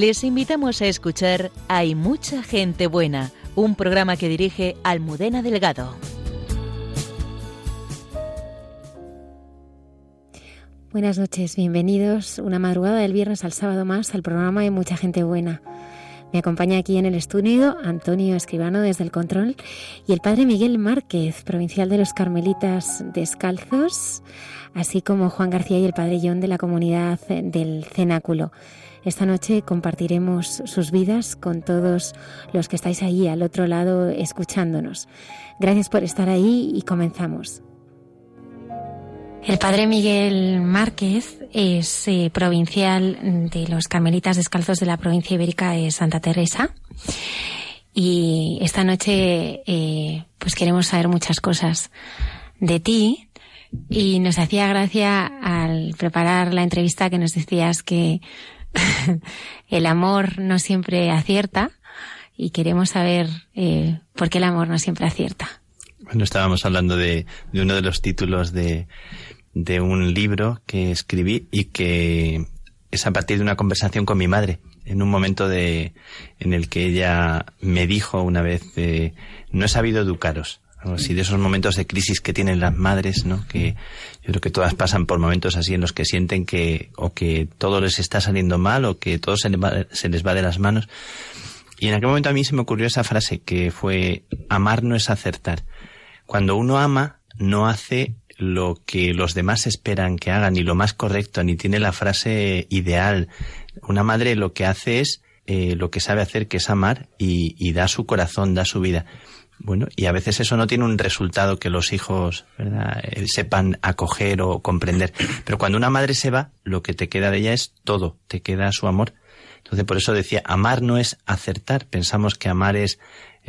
Les invitamos a escuchar Hay mucha gente buena, un programa que dirige Almudena Delgado. Buenas noches, bienvenidos una madrugada del viernes al sábado más al programa Hay mucha gente buena. Me acompaña aquí en el estudio Antonio Escribano desde el control y el padre Miguel Márquez, provincial de los Carmelitas Descalzos, así como Juan García y el padre John de la comunidad del Cenáculo. Esta noche compartiremos sus vidas con todos los que estáis ahí al otro lado escuchándonos. Gracias por estar ahí y comenzamos. El padre Miguel Márquez es eh, provincial de los Carmelitas Descalzos de la provincia ibérica de Santa Teresa. Y esta noche eh, pues queremos saber muchas cosas de ti. Y nos hacía gracia al preparar la entrevista que nos decías que el amor no siempre acierta y queremos saber eh, por qué el amor no siempre acierta. Bueno, estábamos hablando de, uno de los títulos de, un libro que escribí y que es a partir de una conversación con mi madre en un momento de en el que ella me dijo una vez eh, no he sabido educaros algo así de esos momentos de crisis que tienen las madres no que creo que todas pasan por momentos así en los que sienten que o que todo les está saliendo mal o que todo se les va, se les va de las manos y en aquel momento a mí se me ocurrió esa frase que fue amar no es acertar cuando uno ama no hace lo que los demás esperan que hagan, ni lo más correcto, ni tiene la frase ideal. Una madre lo que hace es eh, lo que sabe hacer, que es amar, y, da su corazón, da su vida. Bueno, y a veces eso no tiene un resultado que los hijos eh, sepan acoger o comprender. Pero cuando una madre se va, lo que te queda de ella es todo, te queda su amor. Entonces, por eso decía, amar no es acertar. Pensamos que amar es,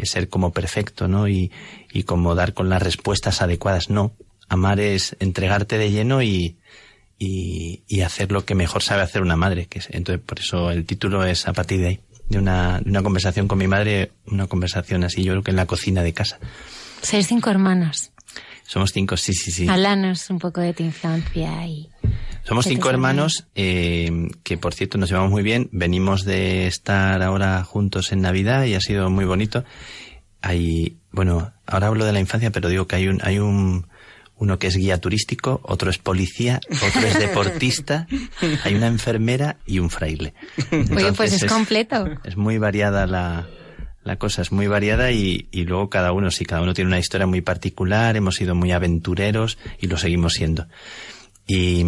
ser como perfecto, ¿no? Y, y como dar con las respuestas adecuadas. No, amar es entregarte de lleno y, y, hacer lo que mejor sabe hacer una madre. Que entonces, por eso el título es a partir de ahí, de una, de una conversación con mi madre, una conversación así, yo creo que en la cocina de casa. Sois cinco hermanos. Somos cinco, sí, sí, sí. Háblanos un poco de tu infancia y... Somos cinco hermanos eh, que, por cierto, nos llevamos muy bien. Venimos de estar ahora juntos en Navidad y ha sido muy bonito. Hay, bueno, ahora hablo de la infancia, pero digo que hay un, hay un, uno que es guía turístico, otro es policía, otro es deportista, hay una enfermera y un fraile. Oye, pues es, completo. Es muy variada la, la cosa, es muy variada y, y, luego cada uno, sí, cada uno tiene una historia muy particular, hemos sido muy aventureros y lo seguimos siendo. Y,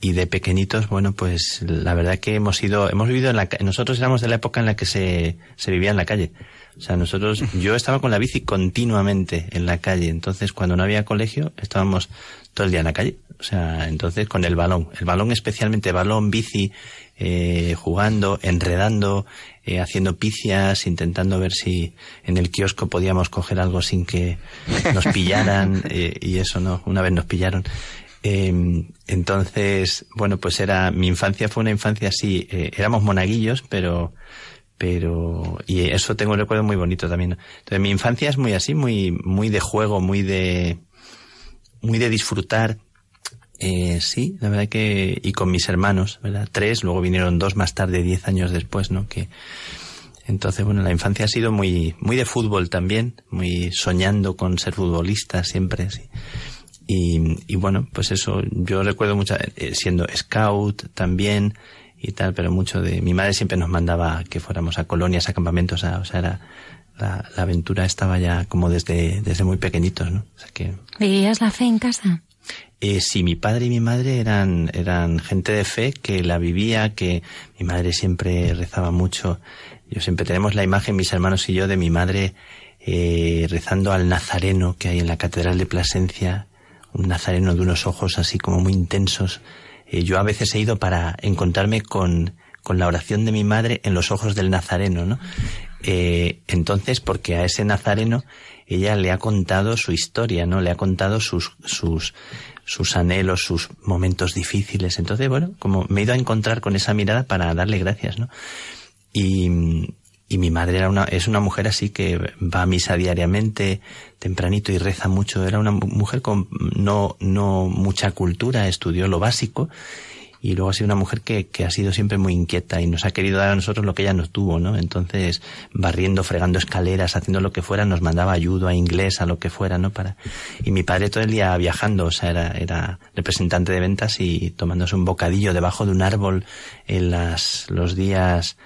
y de pequeñitos, bueno, pues la verdad que hemos sido, hemos vivido en la, nosotros éramos de la época en la que se, se vivía en la calle. O sea, nosotros, yo estaba con la bici continuamente en la calle, entonces cuando no había colegio estábamos todo el día en la calle. O sea, entonces con el balón, el balón especialmente balón, bici, eh, jugando, enredando, eh, haciendo picias, intentando ver si en el kiosco podíamos coger algo sin que nos pillaran, eh, y eso no, una vez nos pillaron. Em, entonces, bueno, pues era, mi infancia fue una infancia así, éramos monaguillos, pero pero y eso tengo un recuerdo muy bonito también. Entonces mi infancia es muy así, muy muy de juego, muy de muy de disfrutar. Eh, sí, la verdad que y con mis hermanos, ¿verdad? Tres, luego vinieron dos más tarde, diez años después, ¿no? Que entonces bueno, la infancia ha sido muy muy de fútbol también, muy soñando con ser futbolista siempre, sí. Y, y bueno, pues eso, yo recuerdo mucho, eh, siendo scout también, y tal, pero mucho de... Mi madre siempre nos mandaba que fuéramos a colonias, a campamentos, o sea, era... La, aventura estaba ya como desde, desde muy pequeñitos, ¿no? O sea que... ¿Vivías la fe en casa? Eh, sí, mi padre y mi madre eran, eran gente de fe que la vivía, que mi madre siempre rezaba mucho. Yo siempre tenemos la imagen, mis hermanos y yo, de mi madre eh, rezando al nazareno que hay en la Catedral de Plasencia, un nazareno de unos ojos así como muy intensos, eh, yo a veces he ido para encontrarme con, con la oración de mi madre en los ojos del nazareno, ¿no? Eh, entonces, porque a ese nazareno ella le ha contado su historia, ¿no? Le ha contado sus, sus, sus anhelos, sus momentos difíciles. Entonces, bueno, como me he ido a encontrar con esa mirada para darle gracias, ¿no? Y, y mi madre era una, es una mujer así que va a misa diariamente, tempranito y reza mucho. Era una mujer con no, no mucha cultura, estudió lo básico y luego ha sido una mujer que, que, ha sido siempre muy inquieta y nos ha querido dar a nosotros lo que ella nos tuvo, ¿no? Entonces, barriendo, fregando escaleras, haciendo lo que fuera, nos mandaba ayuda a inglés, a lo que fuera, ¿no? Para, y mi padre todo el día viajando, o sea, era, era representante de ventas y tomándose un bocadillo debajo de un árbol en las, los días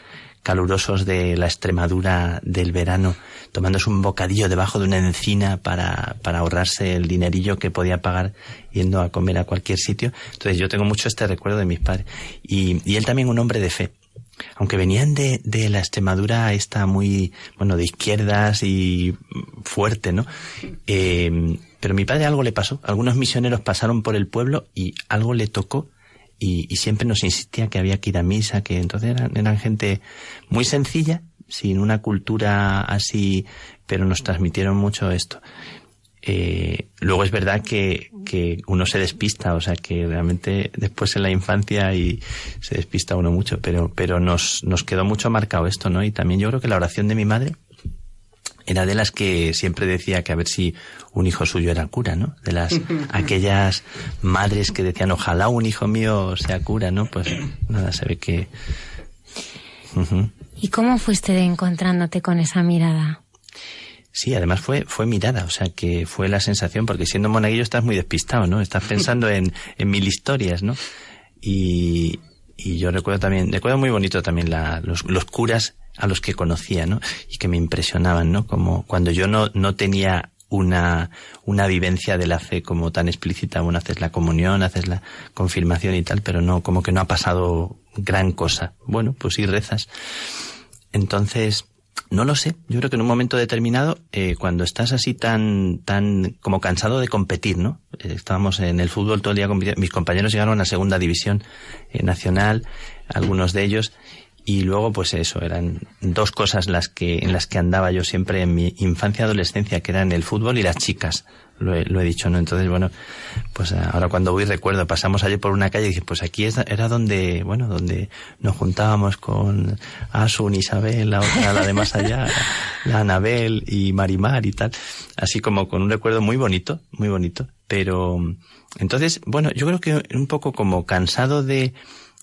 calurosos de la Extremadura del verano, tomándose un bocadillo debajo de una encina para, para ahorrarse el dinerillo que podía pagar yendo a comer a cualquier sitio. Entonces yo tengo mucho este recuerdo de mis padres. Y, y él también un hombre de fe. Aunque venían de, de la Extremadura esta muy, bueno, de izquierdas y fuerte, ¿no? Eh, pero mi padre algo le pasó. Algunos misioneros pasaron por el pueblo y algo le tocó y, siempre nos insistía que había que ir a misa, que entonces eran, eran gente muy sencilla, sin una cultura así, pero nos transmitieron mucho esto. Eh, luego es verdad que, que, uno se despista, o sea que realmente después en la infancia y se despista uno mucho, pero, pero nos, nos quedó mucho marcado esto, ¿no? Y también yo creo que la oración de mi madre era de las que siempre decía que a ver si un hijo suyo era cura, ¿no? De las aquellas madres que decían ojalá un hijo mío sea cura, ¿no? Pues nada, se ve que. ¿Y cómo fuiste encontrándote con esa mirada? Sí, además fue, fue mirada, o sea que fue la sensación, porque siendo monaguillo estás muy despistado, ¿no? Estás pensando en, en mil historias, ¿no? Y, y yo recuerdo también, recuerdo muy bonito también la, los, los curas a los que conocía, ¿no? Y que me impresionaban, ¿no? Como cuando yo no, no tenía una, una vivencia de la fe como tan explícita, bueno, haces la comunión, haces la confirmación y tal, pero no, como que no ha pasado gran cosa. Bueno, pues sí rezas. Entonces, no lo sé. Yo creo que en un momento determinado, eh, cuando estás así tan, tan como cansado de competir, ¿no? Eh, estábamos en el fútbol todo el día. Mis compañeros llegaron a segunda división eh, nacional, algunos de ellos, y luego pues eso eran dos cosas las que en las que andaba yo siempre en mi infancia adolescencia que eran el fútbol y las chicas. Lo he, lo he dicho no entonces bueno pues ahora cuando voy recuerdo pasamos ayer por una calle y dije pues aquí era donde bueno donde nos juntábamos con Asun Isabel la otra la de más allá la Anabel y Marimar y tal. Así como con un recuerdo muy bonito muy bonito. Pero entonces bueno yo creo que un poco como cansado de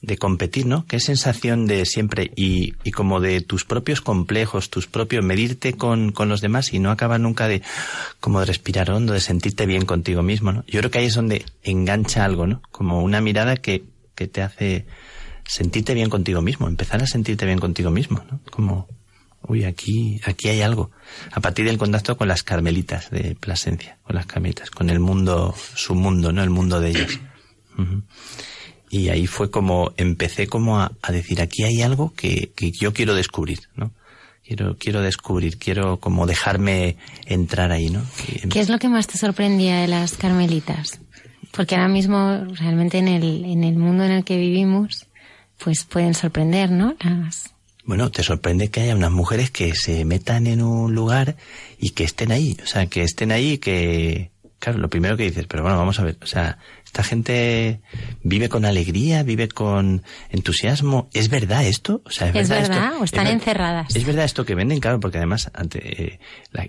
de competir, ¿no? Qué sensación de siempre y, y como de tus propios complejos, tus propios, medirte con, con los demás y no acaba nunca de como de respirar hondo, de sentirte bien contigo mismo, ¿no? Yo creo que ahí es donde engancha algo, ¿no? Como una mirada que, que te hace sentirte bien contigo mismo, empezar a sentirte bien contigo mismo, ¿no? Como, uy, aquí, aquí hay algo. A partir del contacto con las carmelitas de Plasencia, con las carmelitas, con el mundo, su mundo, ¿no? El mundo de ellos. Y ahí fue como, empecé como a, decir, aquí hay algo que, que, yo quiero descubrir, ¿no? Quiero, quiero descubrir, quiero como dejarme entrar ahí, ¿no? ¿Qué es lo que más te sorprendía de las carmelitas? Porque ahora mismo, realmente en el, en el mundo en el que vivimos, pues pueden sorprender, ¿no? Las... Bueno, te sorprende que haya unas mujeres que se metan en un lugar y que estén ahí, o sea, que estén ahí y que, claro, lo primero que dices, pero bueno, vamos a ver, o sea, esta gente vive con alegría, vive con entusiasmo. ¿Es verdad esto? O sea, ¿es, verdad, o están encerradas? Es verdad esto que venden, claro, porque además ante, eh,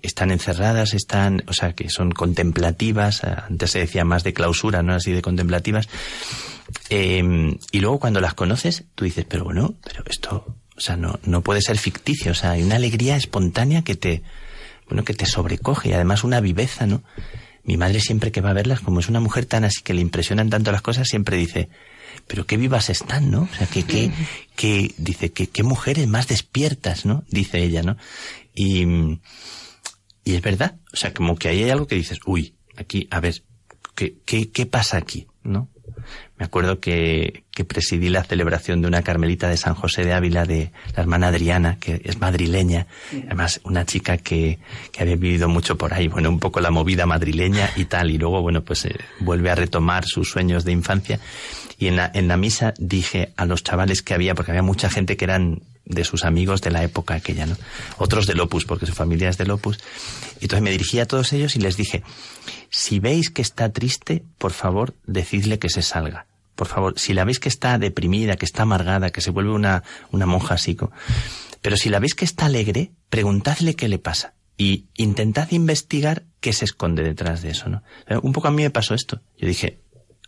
están encerradas, están, o sea, que son contemplativas. Antes se decía más de clausura, no así de contemplativas. Eh, y luego cuando las conoces, tú dices, pero bueno, pero esto, o sea, no, no puede ser ficticio. O sea, hay una alegría espontánea que te, bueno, que te sobrecoge y además una viveza, ¿no? Mi madre siempre que va a verlas, como es una mujer tan así que le impresionan tanto las cosas, siempre dice, pero qué vivas están, ¿no? O sea, que, que, que dice, que qué mujeres más despiertas, ¿no? Dice ella, ¿no? Y, y es verdad, o sea, como que ahí hay algo que dices, uy, aquí, a ver, ¿qué, qué, qué pasa aquí, ¿no? Me acuerdo que, que, presidí la celebración de una carmelita de San José de Ávila de la hermana Adriana, que es madrileña, además una chica que, que había vivido mucho por ahí, bueno, un poco la movida madrileña y tal, y luego, bueno, pues eh, vuelve a retomar sus sueños de infancia. Y en la, en la misa dije a los chavales que había, porque había mucha gente que eran de sus amigos de la época aquella, ¿no? Otros del Opus, porque su familia es del Opus. Y entonces me dirigí a todos ellos y les dije, si veis que está triste, por favor, decidle que se salga. Por favor, si la veis que está deprimida, que está amargada, que se vuelve una, una monja psico. Pero si la veis que está alegre, preguntadle qué le pasa. Y intentad investigar qué se esconde detrás de eso, ¿no? Un poco a mí me pasó esto. Yo dije,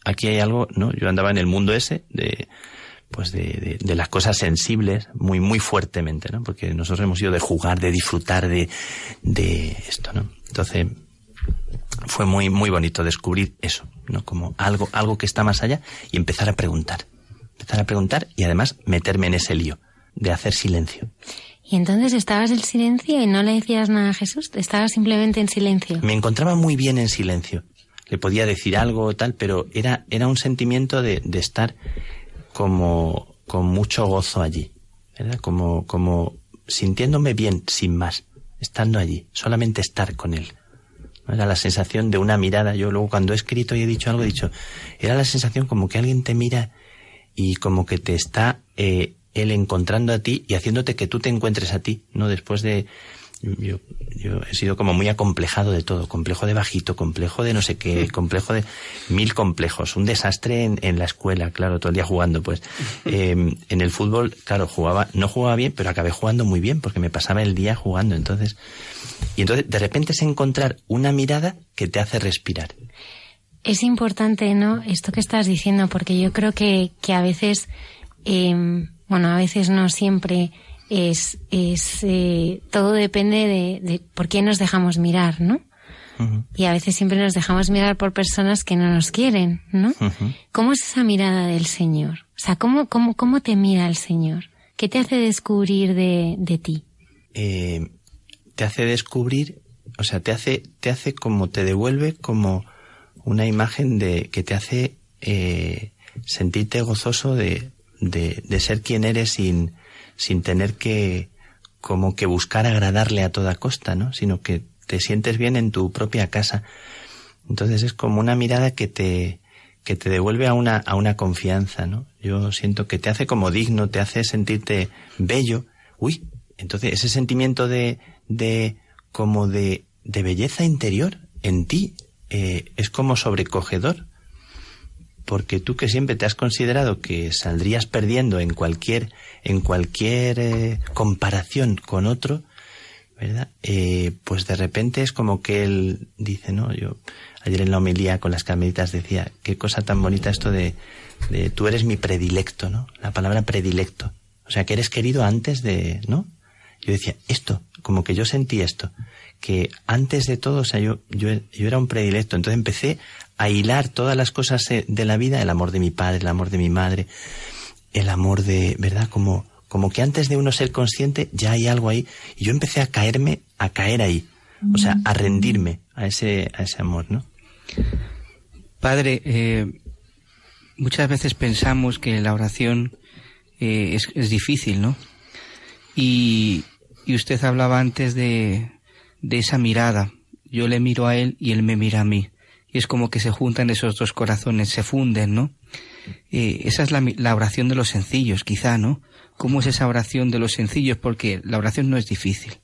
aquí hay algo, ¿no? Yo andaba en el mundo ese de, pues de, de, las cosas sensibles muy, muy fuertemente, ¿no? Porque nosotros hemos ido de jugar, de disfrutar de, de esto, ¿no? Entonces, fue muy, muy bonito descubrir eso, ¿no? Como algo, algo que está más allá y empezar a preguntar. Empezar a preguntar y además meterme en ese lío de hacer silencio. Y entonces estabas en silencio y no le decías nada a Jesús, estabas simplemente en silencio. Me encontraba muy bien en silencio. Le podía decir algo o tal, pero era, era un sentimiento de, de estar como con mucho gozo allí, ¿verdad? Como, como sintiéndome bien, sin más, estando allí, solamente estar con él. Era la sensación de una mirada. Yo luego cuando he escrito y he dicho algo, he dicho, era la sensación como que alguien te mira y como que te está eh, él encontrando a ti y haciéndote que tú te encuentres a ti, ¿no? Después de... Yo, yo he sido como muy acomplejado de todo, complejo de bajito, complejo de no sé qué, complejo de mil complejos, un desastre en, en la escuela, claro, todo el día jugando, pues. Eh, en el fútbol, claro, jugaba, no jugaba bien, pero acabé jugando muy bien porque me pasaba el día jugando, entonces... Y entonces de repente es encontrar una mirada que te hace respirar. Es importante, ¿no? Esto que estás diciendo, porque yo creo que, que a veces... Eh, bueno, a veces no siempre es, es eh, todo depende de, de, por qué nos dejamos mirar, ¿no? Y a veces siempre nos dejamos mirar por personas que no nos quieren, ¿no? ¿Cómo es esa mirada del Señor? O sea, ¿cómo, cómo, cómo te mira el Señor? ¿Qué te hace descubrir de, de ti? Eh, te hace descubrir, o sea, te hace, te hace como, te devuelve como una imagen de que te hace eh, sentirte gozoso de, de, de, ser quien eres sin, sin tener que como que buscar agradarle a toda costa, ¿no? Sino que te sientes bien en tu propia casa. Entonces es como una mirada que te, que te devuelve a una, a una confianza, ¿no? Yo siento que te hace como digno, te hace sentirte bello. Uy, entonces ese sentimiento de, de, como de, de belleza interior en ti, eh, es como sobrecogedor porque tú que siempre te has considerado que saldrías perdiendo en cualquier en cualquier eh, comparación con otro verdad eh, pues de repente es como que él dice no yo ayer en la homilía con las carmelitas decía qué cosa tan bonita esto de, de tú eres mi predilecto no la palabra predilecto. O sea que eres querido antes de no yo decía esto como que yo sentí esto que antes de todo, o sea, yo, yo, yo era un predilecto, entonces empecé a hilar todas las cosas de la vida, el amor de mi padre, el amor de mi madre, el amor de, ¿verdad? Como, como que antes de uno ser consciente ya hay algo ahí. Y yo empecé a caerme, a caer ahí. O sea, a rendirme a ese, a ese amor, ¿no? Padre, eh, muchas veces pensamos que la oración eh, es, es, difícil, ¿no? Y, y usted hablaba antes de, de esa mirada. Yo le miro a él y él me mira a mí y es como que se juntan esos dos corazones, se funden, ¿no? Esa es la, la, oración de los sencillos, quizá, ¿no? ¿Cómo es esa oración de los sencillos? Porque la oración no es difícil.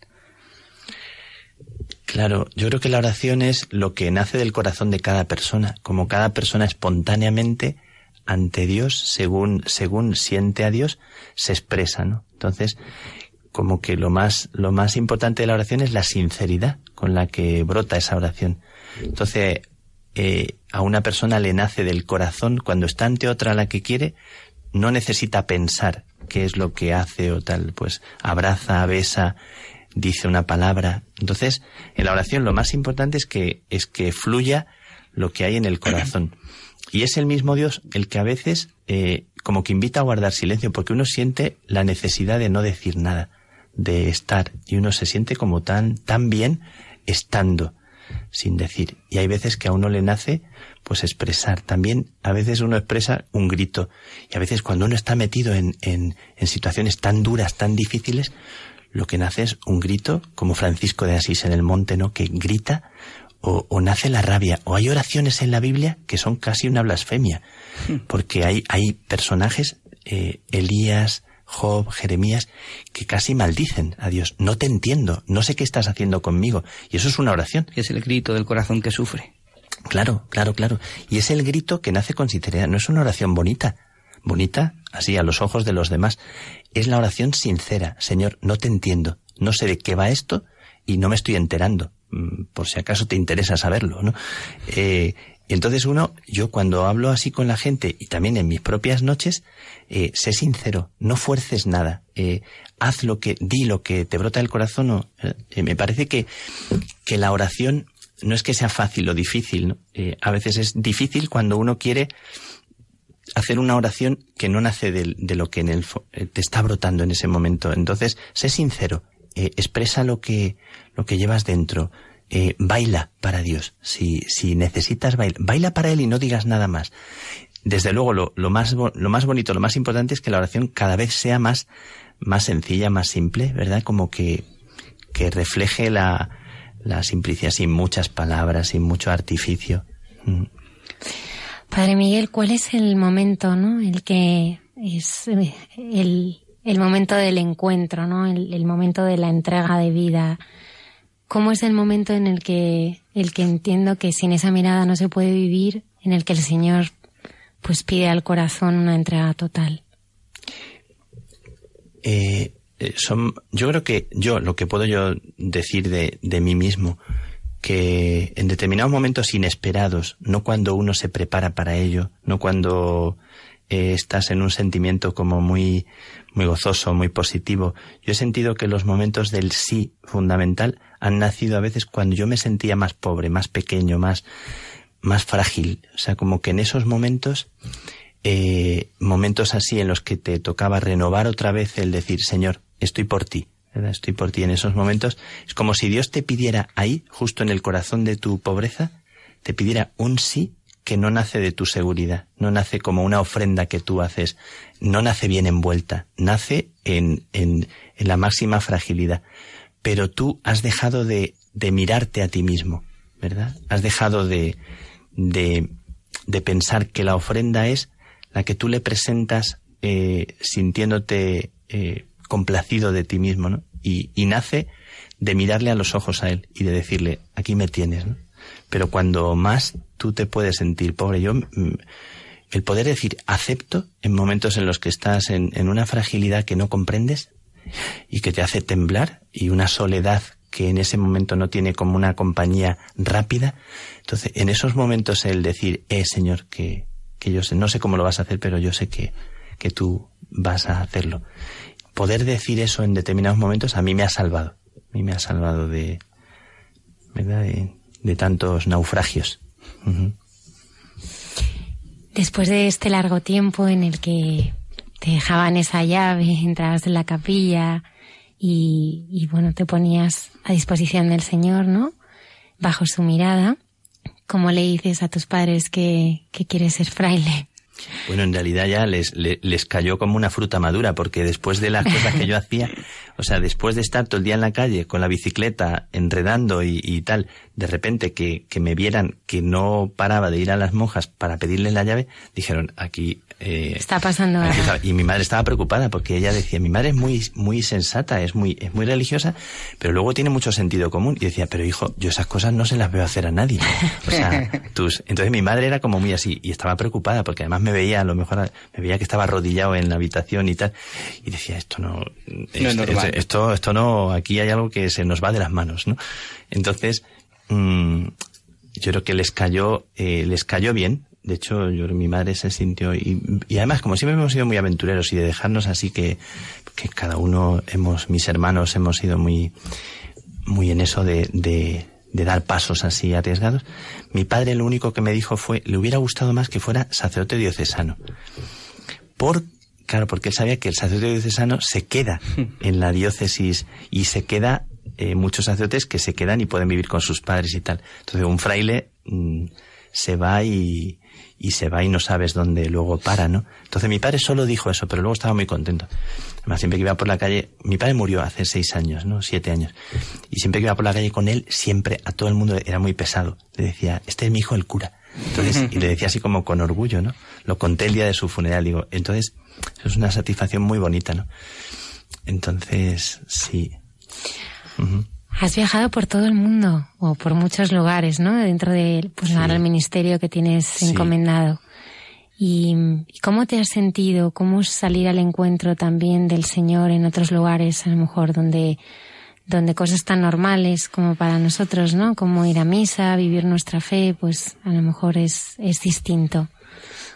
Claro, yo creo que la oración es lo que nace del corazón de cada persona, como cada persona espontáneamente ante Dios, según, según siente a Dios, se expresa, ¿no? Entonces, como que lo más, lo más importante de la oración es la sinceridad con la que brota esa oración. Entonces, eh, a una persona le nace del corazón cuando está ante otra la que quiere, no necesita pensar qué es lo que hace o tal, pues abraza, besa, dice una palabra. Entonces, en la oración lo más importante es que, es que fluya lo que hay en el corazón. Y es el mismo Dios el que a veces eh, como que invita a guardar silencio, porque uno siente la necesidad de no decir nada, de estar, y uno se siente como tan, tan bien estando sin decir. Y hay veces que a uno le nace pues expresar. También a veces uno expresa un grito. Y a veces cuando uno está metido en, en, en situaciones tan duras, tan difíciles, lo que nace es un grito, como Francisco de Asís en el monte, ¿no? Que grita o, o, nace la rabia. O hay oraciones en la Biblia que son casi una blasfemia. Porque hay, hay personajes, eh, Elías, Job, Jeremías, que casi maldicen a Dios. No te entiendo, no sé qué estás haciendo conmigo. Y eso es una oración. Es el grito del corazón que sufre. Claro, claro, claro. Y es el grito que nace con sinceridad. No es una oración bonita. Bonita, así, a los ojos de los demás. Es la oración sincera. Señor, no te entiendo. No sé de qué va esto y no me estoy enterando. Mm, por si acaso te interesa saberlo, ¿no? Eh, Y entonces uno, yo cuando hablo así con la gente y también en mis propias noches, eh, sé sincero, no fuerces nada, eh, haz lo que, di lo que te brota del corazón. O, eh, me parece que, que la oración no es que sea fácil o difícil, ¿no? A veces es difícil cuando uno quiere hacer una oración que no nace de, de lo que en el, te está brotando en ese momento. Entonces, sé sincero, expresa lo que, lo que llevas dentro, eh, baila para Dios. Si, si necesitas baila, baila para Él y no digas nada más. Desde luego, lo, más, lo más bonito, lo más importante es que la oración cada vez sea más, más sencilla, más simple, ¿verdad? Como que, que refleje la, la simplicidad sin muchas palabras, sin mucho artificio. Mm. Padre Miguel, ¿cuál es el momento, no? El que es el, el momento del encuentro, ¿no? El, momento de la entrega de vida. ¿Cómo es el momento en el que, el que entiendo que sin esa mirada no se puede vivir, en el que el Señor pues pide al corazón una entrega total? Eh, son, yo creo que yo, lo que puedo yo decir de, de mí mismo, que en determinados momentos inesperados, no cuando uno se prepara para ello, no cuando eh, estás en un sentimiento como muy, muy gozoso, muy positivo. Yo he sentido que los momentos del sí fundamental han nacido a veces cuando yo me sentía más pobre, más pequeño, más, más frágil. O sea, como que en esos momentos, eh, momentos así en los que te tocaba renovar otra vez el decir, Señor, estoy por ti, ¿verdad? estoy por ti en esos momentos. Es como si Dios te pidiera ahí, justo en el corazón de tu pobreza, te pidiera un sí que no nace de tu seguridad, no nace como una ofrenda que tú haces, no nace bien envuelta, nace en, en, en la máxima fragilidad. Pero tú has dejado de, de mirarte a ti mismo, ¿verdad? Has dejado de, de, de pensar que la ofrenda es la que tú le presentas eh, sintiéndote eh, complacido de ti mismo, ¿no? Y, y, nace de mirarle a los ojos a él y de decirle, aquí me tienes, ¿no? Pero cuando más tú te puedes sentir pobre, yo, el poder decir acepto en momentos en los que estás en, en una fragilidad que no comprendes y que te hace temblar y una soledad que en ese momento no tiene como una compañía rápida. Entonces, en esos momentos el decir, eh, Señor, que, que yo sé, no sé cómo lo vas a hacer, pero yo sé que, que tú vas a hacerlo poder decir eso en determinados momentos a mí me ha salvado. A mí me ha salvado de, ¿verdad? De, de tantos naufragios. Después de este largo tiempo en el que te dejaban esa llave, entrabas en la capilla y, y bueno, te ponías a disposición del Señor, ¿no? Bajo su mirada. ¿Cómo le dices a tus padres que, que quieres ser fraile? Bueno, en realidad ya les, les, les, cayó como una fruta madura, porque después de las cosas que yo hacía, o sea, después de estar todo el día en la calle con la bicicleta enredando y, y tal, de repente que, que, me vieran que no paraba de ir a las monjas para pedirles la llave, dijeron, aquí... Eh, Está pasando aquí está, Y mi madre estaba preocupada porque ella decía, mi madre es muy, muy sensata, es muy, es muy religiosa, pero luego tiene mucho sentido común. Y decía, pero hijo, yo esas cosas no se las veo hacer a nadie. O sea, tus... Entonces mi madre era como muy así y estaba preocupada porque además me veía, a lo mejor me veía que estaba arrodillado en la habitación y tal, y decía, esto no, no es normal. Esto, esto no, aquí hay algo que se nos va de las manos, ¿no? Entonces, mmm, yo creo que les cayó, eh, les cayó bien. De hecho, yo mi madre se sintió y, además como siempre hemos sido muy aventureros y de dejarnos así que, que cada uno hemos, mis hermanos hemos sido muy, muy en eso de, de, dar pasos así arriesgados. Mi padre lo único que me dijo fue, le hubiera gustado más que fuera sacerdote diocesano. Por, claro, porque él sabía que el sacerdote diocesano se queda en la diócesis y se queda eh, muchos sacerdotes que se quedan y pueden vivir con sus padres y tal. Entonces un fraile mmm, se va y, y se va y no sabes dónde luego para, ¿no? Entonces mi padre solo dijo eso, pero luego estaba muy contento. Además, siempre que iba por la calle, mi padre murió hace seis años, ¿no? Siete años. Y siempre que iba por la calle con él, siempre a todo el mundo era muy pesado. Le decía, este es mi hijo el cura. Entonces, y le decía así como con orgullo, ¿no? Lo conté el día de su funeral, digo, entonces, es una satisfacción muy bonita, ¿no? Entonces, sí. Uh -huh. Has viajado por todo el mundo, o por muchos lugares, ¿no? Dentro de, pues, sí. ahora el ministerio que tienes sí. encomendado. ¿Y, cómo te has sentido? ¿Cómo salir al encuentro también del Señor en otros lugares, a lo mejor, donde, donde cosas tan normales como para nosotros, ¿no? Como ir a misa, vivir nuestra fe, pues a lo mejor es, es distinto.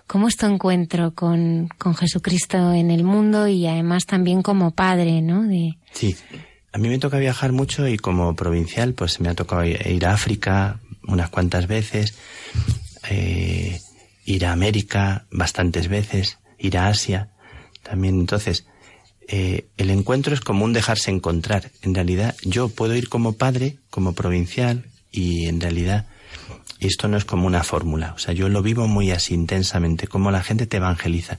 ¿Cómo es tu encuentro con, con Jesucristo en el mundo y además también como padre, ¿no? De... Sí, a mí me toca viajar mucho y como provincial pues me ha tocado ir a África unas cuantas veces, eh, ir a América bastantes veces, ir a Asia también. Entonces, eh, el encuentro es como un dejarse encontrar. En realidad, yo puedo ir como padre, como provincial, y en realidad esto no es como una fórmula. O sea, yo lo vivo muy así intensamente, como la gente te evangeliza.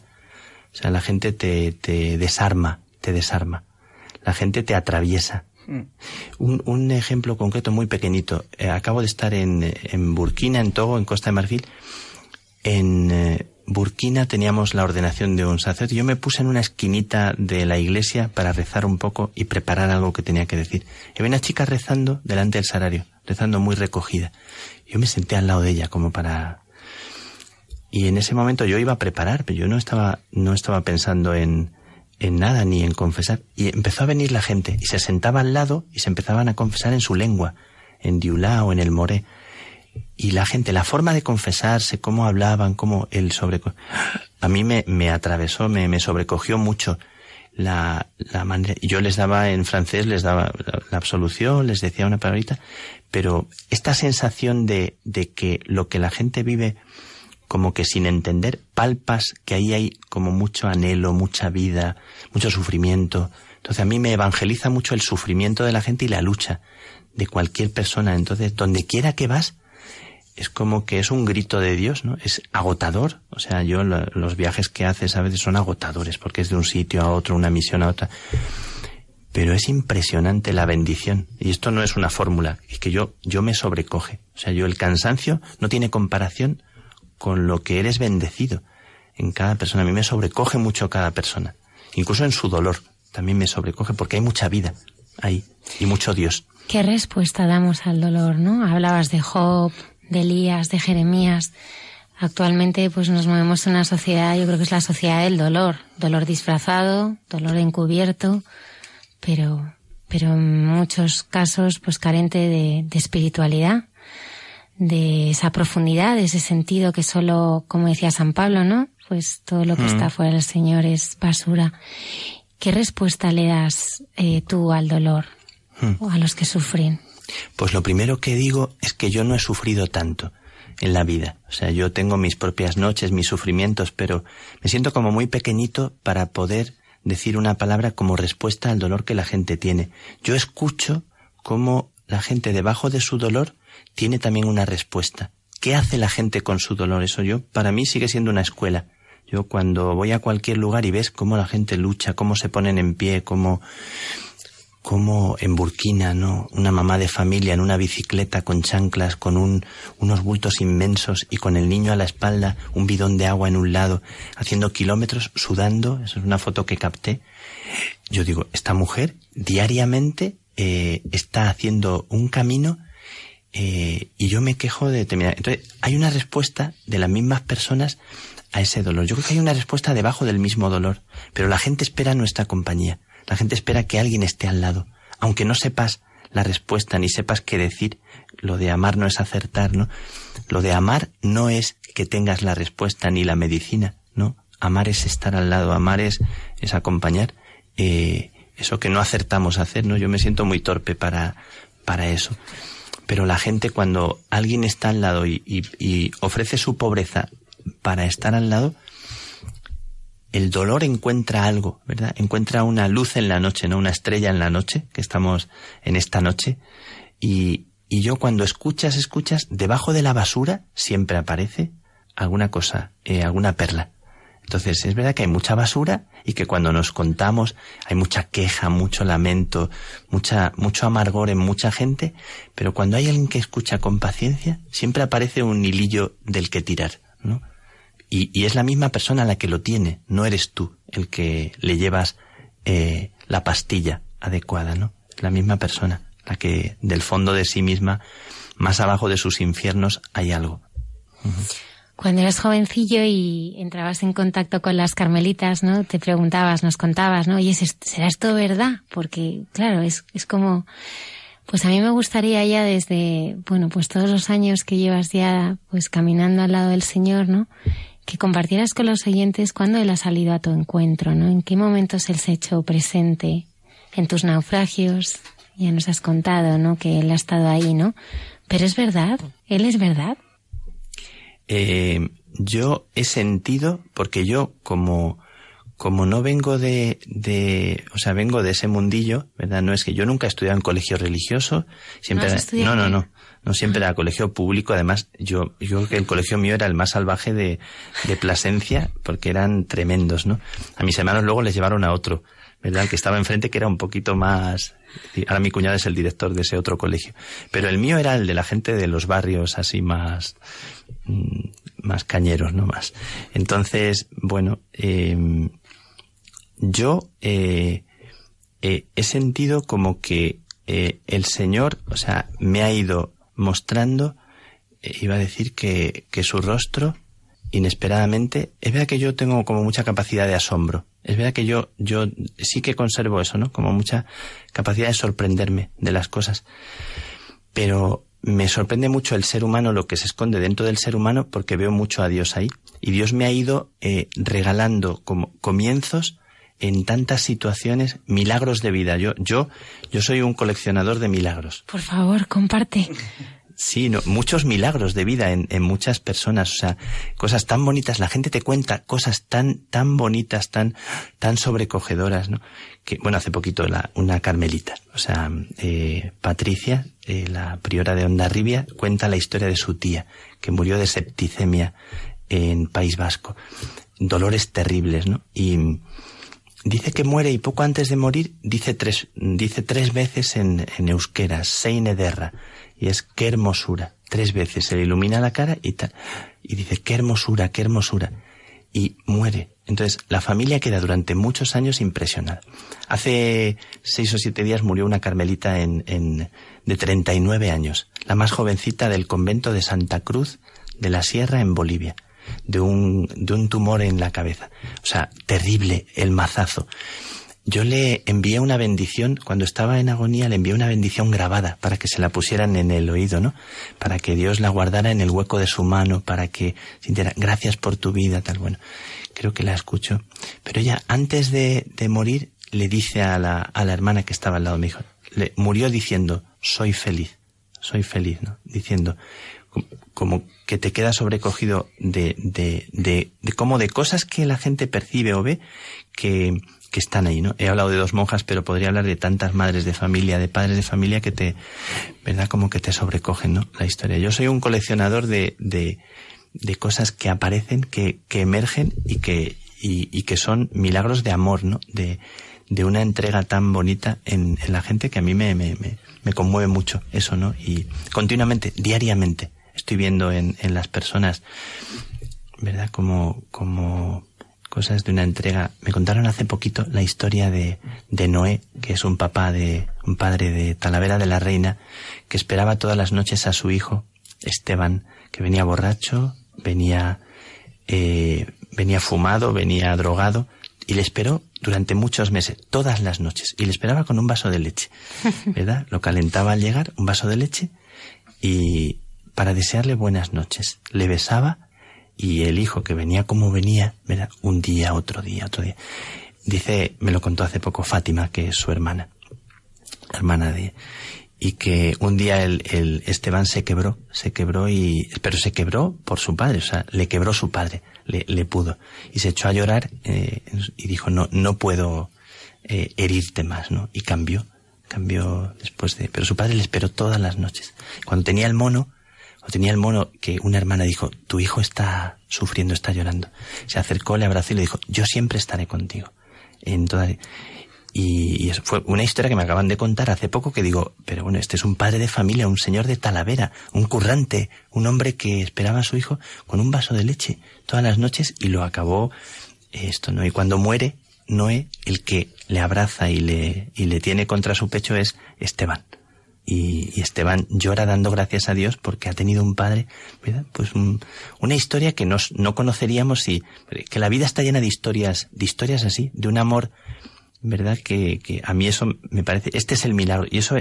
O sea, la gente te, te desarma, te desarma. La gente te atraviesa. Hmm. Un, un ejemplo concreto muy pequeñito. Eh, acabo de estar en, en Burkina, en Togo, en Costa de Marfil. En, eh, Burkina teníamos la ordenación de un sacerdote. Yo me puse en una esquinita de la iglesia para rezar un poco y preparar algo que tenía que decir. Y había una chica rezando delante del salario, rezando muy recogida. Yo me senté al lado de ella como para... Y en ese momento yo iba a preparar, pero yo no estaba, no estaba pensando en, en nada ni en confesar. Y empezó a venir la gente y se sentaba al lado y se empezaban a confesar en su lengua, en diulá o en el moré y la gente, la forma de confesarse, cómo hablaban, cómo el sobre... A mí me, me atravesó, me, me sobrecogió mucho la, la manera... Yo les daba en francés, les daba la, absolución, les decía una palabrita, pero esta sensación de, de que lo que la gente vive como que sin entender, palpas que ahí hay como mucho anhelo, mucha vida, mucho sufrimiento. Entonces a mí me evangeliza mucho el sufrimiento de la gente y la lucha de cualquier persona. Entonces, donde quiera que vas, es como que es un grito de Dios, ¿no? Es agotador. O sea, yo los viajes que haces a veces son agotadores porque es de un sitio a otro, una misión a otra. Pero es impresionante la bendición. Y esto no es una fórmula, es que yo, yo me sobrecoge. O sea, yo el cansancio no tiene comparación con lo que eres bendecido en cada persona. A mí me sobrecoge mucho cada persona. Incluso en su dolor también me sobrecoge porque hay mucha vida ahí y mucho Dios. ¿Qué respuesta damos al dolor, no? Hablabas de Job, de Elías, de Jeremías. Actualmente pues nos movemos en una sociedad, yo creo que es la sociedad del dolor, dolor disfrazado, dolor encubierto, pero, pero en muchos casos pues carente de, de espiritualidad, de esa profundidad, de ese sentido que solo, como decía San Pablo, ¿no? Pues todo lo que mm. está fuera del Señor es basura. ¿Qué respuesta le das eh, tú al dolor mm. o a los que sufren? Pues lo primero que digo es que yo no he sufrido tanto en la vida. O sea, yo tengo mis propias noches, mis sufrimientos, pero me siento como muy pequeñito para poder decir una palabra como respuesta al dolor que la gente tiene. Yo escucho cómo la gente debajo de su dolor tiene también una respuesta. ¿Qué hace la gente con su dolor? Eso yo, para mí sigue siendo una escuela. Yo cuando voy a cualquier lugar y ves cómo la gente lucha, cómo se ponen en pie, cómo como en Burkina, ¿no? Una mamá de familia en una bicicleta con chanclas, con un, unos bultos inmensos y con el niño a la espalda, un bidón de agua en un lado, haciendo kilómetros, sudando. Esa es una foto que capté. Yo digo, esta mujer diariamente eh, está haciendo un camino eh, y yo me quejo de determinar. Entonces, hay una respuesta de las mismas personas a ese dolor. Yo creo que hay una respuesta debajo del mismo dolor, pero la gente espera nuestra compañía. La gente espera que alguien esté al lado, aunque no sepas la respuesta ni sepas qué decir. Lo de amar no es acertar, ¿no? Lo de amar no es que tengas la respuesta ni la medicina, ¿no? Amar es estar al lado, amar es, es acompañar. Eh, eso que no acertamos a hacer, ¿no? Yo me siento muy torpe para, para eso. Pero la gente cuando alguien está al lado y, y ofrece su pobreza para estar al lado, el dolor encuentra algo, ¿verdad? Encuentra una luz en la noche, ¿no? Una estrella en la noche, que estamos en esta noche. Y, y yo cuando escuchas, escuchas, debajo de la basura siempre aparece alguna cosa, eh, alguna perla. Entonces es verdad que hay mucha basura y que cuando nos contamos hay mucha queja, mucho lamento, mucha, mucho amargor en mucha gente, pero cuando hay alguien que escucha con paciencia, siempre aparece un hilillo del que tirar, ¿no? Y, es la misma persona la que lo tiene, no eres tú el que le llevas eh, la pastilla adecuada, ¿no? La misma persona, la que del fondo de sí misma, más abajo de sus infiernos, hay algo. Cuando eras jovencillo y entrabas en contacto con las carmelitas, ¿no? Te preguntabas, nos contabas, ¿no? Oye, ¿será esto verdad? Porque, claro, es, es como, pues a mí me gustaría ya desde, bueno, pues todos los años que llevas ya, pues caminando al lado del Señor, ¿no? Que compartieras con los oyentes cuándo Él ha salido a tu encuentro, ¿no? En qué momentos Él se ha hecho presente en tus naufragios. Ya nos has contado, ¿no? Que Él ha estado ahí, ¿no? Pero es verdad, Él es verdad. Eh, yo he sentido, porque yo como como no vengo de, de, o sea, vengo de ese mundillo, ¿verdad? No es que yo nunca he estudiado en colegio religioso, siempre, ¿No, no, no, no, siempre era colegio público, además, yo, yo creo que el colegio mío era el más salvaje de, de Plasencia, porque eran tremendos, ¿no? A mis hermanos luego les llevaron a otro, ¿verdad? El que estaba enfrente que era un poquito más, ahora mi cuñada es el director de ese otro colegio, pero el mío era el de la gente de los barrios así más, mm, más cañeros, ¿no? Más. Entonces, bueno, eh, yo eh, eh, he sentido como que eh, el Señor, o sea, me ha ido mostrando, iba a decir que, que su rostro, inesperadamente, es verdad que yo tengo como mucha capacidad de asombro. Es verdad que yo, yo sí que conservo eso, ¿no? Como mucha capacidad de sorprenderme de las cosas. Pero me sorprende mucho el ser humano, lo que se esconde dentro del ser humano, porque veo mucho a Dios ahí. Y Dios me ha ido regalando como comienzos en tantas situaciones milagros de vida. Yo, yo, yo soy un coleccionador de milagros. Por favor, comparte. Sí, no, muchos milagros de vida en, en, muchas personas, o sea, cosas tan bonitas. La gente te cuenta cosas tan, tan bonitas, tan, tan sobrecogedoras, ¿no? Que, bueno, hace poquito la, una carmelita, o sea, eh, Patricia, eh, la priora de Ondarribia, cuenta la historia de su tía, que murió de septicemia en País Vasco. Dolores terribles, ¿no? Y, dice que muere y poco antes de morir dice tres, dice tres veces en, en euskera, Seine derra, y es qué hermosura, tres veces, se le ilumina la cara y tal, y dice qué hermosura, qué hermosura, y muere. Entonces, la familia queda durante muchos años impresionada. Hace seis o siete días murió una carmelita en, en, de 39 años, la más jovencita del convento de Santa Cruz de la Sierra en Bolivia de un, de un tumor en la cabeza. O sea, terrible el mazazo. Yo le envié una bendición, cuando estaba en agonía, le envié una bendición grabada para que se la pusieran en el oído, ¿no? Para que Dios la guardara en el hueco de su mano, para que sintiera gracias por tu vida, tal. Bueno, creo que la escucho. Pero ella, antes de, de morir, le dice a la, a la hermana que estaba al lado, me dijo, le murió diciendo, soy feliz, soy feliz, ¿no? Diciendo, como que te queda sobrecogido de, de, de, de como de cosas que la gente percibe o ve que, que están ahí, ¿no? He hablado de dos monjas, pero podría hablar de tantas madres de familia, de padres de familia que te, ¿verdad? Como que te sobrecogen, ¿no? La historia. Yo soy un coleccionador de, de, de cosas que aparecen, que, que emergen y que, y, y, que son milagros de amor, ¿no? De, de una entrega tan bonita en, en la gente que a mí me, me, me, me conmueve mucho eso, ¿no? Y continuamente, diariamente, estoy viendo en, en las personas, ¿verdad? Como, como cosas de una entrega. Me contaron hace poquito la historia de, de Noé, que es un papá de, un padre de Talavera de la Reina, que esperaba todas las noches a su hijo, Esteban, que venía borracho, venía, eh, venía fumado, venía drogado, y le esperó durante muchos meses, todas las noches, y le esperaba con un vaso de leche, ¿verdad? Lo calentaba al llegar, un vaso de leche, y, para desearle buenas noches. Le besaba y el hijo que venía como venía, ¿verdad? un día, otro día, otro día. Dice, me lo contó hace poco Fátima, que es su hermana, hermana de, y que un día el, el Esteban se quebró, se quebró y, pero se quebró por su padre, o sea, le quebró su padre, le, le pudo. Y se echó a llorar eh, y dijo, no, no puedo eh, herirte más, ¿no? Y cambió, cambió después de, pero su padre le esperó todas las noches. Cuando tenía el mono, o tenía el mono que una hermana dijo, tu hijo está sufriendo, está llorando. Se acercó, le abrazó y le dijo, yo siempre estaré contigo. En toda... Y, eso fue una historia que me acaban de contar hace poco que digo, pero bueno, este es un padre de familia, un señor de Talavera, un currante, un hombre que esperaba a su hijo con un vaso de leche todas las noches y lo acabó esto, ¿no? Y cuando muere Noé, el que le abraza y le, y le tiene contra su pecho es Esteban. Y, Esteban llora dando gracias a Dios porque ha tenido un padre, ¿verdad? Pues una historia que nos, no conoceríamos y que la vida está llena de historias, de historias así, de un amor, ¿verdad? Que, que a mí eso me parece, este es el milagro. Y eso,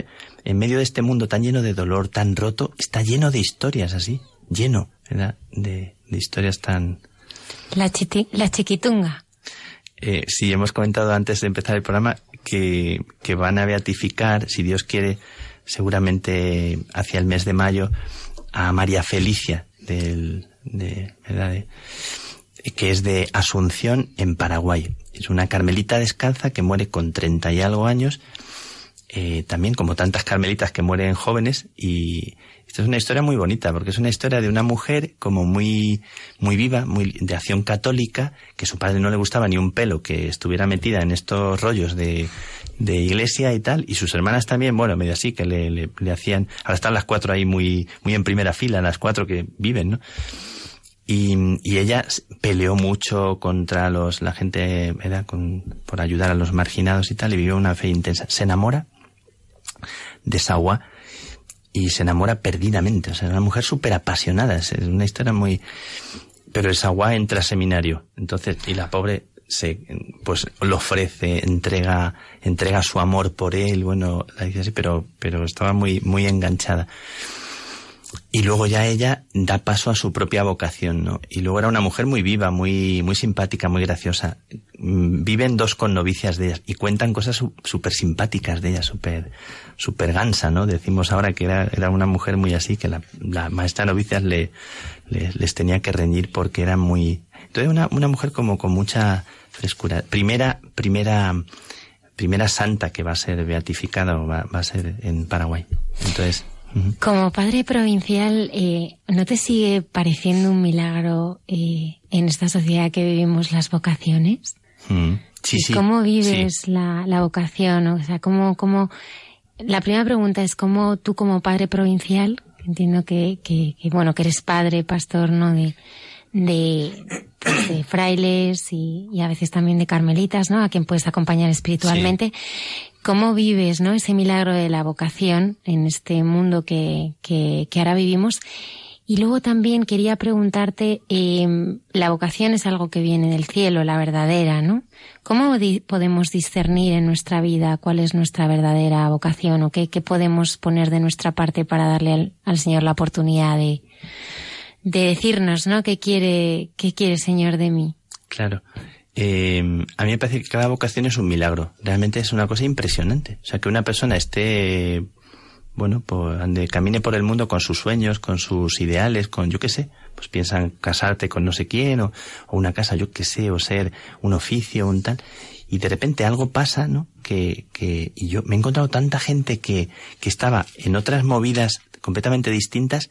en medio de este mundo tan lleno de dolor, tan roto, está lleno de historias así, lleno, ¿verdad? De, de historias tan... La, la chiquitunga. Eh, sí, hemos comentado antes de empezar el programa que, que van a beatificar, si Dios quiere, seguramente hacia el mes de mayo, a María Felicia, del, de, que es de Asunción, en Paraguay. Es una carmelita descalza que muere con treinta y algo años, eh, también como tantas carmelitas que mueren jóvenes, y, esta es una historia muy bonita, porque es una historia de una mujer como muy, muy viva, muy de acción católica, que su padre no le gustaba ni un pelo que estuviera metida en estos rollos de, de iglesia y tal, y sus hermanas también, bueno, medio así, que le, le, hacían, ahora están las cuatro ahí muy, muy en primera fila, las cuatro que viven, ¿no? Y, y, ella peleó mucho contra los, la gente, ¿verdad? Con, por ayudar a los marginados y tal, y vivió una fe intensa. Se enamora de Sawa y se enamora perdidamente. O sea, una mujer súper apasionada. Es una historia muy... Pero el entra a seminario. Entonces, y la pobre se, pues lo ofrece, entrega, entrega su amor por él. Bueno, la dice así, pero, pero estaba muy, muy enganchada. Y luego ya ella da paso a su propia vocación, ¿no? Y luego era una mujer muy viva, muy, muy simpática, muy graciosa. Mm, viven dos con novicias de ellas y cuentan cosas súper simpáticas de ella, súper, súper gansa, ¿no? Decimos ahora que era, era una mujer muy así, que la, la maestra novicias le, les tenía que reñir porque era muy, entonces una, una mujer como con mucha frescura. Primera, primera, primera santa que va a ser beatificada o va, va a ser en Paraguay. Entonces, como padre provincial, eh, ¿no te sigue pareciendo un milagro eh, en esta sociedad que vivimos las vocaciones? Mm. Sí, sí. ¿Cómo vives la, la, vocación? O sea, ¿cómo, cómo... La primera pregunta es cómo tú como padre provincial, entiendo que, que, que bueno, que eres padre, pastor, ¿no? De, de, pues, de frailes y, y, a veces también de carmelitas, ¿no? A quien puedes acompañar espiritualmente. ¿Cómo vives, ¿no? Ese milagro de la vocación en este mundo que, que, que ahora vivimos. Y luego también quería preguntarte, eh, la vocación es algo que viene del cielo, la verdadera, ¿no? ¿Cómo podemos discernir en nuestra vida cuál es nuestra verdadera vocación o qué, qué podemos poner de nuestra parte para darle al, al Señor la oportunidad de, de decirnos, ¿no? ¿Qué quiere, qué quiere Señor de mí? Claro. Eh, a mí me parece que cada vocación es un milagro. Realmente es una cosa impresionante. O sea, que una persona esté, bueno, pues ande, camine por el mundo con sus sueños, con sus ideales, con yo qué sé, pues piensan casarte con no sé quién, o, o una casa, yo qué sé, o ser un oficio, un tal. Y de repente algo pasa, ¿no? Que, que, y yo me he encontrado tanta gente que, que estaba en otras movidas completamente distintas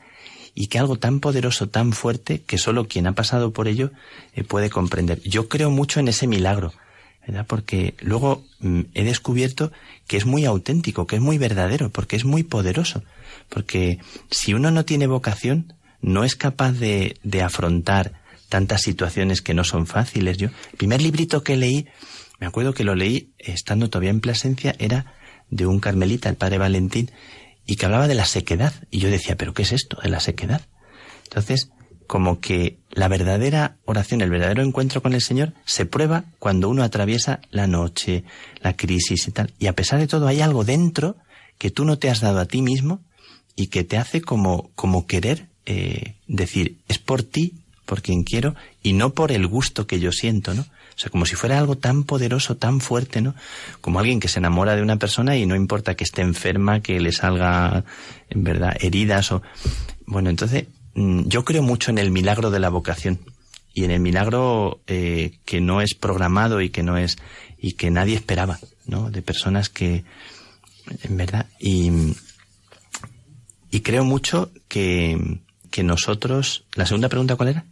y que algo tan poderoso, tan fuerte, que solo quien ha pasado por ello eh, puede comprender. Yo creo mucho en ese milagro, ¿verdad? Porque luego mm, he descubierto que es muy auténtico, que es muy verdadero, porque es muy poderoso. Porque si uno no tiene vocación, no es capaz de, de afrontar tantas situaciones que no son fáciles. Yo, el primer librito que leí, me acuerdo que lo leí estando todavía en Plasencia, era de un carmelita, el padre Valentín, y que hablaba de la sequedad. Y yo decía, ¿pero qué es esto de la sequedad? Entonces, como que la verdadera oración, el verdadero encuentro con el Señor se prueba cuando uno atraviesa la noche, la crisis y tal. Y a pesar de todo hay algo dentro que tú no te has dado a ti mismo y que te hace como, como querer eh, decir, es por ti, por quien quiero, y no por el gusto que yo siento, ¿no? O sea, como si fuera algo tan poderoso, tan fuerte, ¿no? Como alguien que se enamora de una persona y no importa que esté enferma, que le salga, en verdad, heridas o... Bueno, entonces, mm, yo creo mucho en el milagro de la vocación y en el milagro eh, que no es programado y que no es y que nadie esperaba, ¿no? De personas que, en verdad, y, y creo mucho que, que nosotros, la segunda pregunta, ¿cuál era?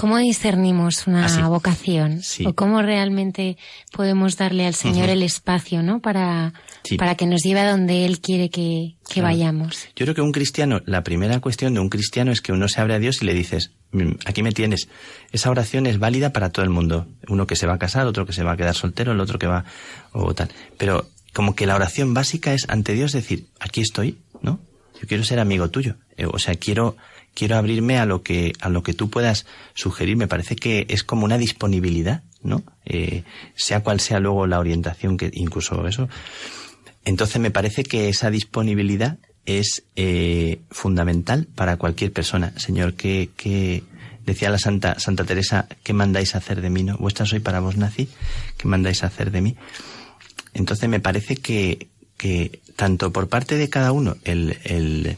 ¿Cómo discernimos una vocación? ¿O cómo realmente podemos darle al Señor el espacio, ¿no? Para, para que nos lleve a donde Él quiere que, vayamos. Yo creo que un cristiano, la primera cuestión de un cristiano es que uno se abre a Dios y le dices, mm, aquí me tienes. Esa oración es válida para todo el mundo. Uno que se va a casar, otro que se va a quedar soltero, el otro que va, o tal. Pero como que la oración básica es ante Dios decir, aquí estoy, ¿no? Yo quiero ser amigo tuyo. Eh, o sea, quiero, quiero abrirme a lo que, a lo que tú puedas sugerir. Me parece que es como una disponibilidad, ¿no? Eh, sea cual sea luego la orientación que, incluso eso. Entonces me parece que esa disponibilidad es eh, fundamental para cualquier persona. Señor, que, decía la Santa, Santa Teresa, ¿qué mandáis hacer de mí? ¿No? Vuestra soy para vos nací, ¿qué mandáis hacer de mí? Entonces me parece que, que tanto por parte de cada uno el, el,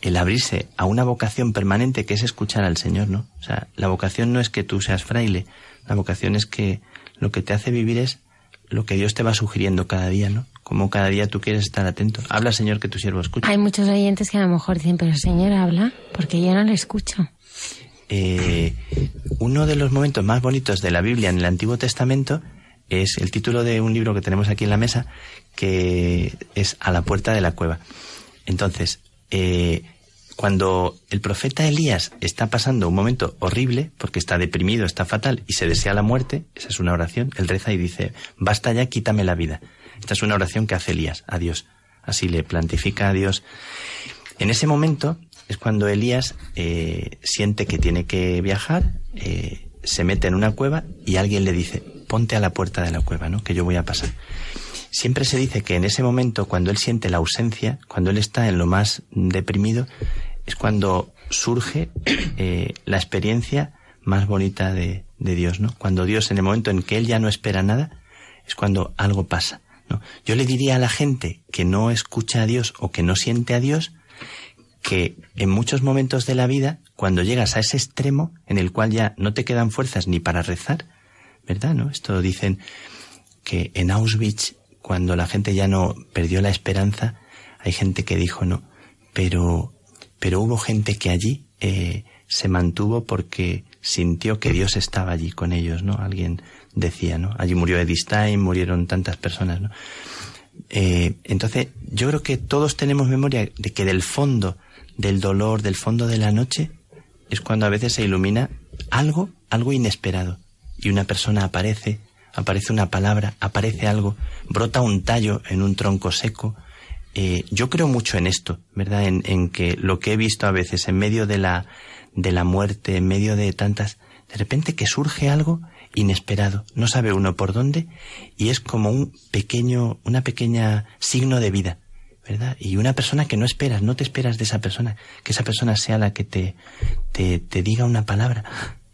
el, abrirse a una vocación permanente que es escuchar al Señor, ¿no? O sea, la vocación no es que tú seas fraile, la vocación es que lo que te hace vivir es lo que Dios te va sugiriendo cada día, ¿no? Como cada día tú quieres estar atento. Habla, Señor, que tu siervo escucha. Hay muchos oyentes que a lo mejor dicen, pero Señor, habla, porque yo no le escucho. Eh, uno de los momentos más bonitos de la Biblia en el Antiguo Testamento es el título de un libro que tenemos aquí en la mesa, que es A la puerta de la cueva. Entonces, eh, cuando el profeta Elías está pasando un momento horrible, porque está deprimido, está fatal, y se desea la muerte, esa es una oración, él reza y dice, basta ya, quítame la vida. Esta es una oración que hace Elías a Dios. Así le plantifica a Dios. En ese momento es cuando Elías eh, siente que tiene que viajar, eh, se mete en una cueva y alguien le dice, ponte a la puerta de la cueva, ¿no? Que yo voy a pasar. Siempre se dice que en ese momento, cuando él siente la ausencia, cuando él está en lo más deprimido, es cuando surge eh, la experiencia más bonita de, de, Dios, ¿no? Cuando Dios, en el momento en que él ya no espera nada, es cuando algo pasa, ¿no? Yo le diría a la gente que no escucha a Dios o que no siente a Dios, que en muchos momentos de la vida, cuando llegas a ese extremo en el cual ya no te quedan fuerzas ni para rezar, ¿verdad? ¿No? Esto dicen que en Auschwitz, cuando la gente ya no perdió la esperanza, hay gente que dijo no, pero, pero hubo gente que allí eh, se mantuvo porque sintió que Dios estaba allí con ellos, ¿no? Alguien decía, ¿no? Allí murió Edith Stein, murieron tantas personas, ¿no? Eh, entonces, yo creo que todos tenemos memoria de que del fondo del dolor, del fondo de la noche, es cuando a veces se ilumina algo, algo inesperado y una persona aparece, aparece una palabra, aparece algo, brota un tallo en un tronco seco. Eh, yo creo mucho en esto, ¿verdad? En, en, que lo que he visto a veces en medio de la, de la muerte, en medio de tantas, de repente que surge algo inesperado, no sabe uno por dónde, y es como un pequeño, una pequeña signo de vida, ¿verdad? Y una persona que no esperas, no te esperas de esa persona, que esa persona sea la que te, te, te diga una palabra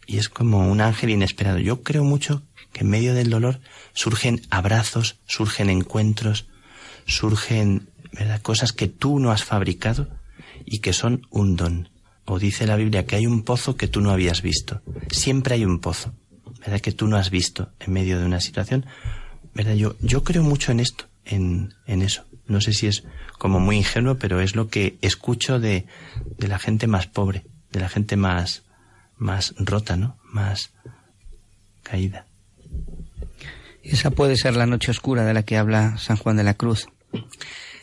y es como un ángel inesperado. Yo creo mucho que en medio del dolor surgen abrazos, surgen encuentros, surgen ¿verdad? cosas que tú no has fabricado y que son un don. O dice la Biblia que hay un pozo que tú no habías visto. Siempre hay un pozo, ¿verdad? Que tú no has visto en medio de una situación. ¿Verdad? Yo, yo creo mucho en esto, en, en eso. No sé si es como muy ingenuo, pero es lo que escucho de, de la gente más pobre, de la gente más, más rota, ¿no? Más caída. Esa puede ser la noche oscura de la que habla San Juan de la Cruz.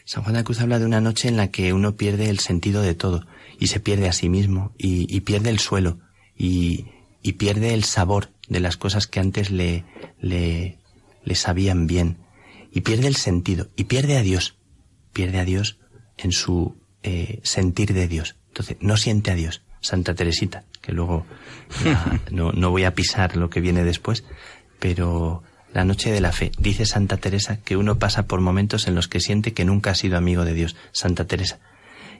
San Juan de la Cruz habla de una noche en la que uno pierde el sentido de todo y se pierde a sí mismo y, y pierde el suelo y, y, pierde el sabor de las cosas que antes le, le, le sabían bien y pierde el sentido y pierde a Dios, pierde a Dios en su eh, sentir de Dios. Entonces, no siente a Dios. Santa Teresita, que luego no, no voy a pisar lo que viene después, pero la noche de la fe. Dice Santa Teresa que uno pasa por momentos en los que siente que nunca ha sido amigo de Dios. Santa Teresa.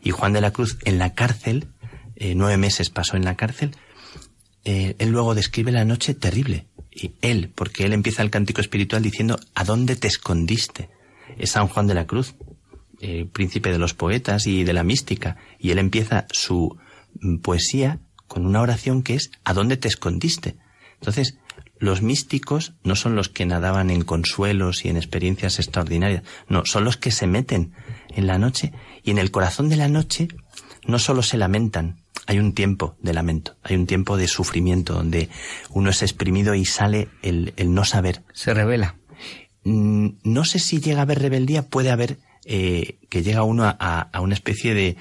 Y Juan de la Cruz en la cárcel, eh, nueve meses pasó en la cárcel, eh, él luego describe la noche terrible. Y él, porque él empieza el cántico espiritual diciendo, ¿a dónde te escondiste? Es San Juan de la Cruz, príncipe de los poetas y de la mística. Y él empieza su poesía con una oración que es ¿a dónde te escondiste? Entonces, los místicos no son los que nadaban en consuelos y en experiencias extraordinarias, no, son los que se meten en la noche y en el corazón de la noche no solo se lamentan, hay un tiempo de lamento, hay un tiempo de sufrimiento donde uno es exprimido y sale el, el no saber. Se revela. Mm, no sé si llega a haber rebeldía, puede haber eh, que llega uno a, a una especie de,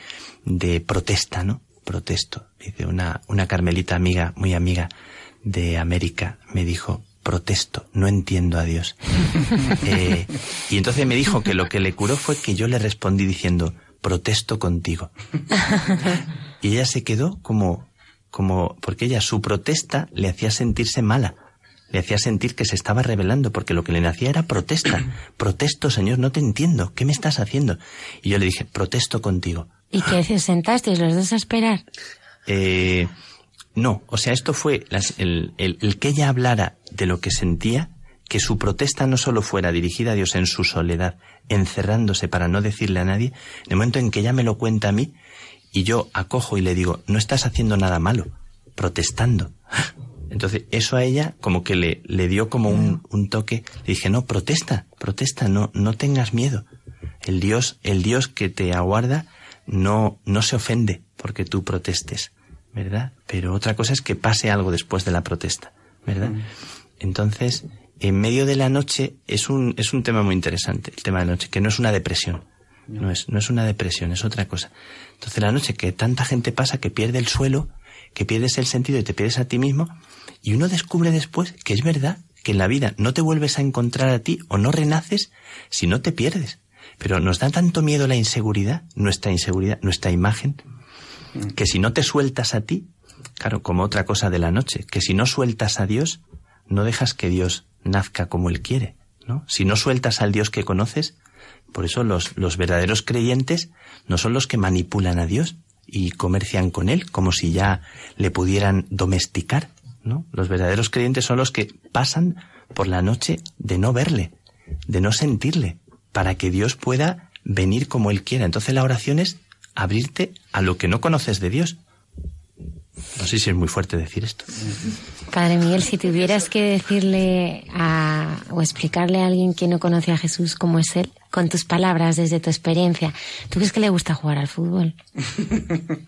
de protesta, ¿no? protesto. Dice una, una carmelita amiga, muy amiga de América, me dijo, protesto, no entiendo a Dios. Eh, y entonces me dijo que lo que le curó fue que yo le respondí diciendo, protesto contigo. Y ella se quedó como, como, porque ella, su protesta le hacía sentirse mala, le hacía sentir que se estaba rebelando, porque lo que le hacía era protesta. Protesto, Señor, no te entiendo, ¿qué me estás haciendo? Y yo le dije, protesto contigo. ¿Y qué sentasteis los dos a esperar? Eh, no, o sea, esto fue el, el, que ella hablara de lo que sentía, que su protesta no solo fuera dirigida a Dios en su soledad, encerrándose para no decirle a nadie, en el momento en que ella me lo cuenta a mí, y yo acojo y le digo, no estás haciendo nada malo, protestando. Entonces, eso a ella como que le, le dio como un, un toque. Le dije, no, protesta, protesta, no, no tengas miedo. El Dios, el Dios que te aguarda no, no se ofende porque tú protestes. ¿Verdad? Pero otra cosa es que pase algo después de la protesta, ¿verdad? Mm. Entonces, en medio de la noche es un, es un tema muy interesante, el tema de la noche, que no es una depresión. No es, no es una depresión, es otra cosa. Entonces la noche que tanta gente pasa que pierde el suelo, que pierdes el sentido y te pierdes a ti mismo, y uno descubre después que es verdad que en la vida no te vuelves a encontrar a ti o no renaces si no te pierdes. Pero nos da tanto miedo la inseguridad, nuestra inseguridad, nuestra imagen, que si no te sueltas a ti, claro, como otra cosa de la noche, que si no sueltas a Dios, no dejas que Dios nazca como Él quiere, ¿no? Si no sueltas al Dios que conoces, por eso los, los verdaderos creyentes no son los que manipulan a Dios y comercian con Él como si ya le pudieran domesticar, ¿no? Los verdaderos creyentes son los que pasan por la noche de no verle, de no sentirle, para que Dios pueda venir como Él quiera. Entonces la oración es abrirte a lo que no conoces de Dios. No sé si es muy fuerte decir esto. Padre Miguel, si tuvieras que decirle a, o explicarle a alguien que no conoce a Jesús cómo es Él, con tus palabras, desde tu experiencia, ¿tú crees que le gusta jugar al fútbol?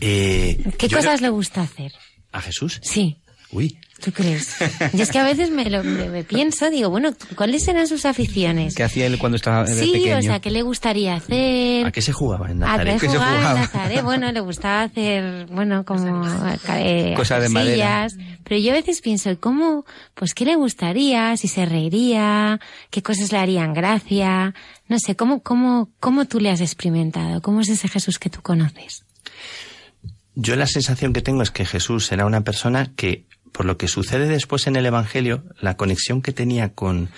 Eh, ¿Qué cosas le gusta hacer? ¿A Jesús? Sí. Uy, ¿Tú crees? Y es que a veces me, lo, me, pienso, digo, bueno, ¿cuáles eran sus aficiones? ¿Qué hacía él cuando estaba sí, pequeño? Sí, o sea, ¿qué le gustaría hacer? ¿A qué se jugaba en Nazaret? ¿A qué, jugaba, en Nazaret? Bueno, le gustaba hacer, bueno, como... Eh, Cosas de madera. Pero yo a veces pienso, ¿cómo, pues qué le gustaría? Si se reiría, qué cosas le harían gracia, no sé, ¿cómo, cómo, cómo tú le has experimentado? ¿Cómo es ese Jesús que tú conoces? Yo la sensación que tengo es que Jesús era una persona que por lo que sucede después en el Evangelio, la conexión que tenía con,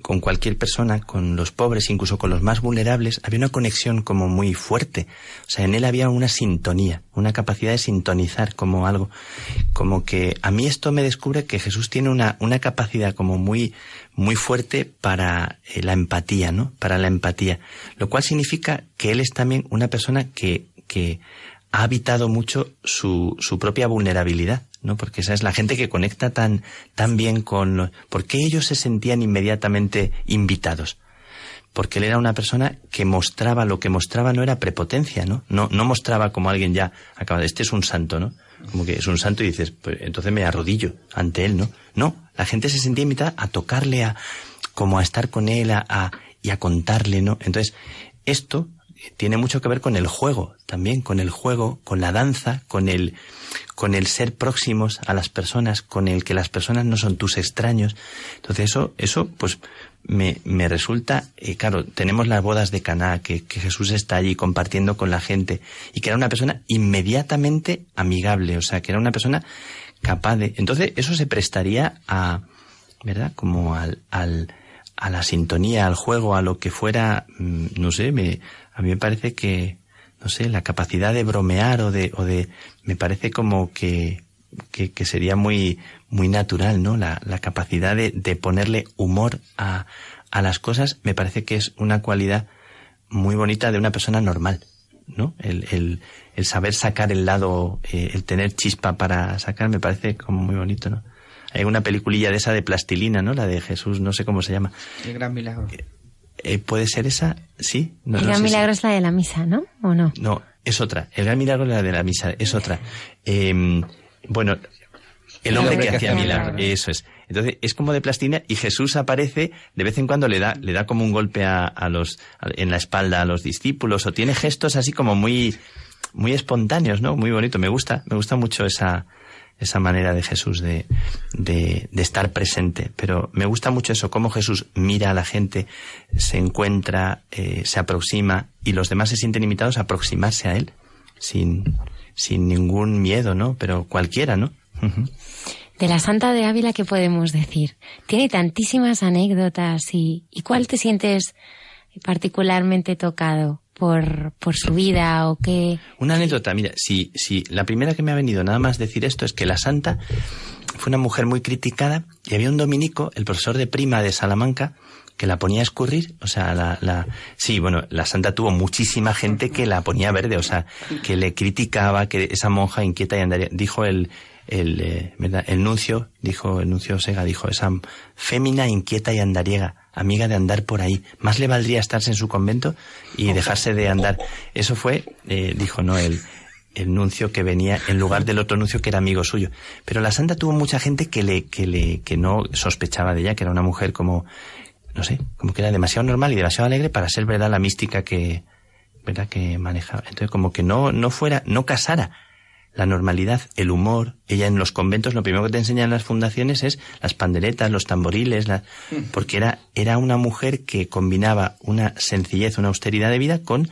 con cualquier persona, con los pobres, incluso con los más vulnerables, había una conexión como muy fuerte. O sea, en él había una sintonía, una capacidad de sintonizar como algo, como que a mí esto me descubre que Jesús tiene una, una capacidad como muy, muy fuerte para eh, la empatía, ¿no? Para la empatía. Lo cual significa que él es también una persona que, que ha habitado mucho su, su propia vulnerabilidad. ¿No? Porque esa es la gente que conecta tan, tan bien con... ¿Por qué ellos se sentían inmediatamente invitados? Porque él era una persona que mostraba, lo que mostraba no era prepotencia, ¿no? No, no mostraba como alguien ya acaba de, este es un santo, ¿no? Como que es un santo y dices, pues entonces me arrodillo ante él, ¿no? No, la gente se sentía invitada a tocarle, a, como a estar con él, a y a contarle, ¿no? Entonces, esto tiene mucho que ver con el juego, también con el juego, con la danza, con el, con el ser próximos a las personas, con el que las personas no son tus extraños. Entonces eso, eso pues me, me resulta, eh, claro, tenemos las bodas de Caná, que, Jesús está allí compartiendo con la gente, y que era una persona inmediatamente amigable, o sea, que era una persona capaz de. Entonces, eso se prestaría a, ¿verdad? Como al, al, a la sintonía, al juego, a lo que fuera, mm, no sé, me, a mí me parece que, no sé, la capacidad de bromear o de, o de, me parece como que, que, que sería muy, muy natural, ¿no? La, la capacidad de, de, ponerle humor a, a las cosas me parece que es una cualidad muy bonita de una persona normal, ¿no? El, el, el saber sacar el lado, eh, el tener chispa para sacar me parece como muy bonito, ¿no? Hay una peliculilla de esa de plastilina, ¿no? La de Jesús, no sé cómo se llama. El gran milagro. Eh, ¿Puede ser esa? ¿Sí? No, el gran milagro es la de la misa, ¿no? ¿O no? No, es otra. El gran milagro es la de la misa, es otra. Eh, bueno, el hombre que hacía milagro, eso es. Entonces es como de plastilina y Jesús aparece de vez en cuando le da le da como un golpe a, a los a, en la espalda a los discípulos o tiene gestos así como muy muy espontáneos, ¿no? Muy bonito. Me gusta me gusta mucho esa esa manera de Jesús de, de, de, estar presente. Pero me gusta mucho eso, cómo Jesús mira a la gente, se encuentra, eh, se aproxima y los demás se sienten invitados a aproximarse a Él sin, sin ningún miedo, ¿no? Pero cualquiera, ¿no? De la Santa de Ávila, ¿qué podemos decir? Tiene tantísimas anécdotas y, ¿y cuál te sientes particularmente tocado? Por, por su vida o qué? Una anécdota, mira, si, si la primera que me ha venido nada más decir esto es que la santa fue una mujer muy criticada y había un dominico, el profesor de prima de Salamanca, que la ponía a escurrir, o sea, la, la, sí, bueno, la santa tuvo muchísima gente que la ponía verde, o sea, que le criticaba, que esa monja inquieta y andaría, dijo el, el, eh, ¿verdad? el nuncio, dijo el nuncio Sega, dijo, esa fémina inquieta y andariega, amiga de andar por ahí. Más le valdría estarse en su convento y dejarse de andar. Eso fue, eh, dijo, no, el, el nuncio que venía en lugar del otro nuncio que era amigo suyo. Pero la santa tuvo mucha gente que le, que le, que no sospechaba de ella, que era una mujer como, no sé, como que era demasiado normal y demasiado alegre para ser verdad la mística que, verdad que manejaba. Entonces como que no, no fuera, no casara la normalidad, el humor. Ella en los conventos lo primero que te enseñan las fundaciones es las panderetas, los tamboriles, la... porque era, era una mujer que combinaba una sencillez, una austeridad de vida con,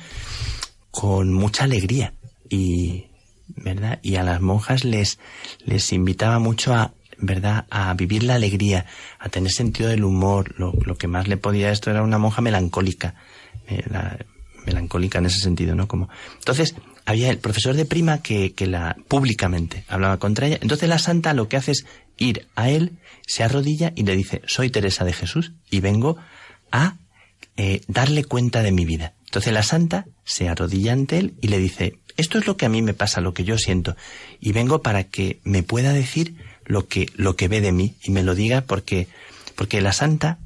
con mucha alegría. Y, ¿verdad? Y a las monjas les, les invitaba mucho a, ¿verdad? A vivir la alegría, a tener sentido del humor. Lo, lo que más le podía esto era una monja melancólica. Eh, la, melancólica en ese sentido, ¿no? Como, entonces, había el profesor de prima que, que la públicamente hablaba contra ella. Entonces la santa lo que hace es ir a él, se arrodilla y le dice, soy Teresa de Jesús y vengo a eh, darle cuenta de mi vida. Entonces la santa se arrodilla ante él y le dice, esto es lo que a mí me pasa, lo que yo siento, y vengo para que me pueda decir lo que, lo que ve de mí y me lo diga porque, porque la santa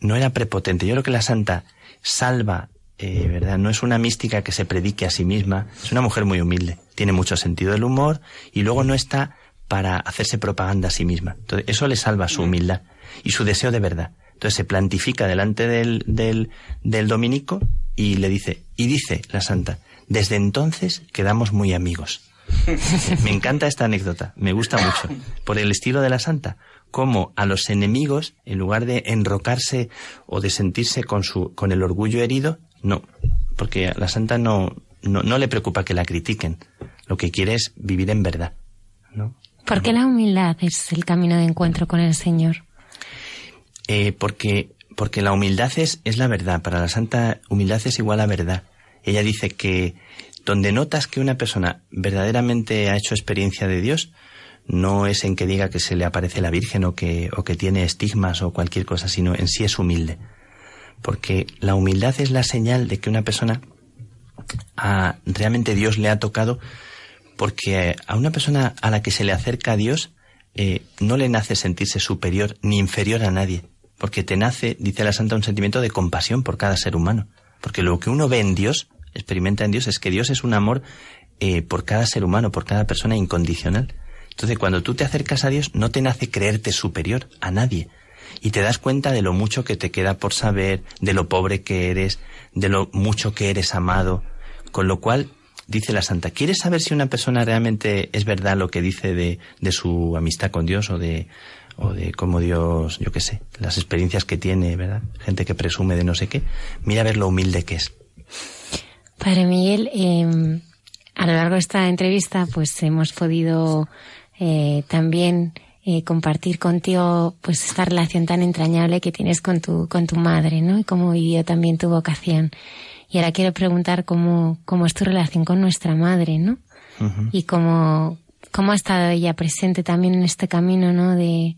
no era prepotente. Yo creo que la santa salva eh, ¿verdad? No es una mística que se predique a sí misma, es una mujer muy humilde, tiene mucho sentido del humor y luego no está para hacerse propaganda a sí misma. Entonces, eso le salva su humildad y su deseo de verdad. Entonces se plantifica delante del, del, del dominico y le dice, y dice la santa, desde entonces quedamos muy amigos. me encanta esta anécdota, me gusta mucho, por el estilo de la santa, como a los enemigos, en lugar de enrocarse o de sentirse con, su, con el orgullo herido, no, porque a la santa no, no, no le preocupa que la critiquen. Lo que quiere es vivir en verdad. ¿no? ¿Por qué la humildad es el camino de encuentro con el Señor? Eh, porque, porque la humildad es, es la verdad. Para la santa, humildad es igual a verdad. Ella dice que donde notas que una persona verdaderamente ha hecho experiencia de Dios, no es en que diga que se le aparece la Virgen o que, o que tiene estigmas o cualquier cosa, sino en sí es humilde porque la humildad es la señal de que una persona realmente Dios le ha tocado, porque a una persona a la que se le acerca a Dios eh, no le nace sentirse superior ni inferior a nadie, porque te nace, dice la Santa, un sentimiento de compasión por cada ser humano, porque lo que uno ve en Dios, experimenta en Dios, es que Dios es un amor eh, por cada ser humano, por cada persona incondicional. Entonces, cuando tú te acercas a Dios, no te nace creerte superior a nadie, y te das cuenta de lo mucho que te queda por saber, de lo pobre que eres, de lo mucho que eres amado, con lo cual dice la santa, ¿quieres saber si una persona realmente es verdad lo que dice de, de su amistad con Dios o de, o de cómo Dios, yo qué sé, las experiencias que tiene, ¿verdad? Gente que presume de no sé qué. Mira a ver lo humilde que es. Padre Miguel, eh, a lo largo de esta entrevista, pues hemos podido eh, también eh, compartir contigo pues esta relación tan entrañable que tienes con tu, con tu madre, ¿no? Y cómo vivió también tu vocación. Y ahora quiero preguntar cómo, cómo es tu relación con nuestra madre, ¿no? Y cómo, cómo ha estado ella presente también en este camino, ¿no? De,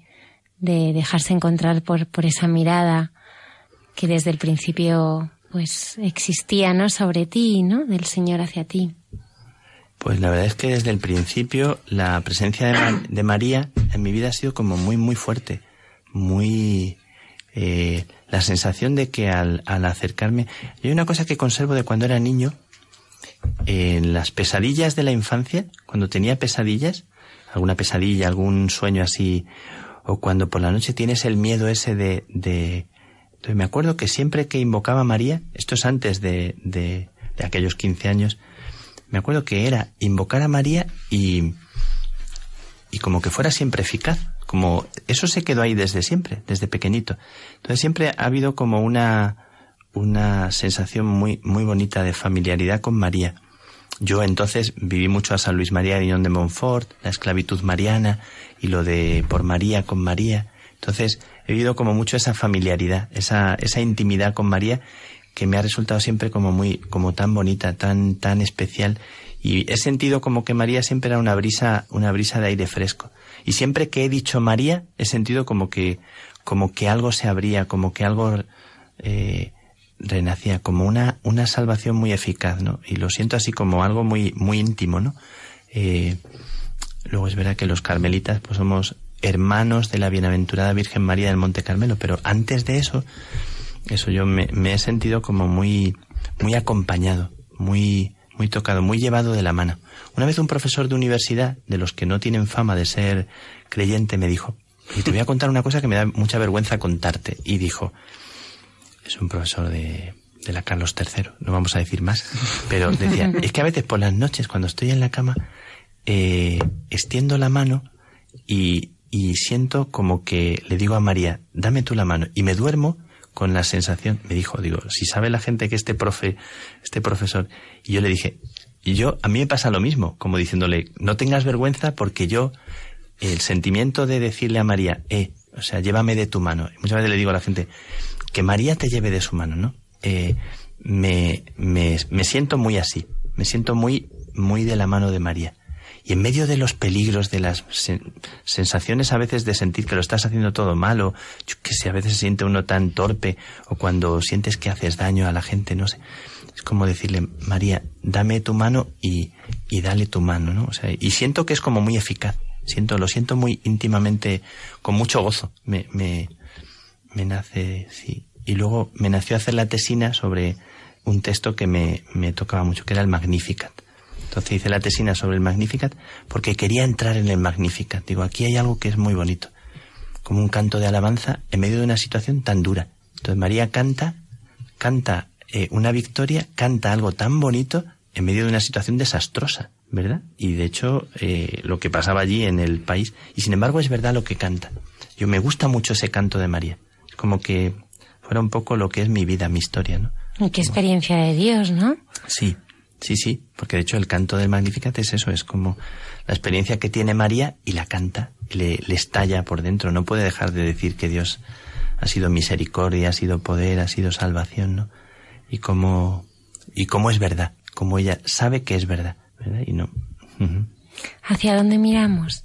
de dejarse encontrar por, por esa mirada que desde el principio pues existía, ¿no? Sobre ti, ¿no? Del Señor hacia ti. Pues la verdad es que desde el principio la presencia de, María en mi vida ha sido como muy, muy fuerte, muy... Eh, la sensación de que al, acercarme... hay una cosa que conservo de cuando era niño, en las pesadillas de la infancia, cuando tenía pesadillas, alguna pesadilla, algún sueño así, o cuando por la noche tienes el miedo ese de... de entonces me acuerdo que siempre que invocaba a María, esto es antes de, de, de aquellos 15 años, me acuerdo que era invocar a María y, y como que fuera siempre eficaz, como eso se quedó ahí desde siempre, desde pequeñito. Entonces siempre ha habido como una, una sensación muy, muy bonita de familiaridad con María. Yo entonces viví mucho a San Luis María de de Montfort, la esclavitud mariana y lo de por María con María. Entonces he vivido como mucho esa familiaridad, esa, esa intimidad con María que me ha resultado siempre como muy, como tan bonita, tan, tan especial. Y he sentido como que María siempre era una brisa, una brisa de aire fresco. Y siempre que he dicho María, he sentido como que, como que algo se abría, como que algo eh, renacía, como una, una salvación muy eficaz, ¿no? Y lo siento así como algo muy, muy íntimo, ¿no? Eh, luego es verdad que los carmelitas, pues somos hermanos de la bienaventurada Virgen María del Monte Carmelo, pero antes de eso, eso yo me, he sentido como muy, muy acompañado, muy, muy tocado, muy llevado de la mano. Una vez un profesor de universidad, de los que no tienen fama de ser creyente, me dijo, y te voy a contar una cosa que me da mucha vergüenza contarte, y dijo, es un profesor de, de la Carlos III, no vamos a decir más, pero decía, es que a veces por las noches cuando estoy en la cama, eh, extiendo la mano y, y siento como que le digo a María, dame tú la mano, y me duermo con la sensación, me dijo, digo, si sabe la gente que este profe, este profesor, y yo le dije, y yo, a mí me pasa lo mismo, como diciéndole, no tengas vergüenza porque yo, el sentimiento de decirle a María, eh, o sea, llévame de tu mano, muchas veces le digo a la gente, que María te lleve de su mano, ¿no? Eh, me, me, me siento muy así, me siento muy, muy de la mano de María. Y en medio de los peligros, de las sensaciones a veces de sentir que lo estás haciendo todo malo, que si a veces se siente uno tan torpe, o cuando sientes que haces daño a la gente, no sé. Es como decirle, María, dame tu mano y, y dale tu mano, ¿no? O sea, y siento que es como muy eficaz. Siento, lo siento muy íntimamente, con mucho gozo. Me, me, me nace, sí. Y luego me nació hacer la tesina sobre un texto que me, me tocaba mucho, que era el Magnificat. Entonces hice la tesina sobre el Magnificat porque quería entrar en el Magnificat. Digo, aquí hay algo que es muy bonito, como un canto de alabanza en medio de una situación tan dura. Entonces María canta, canta eh, una victoria, canta algo tan bonito en medio de una situación desastrosa, ¿verdad? Y de hecho, eh, lo que pasaba allí en el país, y sin embargo es verdad lo que canta. Yo me gusta mucho ese canto de María. Como que fuera un poco lo que es mi vida, mi historia, ¿no? Y qué experiencia de Dios, ¿no? Sí, Sí, sí, porque de hecho el canto del Magnificat es eso, es como la experiencia que tiene María y la canta, le, le estalla por dentro, no puede dejar de decir que Dios ha sido misericordia, ha sido poder, ha sido salvación, ¿no? Y cómo, y cómo es verdad, como ella sabe que es verdad, ¿verdad? Y no. ¿Hacia dónde miramos?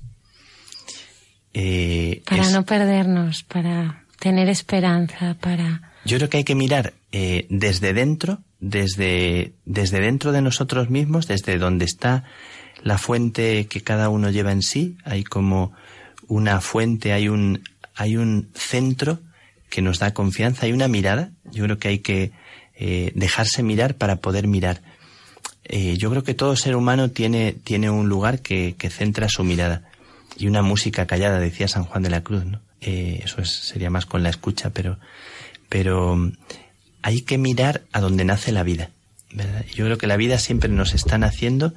Eh, para no perdernos, para tener esperanza, para... Yo creo que hay que mirar eh, desde dentro desde, desde dentro de nosotros mismos, desde donde está la fuente que cada uno lleva en sí, hay como una fuente, hay un, hay un centro que nos da confianza, hay una mirada, yo creo que hay que eh, dejarse mirar para poder mirar. Eh, yo creo que todo ser humano tiene, tiene un lugar que, que, centra su mirada y una música callada, decía San Juan de la Cruz, ¿no? Eh, eso es, sería más con la escucha, pero, pero hay que mirar a donde nace la vida. ¿verdad? Yo creo que la vida siempre nos está naciendo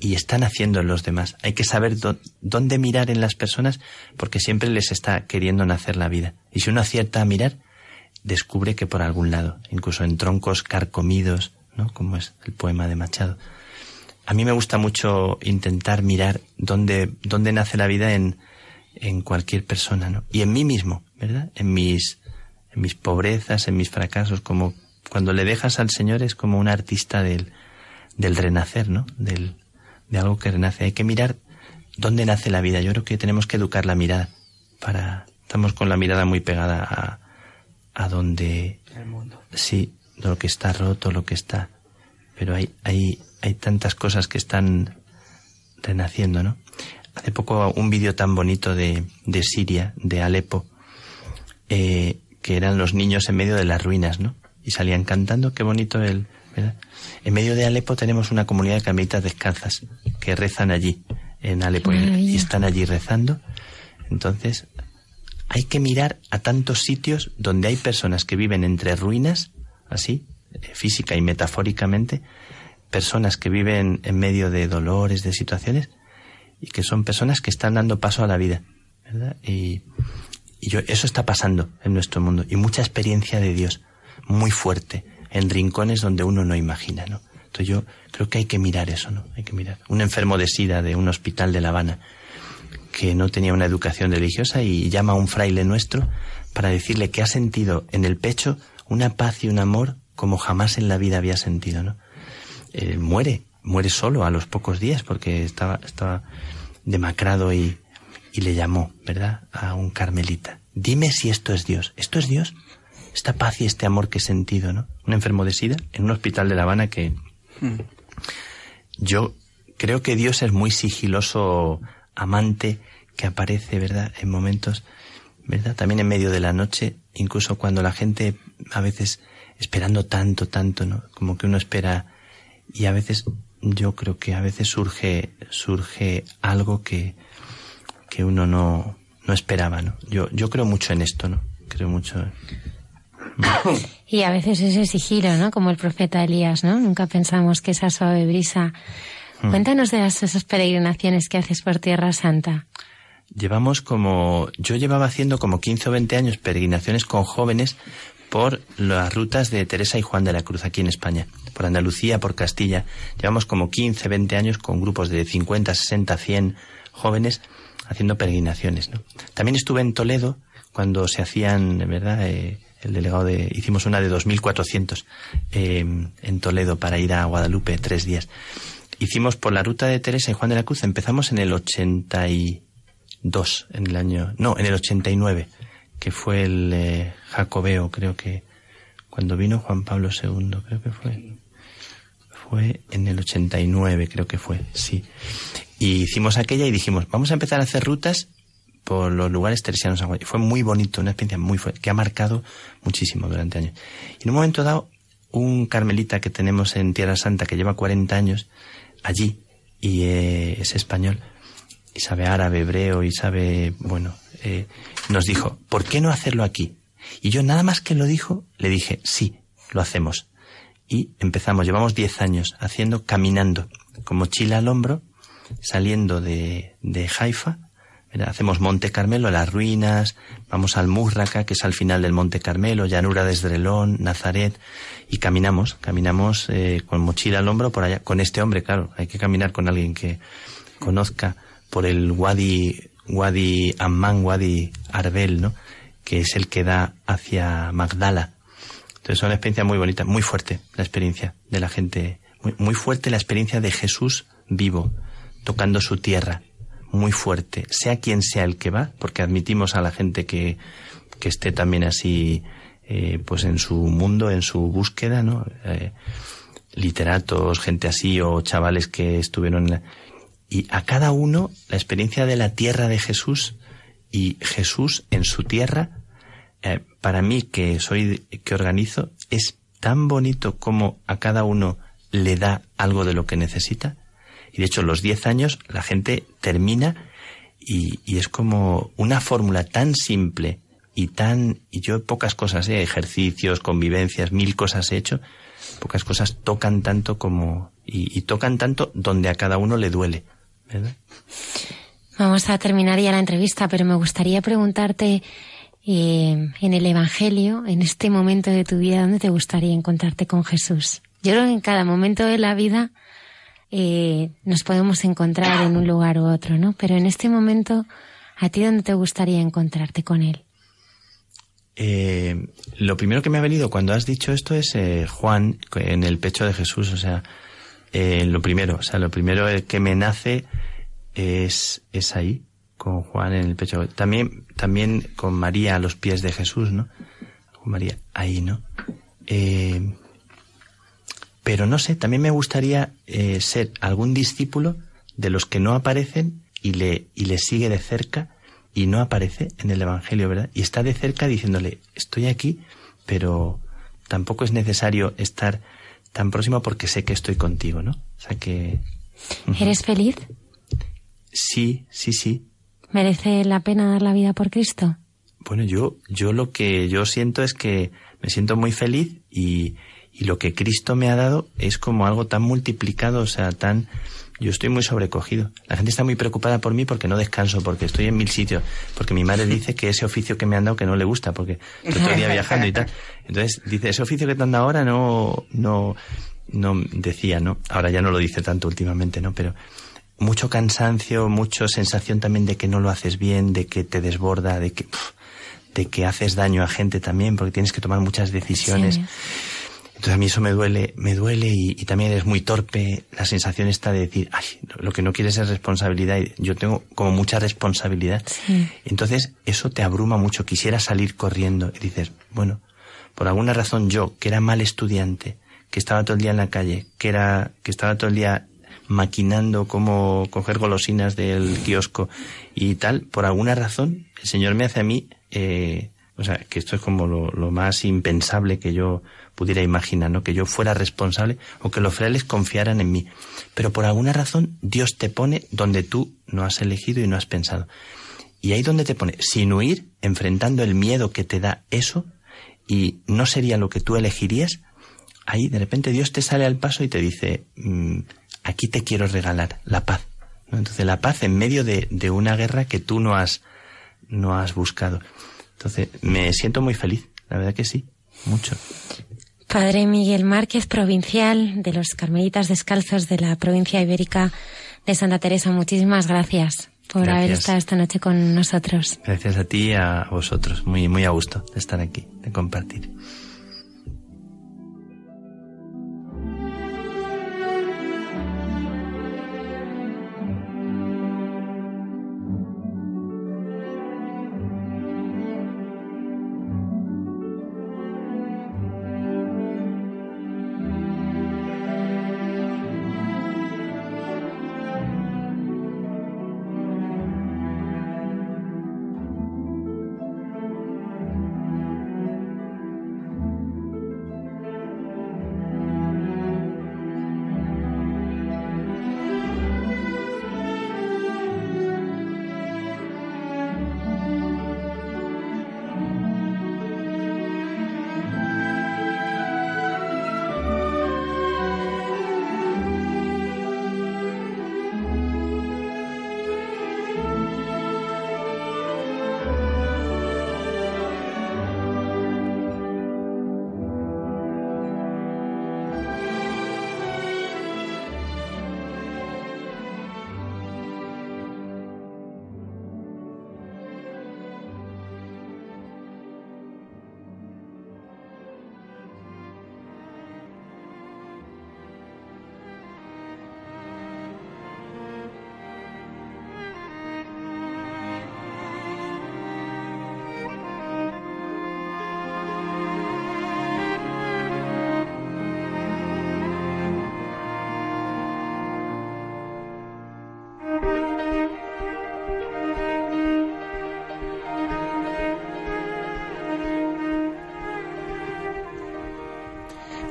y está naciendo en los demás. Hay que saber dónde mirar en las personas porque siempre les está queriendo nacer la vida. Y si uno acierta a mirar, descubre que por algún lado, incluso en troncos carcomidos, ¿no? Como es el poema de Machado. A mí me gusta mucho intentar mirar dónde, dónde nace la vida en, en cualquier persona, ¿no? Y en mí mismo, ¿verdad? En mis, en mis pobrezas, en mis fracasos, como cuando le dejas al Señor es como un artista del, del renacer, ¿no? Del, de algo que renace. Hay que mirar dónde nace la vida. Yo creo que tenemos que educar la mirada para, estamos con la mirada muy pegada a, a donde, el mundo. sí, lo que está roto, lo que está, pero hay, hay, hay tantas cosas que están renaciendo, ¿no? Hace poco un vídeo tan bonito de, de Siria, de Alepo, eh, que eran los niños en medio de las ruinas, ¿no? Y salían cantando, qué bonito el, ¿verdad? En medio de Alepo tenemos una comunidad de carmelitas descalzas que rezan allí, en Alepo, y están allí rezando. Entonces, hay que mirar a tantos sitios donde hay personas que viven entre ruinas, así, eh, física y metafóricamente, personas que viven en medio de dolores, de situaciones, y que son personas que están dando paso a la vida, ¿verdad? Y, y yo, eso está pasando en nuestro mundo y mucha experiencia de Dios, muy fuerte, en rincones donde uno no imagina, ¿no? Entonces yo creo que hay que mirar eso, ¿no? Hay que mirar. Un enfermo de SIDA de un hospital de La Habana que no tenía una educación religiosa y llama a un fraile nuestro para decirle que ha sentido en el pecho una paz y un amor como jamás en la vida había sentido, ¿no? Eh, muere, muere solo a los pocos días porque estaba, estaba demacrado y, y le llamó, ¿verdad?, a un carmelita. Dime si esto es Dios. ¿Esto es Dios? Esta paz y este amor que he sentido, ¿no? Un enfermo de SIDA en un hospital de La Habana que yo creo que Dios es muy sigiloso amante que aparece, ¿verdad?, en momentos, ¿verdad? También en medio de la noche, incluso cuando la gente a veces esperando tanto, tanto, ¿no? Como que uno espera y a veces yo creo que a veces surge surge algo que que uno no, no esperaba, ¿no? Yo, yo creo mucho en esto, ¿no? Creo mucho. Y a veces ese sigilo, ¿no? Como el profeta Elías, ¿no? Nunca pensamos que esa suave brisa. Hmm. Cuéntanos de esas peregrinaciones que haces por Tierra Santa. Llevamos como, yo llevaba haciendo como 15 o 20 años peregrinaciones con jóvenes por las rutas de Teresa y Juan de la Cruz aquí en España, por Andalucía, por Castilla. Llevamos como 15, 20 años con grupos de 50, 60, 100 jóvenes haciendo peregrinaciones. ¿no? También estuve en Toledo cuando se hacían, ¿verdad? Eh, el delegado de, hicimos una de 2.400 eh, en Toledo para ir a Guadalupe tres días. Hicimos por la ruta de Teresa y Juan de la Cruz, empezamos en el 82, en el año, no, en el 89, que fue el eh, Jacobeo, creo que, cuando vino Juan Pablo II, creo que fue. Fue en el 89, creo que fue, sí. Y hicimos aquella y dijimos, vamos a empezar a hacer rutas por los lugares teresianos. Fue muy bonito, una experiencia muy fuerte, que ha marcado muchísimo durante años. Y en un momento dado, un carmelita que tenemos en Tierra Santa que lleva 40 años allí y eh, es español y sabe árabe, hebreo y sabe, bueno, eh, nos dijo, ¿por qué no hacerlo aquí? Y yo nada más que lo dijo, le dije, sí, lo hacemos. Y empezamos, llevamos 10 años haciendo, caminando, con mochila al hombro, saliendo de, de Haifa, hacemos Monte Carmelo, las ruinas, vamos al Murraca, que es al final del Monte Carmelo, llanura de Esdrelón, Nazaret, y caminamos, caminamos eh, con mochila al hombro por allá, con este hombre, claro, hay que caminar con alguien que conozca por el Wadi, Wadi Amman, Wadi Arbel, ¿no? que es el que da hacia Magdala. Entonces es una experiencia muy bonita, muy fuerte la experiencia de la gente, muy, muy fuerte la experiencia de Jesús vivo, tocando su tierra, muy fuerte, sea quien sea el que va, porque admitimos a la gente que, que esté también así, eh, pues en su mundo, en su búsqueda, ¿no? Eh, literatos, gente así, o chavales que estuvieron en. Y a cada uno la experiencia de la tierra de Jesús y Jesús en su tierra, eh, para mí que soy, que organizo, es tan bonito como a cada uno le da algo de lo que necesita y de hecho, los 10 años la gente termina y, es como una fórmula tan simple y tan. Y yo pocas cosas, ¿eh? ejercicios, convivencias, mil cosas he hecho. Pocas cosas tocan tanto como. Y, tocan tanto donde a cada uno le duele. ¿verdad? Vamos a terminar ya la entrevista, pero me gustaría preguntarte. Eh, en el Evangelio, en este momento de tu vida, ¿dónde te gustaría encontrarte con Jesús? Yo creo que en cada momento de la vida eh, nos podemos encontrar en un lugar u otro, ¿no? Pero en este momento, ¿a ti dónde te gustaría encontrarte con él? Eh, lo primero que me ha venido cuando has dicho esto es eh, Juan en el pecho de Jesús, o sea, lo primero, o sea, lo primero que me nace es, es ahí, con Juan en el pecho. También, también con María a los pies de Jesús, ¿no? Con María ahí, ¿no? Eh, pero no sé, también me gustaría eh, ser algún discípulo de los que no aparecen y le, y le sigue de cerca y no aparece en el Evangelio, ¿verdad? Y está de cerca diciéndole, estoy aquí, pero tampoco es necesario estar tan próximo porque sé que estoy contigo, ¿no? O sea que... ¿Eres feliz? Sí, sí, sí. ¿Merece la pena dar la vida por Cristo? Bueno, yo, yo lo que yo siento es que me siento muy feliz y, y lo que Cristo me ha dado es como algo tan multiplicado, o sea, tan... Yo estoy muy sobrecogido. La gente está muy preocupada por mí porque no descanso, porque estoy en mil sitios, porque mi madre dice que ese oficio que me han dado que no le gusta, porque estoy todo el día viajando y tal. Entonces dice, ese oficio que te han dado ahora no, no, no decía, ¿no? Ahora ya no lo dice tanto últimamente, ¿no? Pero mucho cansancio, mucha sensación también de que no lo haces bien, de que te desborda, de que, de que haces daño a gente también, porque tienes que tomar muchas decisiones. Entonces a mí eso me duele, me duele y, también eres muy torpe. La sensación está de decir, ay, lo que no quieres es responsabilidad. Yo tengo como mucha responsabilidad. Entonces eso te abruma mucho. Quisiera salir corriendo y dices, bueno, por alguna razón yo, que era mal estudiante, que estaba todo el día en la calle, que era, que estaba todo el día maquinando cómo coger golosinas del kiosco y tal, por alguna razón, el Señor me hace a mí, eh, o sea, que esto es como lo, más impensable que yo pudiera imaginar, ¿no? Que yo fuera responsable o que los frailes confiaran en mí. Pero por alguna razón Dios te pone donde tú no has elegido y no has pensado. Y ahí donde te pone, sin huir, enfrentando el miedo que te da eso, y no sería lo que tú elegirías, ahí de repente Dios te sale al paso y te dice, mm, aquí te quiero regalar la paz. Entonces la paz en medio de, de, una guerra que tú no has, no has buscado. Entonces me siento muy feliz, la verdad que sí, mucho. Padre Miguel Márquez, provincial de los Carmelitas Descalzos de la provincia ibérica de Santa Teresa, muchísimas gracias por haber estado esta noche con nosotros. Gracias a ti y a vosotros, muy, muy a gusto de estar aquí, de compartir.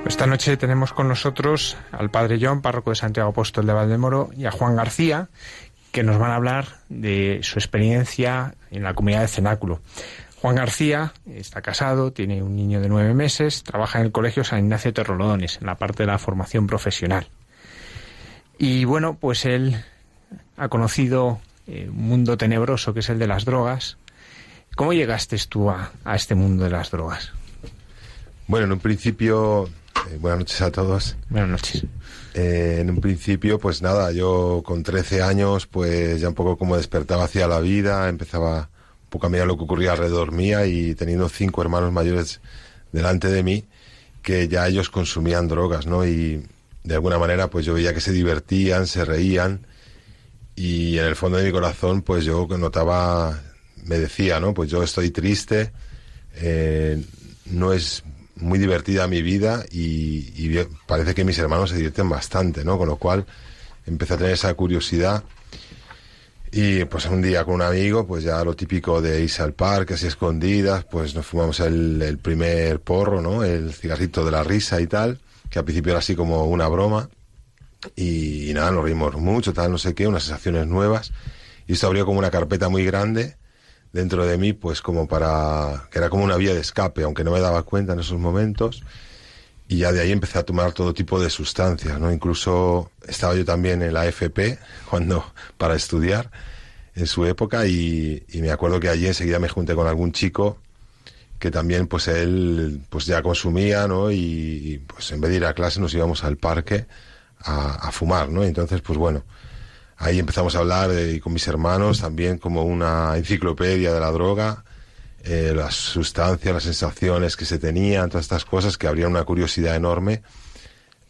Esta noche tenemos con nosotros al Padre John, párroco de Santiago Apóstol de Valdemoro, y a Juan García, que nos van a hablar de su experiencia en la comunidad de Cenáculo. Juan García está casado, tiene un niño de nueve meses, trabaja en el Colegio San Ignacio Terrolodones, en la parte de la formación profesional. Y bueno, pues él ha conocido eh, un mundo tenebroso que es el de las drogas. ¿Cómo llegaste tú a este mundo de las drogas? Bueno, en un principio eh, buenas noches a todos. Buenas noches. Eh, en un principio, pues nada, yo con 13 años, pues ya un poco como despertaba hacia la vida, empezaba un poco a mirar lo que ocurría alrededor mía y teniendo cinco hermanos mayores delante de mí, que ya ellos consumían drogas, ¿no? Y de alguna manera, pues yo veía que se divertían, se reían y en el fondo de mi corazón, pues yo notaba, me decía, ¿no? Pues yo estoy triste, eh, no es muy divertida mi vida y, parece que mis hermanos se divierten bastante, ¿no? Con lo cual empecé a tener esa curiosidad y pues un día con un amigo, pues ya lo típico de irse al parque, así escondidas, pues nos fumamos el, primer porro, ¿no? El cigarrito de la risa y tal, que al principio era así como una broma. Y, y nada, nos reímos mucho, tal, no sé qué, unas sensaciones nuevas. Y esto abrió como una carpeta muy grande dentro de mí, pues como para, que era como una vía de escape, aunque no me daba cuenta en esos momentos. y ya de ahí empecé a tomar todo tipo de sustancias, ¿no? Incluso estaba yo también en la FP cuando para estudiar en su época y, me acuerdo que allí enseguida me junté con algún chico que también pues él pues ya consumía, ¿no? Y, pues en vez de ir a clase nos íbamos al parque a, fumar, ¿no? Entonces pues bueno, ahí empezamos a hablar y con mis hermanos también como una enciclopedia de la droga eh, las sustancias, las sensaciones que se tenían, todas estas cosas que abrían una curiosidad enorme.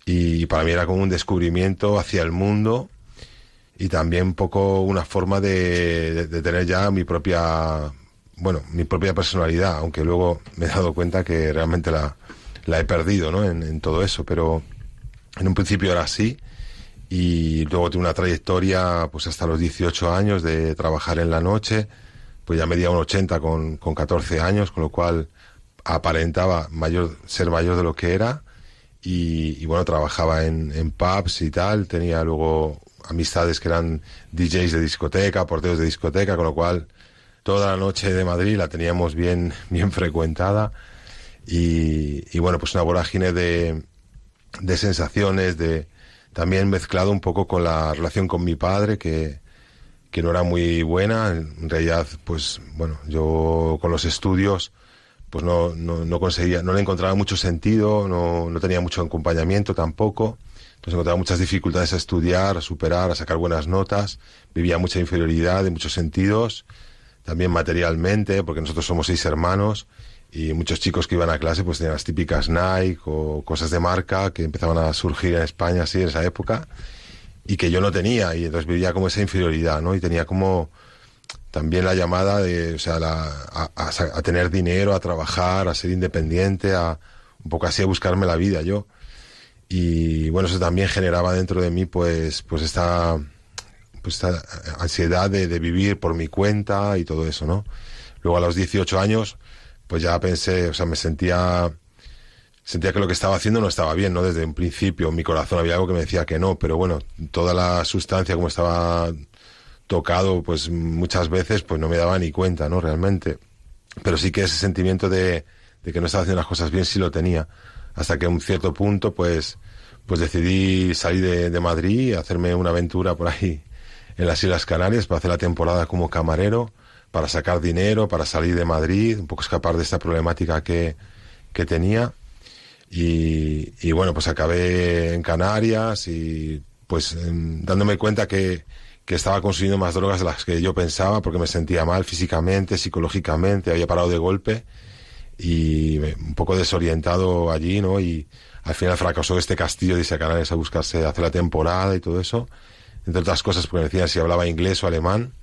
Y para mí era como un descubrimiento hacia el mundo y también un poco una forma de, tener ya mi propia, bueno, mi propia personalidad, aunque luego me he dado cuenta que realmente la, la he perdido, ¿no? En, todo eso, pero en un principio era así y luego tuve una trayectoria pues hasta los 18 años de trabajar en la noche, pues ya medía un 80 con, con 14 años, con lo cual aparentaba mayor, ser mayor de lo que era. Y, bueno, trabajaba en, en, pubs y tal, tenía luego amistades que eran DJs de discoteca, porteros de discoteca, con lo cual toda la noche de Madrid la teníamos bien, bien frecuentada. Y, y bueno, pues una vorágine de, de sensaciones, de también mezclado un poco con la relación con mi padre, que, que no era muy buena. En realidad, pues bueno, yo con los estudios pues no, no, no conseguía, no le encontraba mucho sentido, no, no tenía mucho acompañamiento tampoco. Entonces encontraba muchas dificultades a estudiar, a superar, a sacar buenas notas. Vivía mucha inferioridad en muchos sentidos, también materialmente, porque nosotros somos seis hermanos y muchos chicos que iban a clase pues tenían las típicas Nike o cosas de marca que empezaban a surgir en España así en esa época y que yo no tenía y entonces vivía como esa inferioridad, ¿no? Y tenía como también la llamada de, o sea, a, a, tener dinero, a trabajar, a ser independiente, a un poco así a buscarme la vida yo. Y bueno, eso también generaba dentro de mí pues, pues esta, pues esta ansiedad de, de vivir por mi cuenta y todo eso, ¿no? Luego a los 18 años, pues ya pensé, o sea, me sentía sentía que lo que estaba haciendo no estaba bien, ¿no? Desde un principio, en mi corazón había algo que me decía que no, pero bueno, toda la sustancia como estaba tocado, pues muchas veces, pues no me daba ni cuenta, ¿no? Realmente. Pero sí que ese sentimiento de, de que no estaba haciendo las cosas bien sí lo tenía. Hasta que a un cierto punto, pues, pues decidí salir de, de Madrid, hacerme una aventura por ahí en las Islas Canarias para hacer la temporada como camarero, para sacar dinero, para salir de Madrid, un poco escapar de esta problemática que, que tenía y, bueno, pues acabé en Canarias y pues dándome cuenta que, que estaba consumiendo más drogas de las que yo pensaba porque me sentía mal físicamente, psicológicamente, había parado de golpe y un poco desorientado allí, ¿no? Y al final fracasó este castillo de irse a Canarias a buscarse, hacer la temporada y todo eso. Entre otras cosas porque me decían si hablaba inglés o alemán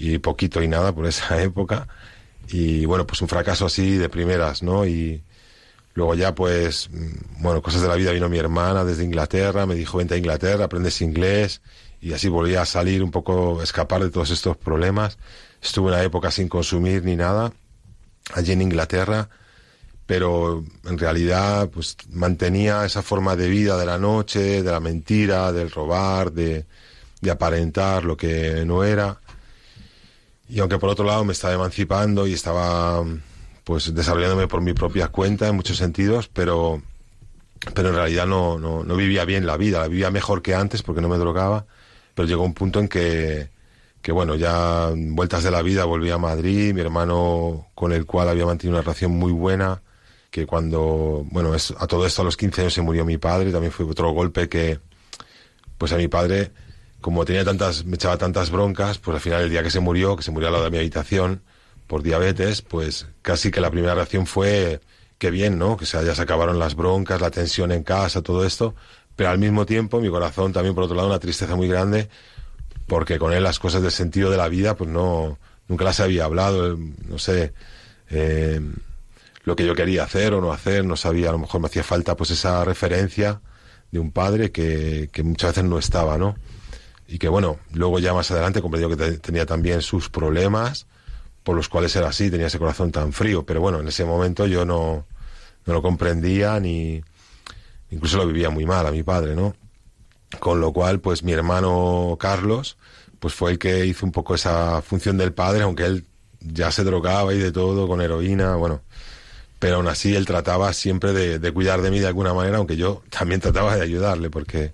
y poquito y nada por esa época. Y bueno, pues un fracaso así de primeras, ¿no? Y, Luego ya, pues, mm, bueno, cosas de la vida vino mi hermana desde Inglaterra, me dijo, vente a Inglaterra, aprendes inglés, y así volví a salir un poco, escapar de todos estos problemas. Estuve una época sin consumir ni nada, allí en Inglaterra, pero en realidad, pues, mantenía esa forma de vida de la noche, de la mentira, del robar, de, de aparentar lo que no era. Y aunque por otro lado me estaba emancipando y estaba pues desarrollándome por mi propia cuenta en muchos sentidos, pero, pero en realidad no, no, no vivía bien la vida, la vivía mejor que antes porque no me drogaba, pero llegó un punto en que, que bueno, ya vueltas de la vida volví a Madrid, mi hermano con el cual había mantenido una relación muy buena, que cuando, bueno, a todo esto a los 15 años se murió mi padre, también fue otro golpe que, pues a mi padre, como tenía tantas, me echaba tantas broncas, pues al final el día que se murió, que se murió al lado de mi habitación, por diabetes, pues casi que la primera reacción fue que bien, ¿no? Que ya se acabaron las broncas, la tensión en casa, todo esto, pero al mismo tiempo mi corazón también por otro lado una tristeza muy grande porque con él las cosas del sentido de la vida pues no nunca las había hablado, no sé eh, lo que yo quería hacer o no hacer, no sabía, a lo mejor me hacía falta pues esa referencia de un padre que muchas veces no estaba, ¿no? Y que bueno, luego ya más adelante comprendió que tenía también sus problemas, por los cuales era así, tenía ese corazón tan frío. Pero bueno, en ese momento yo no, no lo comprendía ni incluso lo vivía muy mal a mi padre, ¿no? Con lo cual, pues mi hermano Carlos, pues fue el que hizo un poco esa función del padre, aunque él ya se drogaba y de todo con heroína, bueno, pero aún así él trataba siempre de, de, cuidar de mí de alguna manera, aunque yo también trataba de ayudarle, porque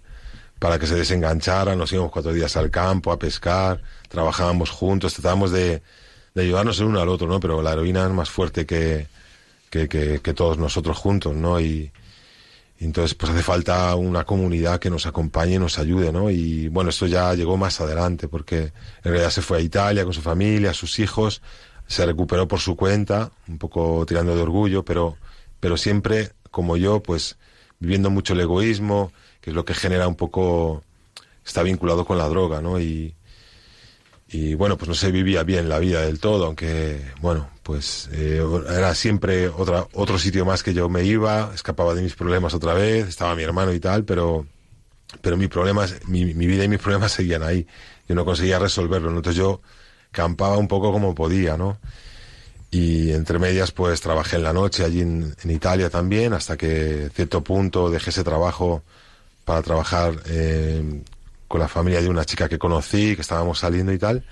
para que se desenganchara, nos íbamos cuatro días al campo a pescar, trabajábamos juntos, tratábamos de, ayudarnos el uno al otro, ¿no? Pero la heroína es más fuerte que, que, todos nosotros juntos, ¿no? Y, y entonces, pues hace falta una comunidad que nos acompañe y nos ayude, ¿no? Y bueno, esto ya llegó más adelante, porque en realidad se fue a Italia con su familia, sus hijos, se recuperó por su cuenta, un poco tirando de orgullo, pero, pero siempre, como yo, pues viviendo mucho el egoísmo, que es lo que genera un poco, está vinculado con la droga, ¿no? Y, bueno, pues no se vivía bien la vida del todo, aunque, bueno, pues eh, era siempre otra, otro sitio más que yo me iba, escapaba de mis problemas otra vez, estaba mi hermano y tal, pero, pero mi, problemas, mi, mi vida y mis problemas seguían ahí. Yo no conseguía resolverlo, entonces yo campaba un poco como podía, ¿no? Y entre medias, pues trabajé en la noche allí en, en Italia también, hasta que cierto punto dejé ese trabajo para trabajar eh, con la familia de una chica que conocí, que estábamos saliendo y tal.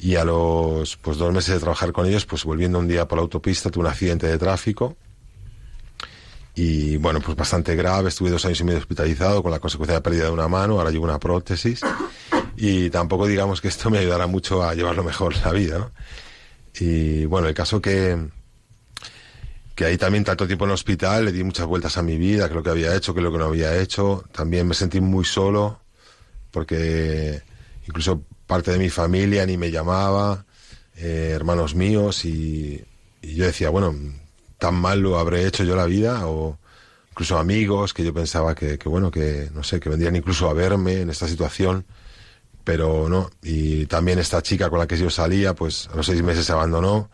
Y a los pues dos meses de trabajar con ellos, pues volviendo un día por la autopista, tuve un accidente de tráfico. Y bueno, pues bastante grave, estuve dos años y medio hospitalizado con la consecuencia de pérdida de una mano, ahora llevo una prótesis. Y tampoco digamos que esto me ayudará mucho a llevarlo mejor la vida. Y bueno, el caso que, que ahí también tanto tiempo en el hospital, le di muchas vueltas a mi vida, que lo que había hecho, que lo que no había hecho. También me sentí muy solo, porque incluso parte de mi familia ni me llamaba, eh, hermanos míos, y, yo decía, bueno, tan mal lo habré hecho yo la vida, o incluso amigos que yo pensaba que, bueno, que no sé, que vendrían incluso a verme en esta situación, pero no. Y también esta chica con la que yo salía, pues a los seis meses se abandonó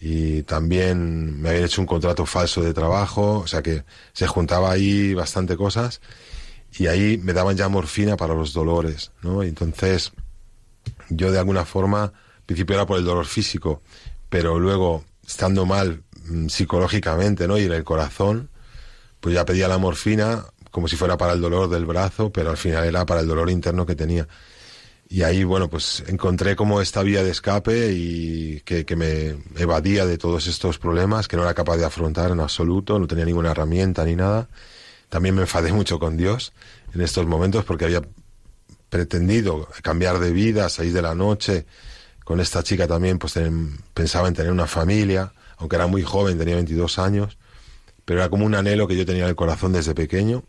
y también me habían hecho un contrato falso de trabajo, o sea que se juntaba ahí bastante cosas y ahí me daban ya morfina para los dolores, ¿no? Entonces yo de alguna forma, al principio era por el dolor físico, pero luego estando mal mm, psicológicamente, ¿no? Y en el corazón, pues ya pedía la morfina como si fuera para el dolor del brazo, pero al final era para el dolor interno que tenía. Y ahí, bueno, pues encontré como esta vía de escape y que, que, me evadía de todos estos problemas que no era capaz de afrontar en absoluto, no tenía ninguna herramienta ni nada. También me enfadé mucho con Dios en estos momentos porque había pretendido cambiar de vida, salir de la noche. Con esta chica también pues pensaba en tener una familia, aunque era muy joven, tenía 22 años, pero era como un anhelo que yo tenía en el corazón desde pequeño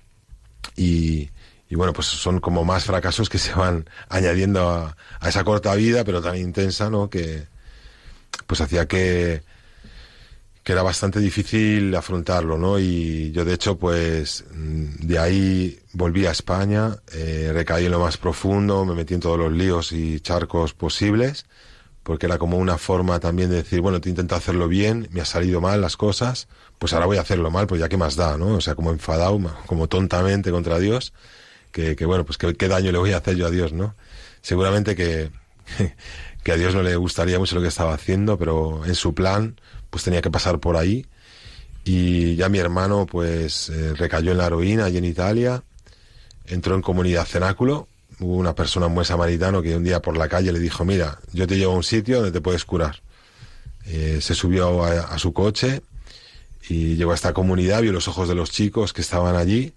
y, y bueno, pues son como más fracasos que se van añadiendo a, esa corta vida, pero tan intensa, ¿no? Que pues hacía que, que era bastante difícil afrontarlo, ¿no? Y yo de hecho, pues de ahí volví a España, eh, recaí en lo más profundo, me metí en todos los líos y charcos posibles, porque era como una forma también de decir, bueno, te intento hacerlo bien, me ha salido mal las cosas, pues ahora voy a hacerlo mal, pues ya qué más da, ¿no? O sea, como enfadado, como tontamente contra Dios que, bueno, pues ¿qué, qué, daño le voy a hacer yo a Dios, ¿no? Seguramente que, que a Dios no le gustaría mucho lo que estaba haciendo, pero en su plan, pues tenía que pasar por ahí. Y ya mi hermano, pues, eh, recayó en la heroína allí en Italia, entró en comunidad cenáculo, hubo una persona muy samaritano que un día por la calle le dijo, mira, yo te llevo a un sitio donde te puedes curar. Eh, se subió a, a su coche y llegó a esta comunidad, vio los ojos de los chicos que estaban allí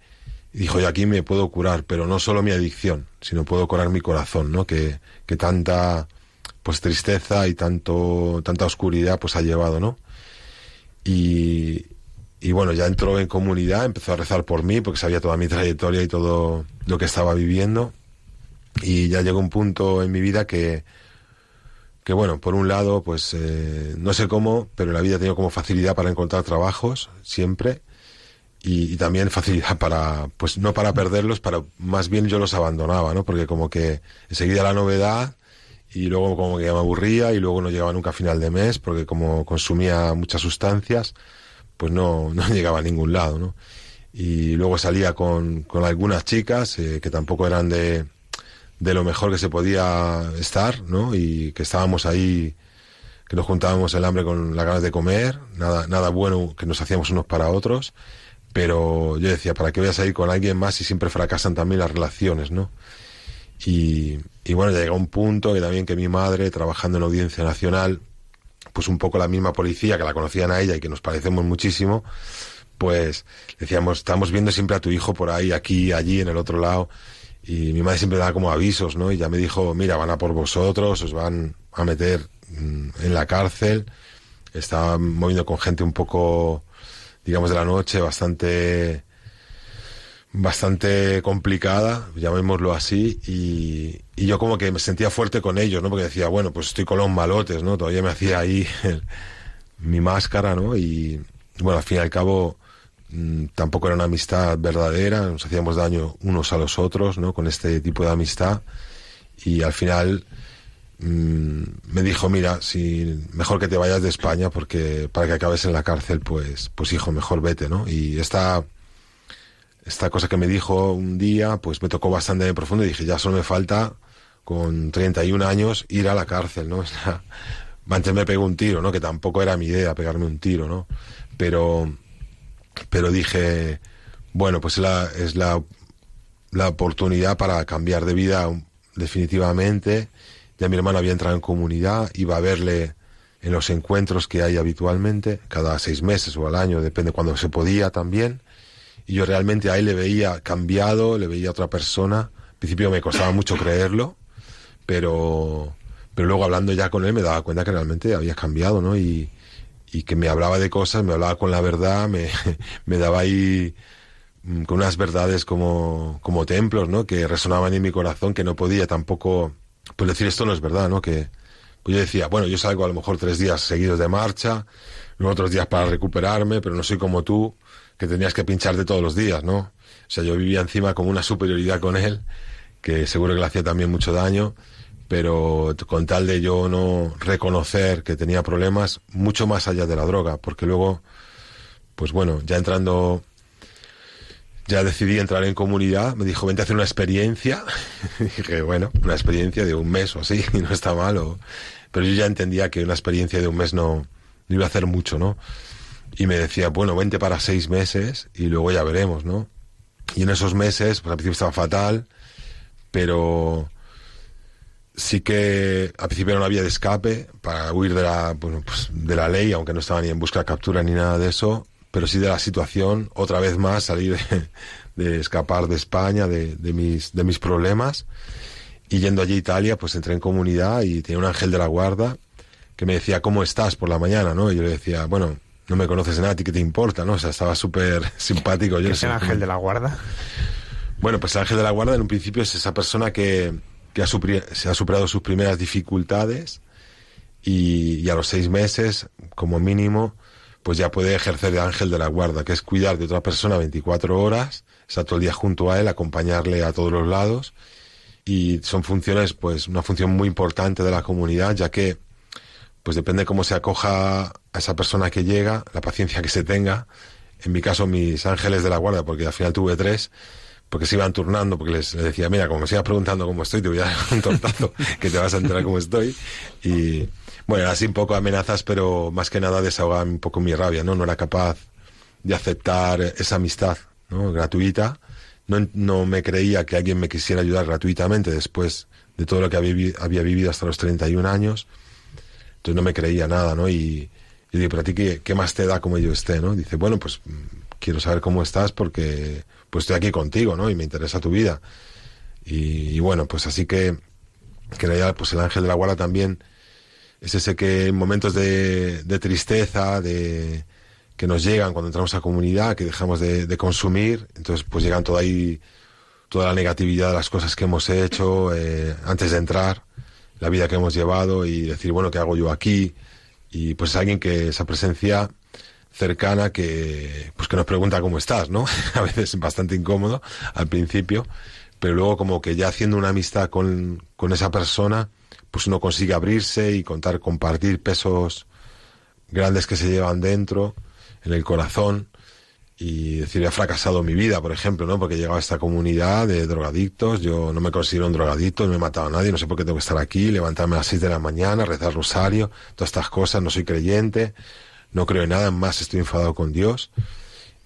y dijo, yo aquí me puedo curar, pero no solo mi adicción, sino puedo curar mi corazón, ¿no? Que, que tanta pues tristeza y tanto, tanta oscuridad pues ha llevado, ¿no? Y, y bueno, ya entró en comunidad, empezó a rezar por mí, porque sabía toda mi trayectoria y todo lo que estaba viviendo. Y ya llegó un punto en mi vida que, que bueno, por un lado, pues eh, no sé cómo, pero la vida ha tenido como facilidad para encontrar trabajos, siempre y, y, también facilidad para, pues no para perderlos, para más bien yo los abandonaba, ¿no? Porque como que enseguida la novedad y luego como que me aburría y luego no llegaba nunca a final de mes porque como consumía muchas sustancias, pues no, no llegaba a ningún lado, ¿no? Y luego salía con, con algunas chicas eh, que tampoco eran de, de lo mejor que se podía estar, ¿no? Y que estábamos ahí, que nos juntábamos el hambre con las ganas de comer, nada, nada bueno que nos hacíamos unos para otros pero yo decía, ¿para qué voy a salir con alguien más si siempre fracasan también las relaciones, no? Y, y bueno, ya llegó un punto que también que mi madre, trabajando en Audiencia Nacional, pues un poco la misma policía que la conocían a ella y que nos parecemos muchísimo, pues decíamos, estamos viendo siempre a tu hijo por ahí, aquí, allí, en el otro lado. Y mi madre siempre daba como avisos, ¿no? Y ya me dijo, mira, van a por vosotros, os van a meter mm, en la cárcel. Estaba moviendo con gente un poco, digamos, de la noche, bastante bastante complicada, llamémoslo así, y, yo como que me sentía fuerte con ellos, ¿no? Porque decía, bueno, pues estoy con los malotes, ¿no? Todavía me hacía ahí mi máscara, ¿no? Y bueno, al fin y al cabo mm, tampoco era una amistad verdadera, nos hacíamos daño unos a los otros, ¿no? Con este tipo de amistad. Y al final mm, me dijo, mira, si mejor que te vayas de España porque para que acabes en la cárcel, pues, pues hijo, mejor vete, ¿no? Y esta esta cosa que me dijo un día, pues me tocó bastante de profundo y dije, ya solo me falta, con 31 años, ir a la cárcel, ¿no? Antes me pegó un tiro, ¿no? Que tampoco era mi idea pegarme un tiro, ¿no? Pero, pero dije, bueno, pues es la, la oportunidad para cambiar de vida definitivamente. Ya mi hermano había entrado en comunidad, iba a verle en los encuentros que hay habitualmente, cada seis meses o al año, depende cuando se podía también y yo realmente a él le veía cambiado, le veía otra persona. Al principio me costaba mucho creerlo, pero, pero luego hablando ya con él me daba cuenta que realmente había cambiado, ¿no? Y, y que me hablaba de cosas, me hablaba con la verdad, me, me daba ahí mm, con unas verdades como, como templos, ¿no? Que resonaban en mi corazón, que no podía tampoco, pues decir esto no es verdad, ¿no? Que, pues yo decía, bueno, yo salgo a lo mejor tres días seguidos de marcha, luego otros días para recuperarme, pero no soy como tú, que tenías que pincharte todos los días, ¿no? O sea, yo vivía encima con una superioridad con él, que seguro que le hacía también mucho daño, pero con tal de yo no reconocer que tenía problemas, mucho más allá de la droga, porque luego, pues bueno, ya entrando, ya decidí entrar en comunidad, me dijo, vente a hacer una experiencia, dije, bueno, una experiencia de un mes o así, y no está mal, pero yo ya entendía que una experiencia de un mes no, iba a hacer mucho, ¿no? y me decía, bueno, vente para seis meses y luego ya veremos, ¿no? Y en esos meses, pues al principio estaba fatal, pero sí que al principio no había de escape para huir de la, pues de la ley, aunque no estaba ni en busca de captura ni nada de eso, pero sí de la situación, otra vez más salir de, escapar de España, de, de, mis, de mis problemas. Y yendo allí a Italia, pues entré en comunidad y tenía un ángel de la guarda que me decía, ¿cómo estás por la mañana? ¿no? Y yo le decía, bueno, no me conoces nada, ¿a ti qué te importa? ¿no? O sea, estaba súper simpático. ¿Qué es el ángel de la guarda? Bueno, pues el ángel de la guarda en un principio es esa persona que, que ha se ha superado sus primeras dificultades y, a los seis meses, como mínimo, pues ya puede ejercer de ángel de la guarda, que es cuidar de otra persona 24 horas, estar todo el día junto a él, acompañarle a todos los lados. Y son funciones, pues, una función muy importante de la comunidad, ya que pues depende cómo se acoja a esa persona que llega, la paciencia que se tenga. En mi caso, mis ángeles de la guardia, porque al final tuve tres, porque se iban turnando, porque les, decía, mira, como me sigas preguntando cómo estoy, te voy a dar un tortazo, que te vas a enterar cómo estoy. Y bueno, así un poco amenazas, pero más que nada desahogar un poco mi rabia, ¿no? No era capaz de aceptar esa amistad, ¿no? Gratuita. No, no me creía que alguien me quisiera ayudar gratuitamente después de todo lo que había, vivido hasta los 31 años. Entonces no me creía nada, ¿no? Y yo digo, pero a ti qué, más te da como yo esté, ¿no? Dice, bueno, pues mm, quiero saber cómo estás porque pues estoy aquí contigo, ¿no? Y me interesa tu vida. Y, bueno, pues así que, que pues el ángel de la guarda también es ese que en momentos de, de tristeza, de que nos llegan cuando entramos a comunidad, que dejamos de, de, consumir, entonces pues llegan toda ahí, toda la negatividad de las cosas que hemos hecho eh, antes de entrar la vida que hemos llevado y decir, bueno, ¿qué hago yo aquí? Y pues alguien que esa presencia cercana que pues que nos pregunta cómo estás, ¿no? A veces bastante incómodo al principio, pero luego como que ya haciendo una amistad con, con esa persona, pues uno consigue abrirse y contar, compartir pesos grandes que se llevan dentro, en el corazón, y decir, he fracasado mi vida, por ejemplo, ¿no? Porque he llegado a esta comunidad de drogadictos, yo no me considero un drogadicto, no he matado a nadie, no sé por qué tengo que estar aquí, levantarme a las seis de la mañana, rezar rosario, todas estas cosas, no soy creyente, no creo en nada, más estoy enfadado con Dios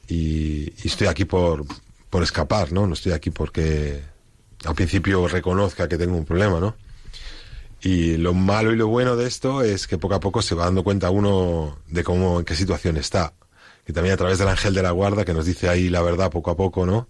y, y estoy aquí por, por escapar, ¿no? No estoy aquí porque al principio reconozca que tengo un problema, ¿no? Y lo malo y lo bueno de esto es que poco a poco se va dando cuenta uno de cómo, en qué situación está. Que también a través del ángel de la guarda, que nos dice ahí la verdad poco a poco, ¿no?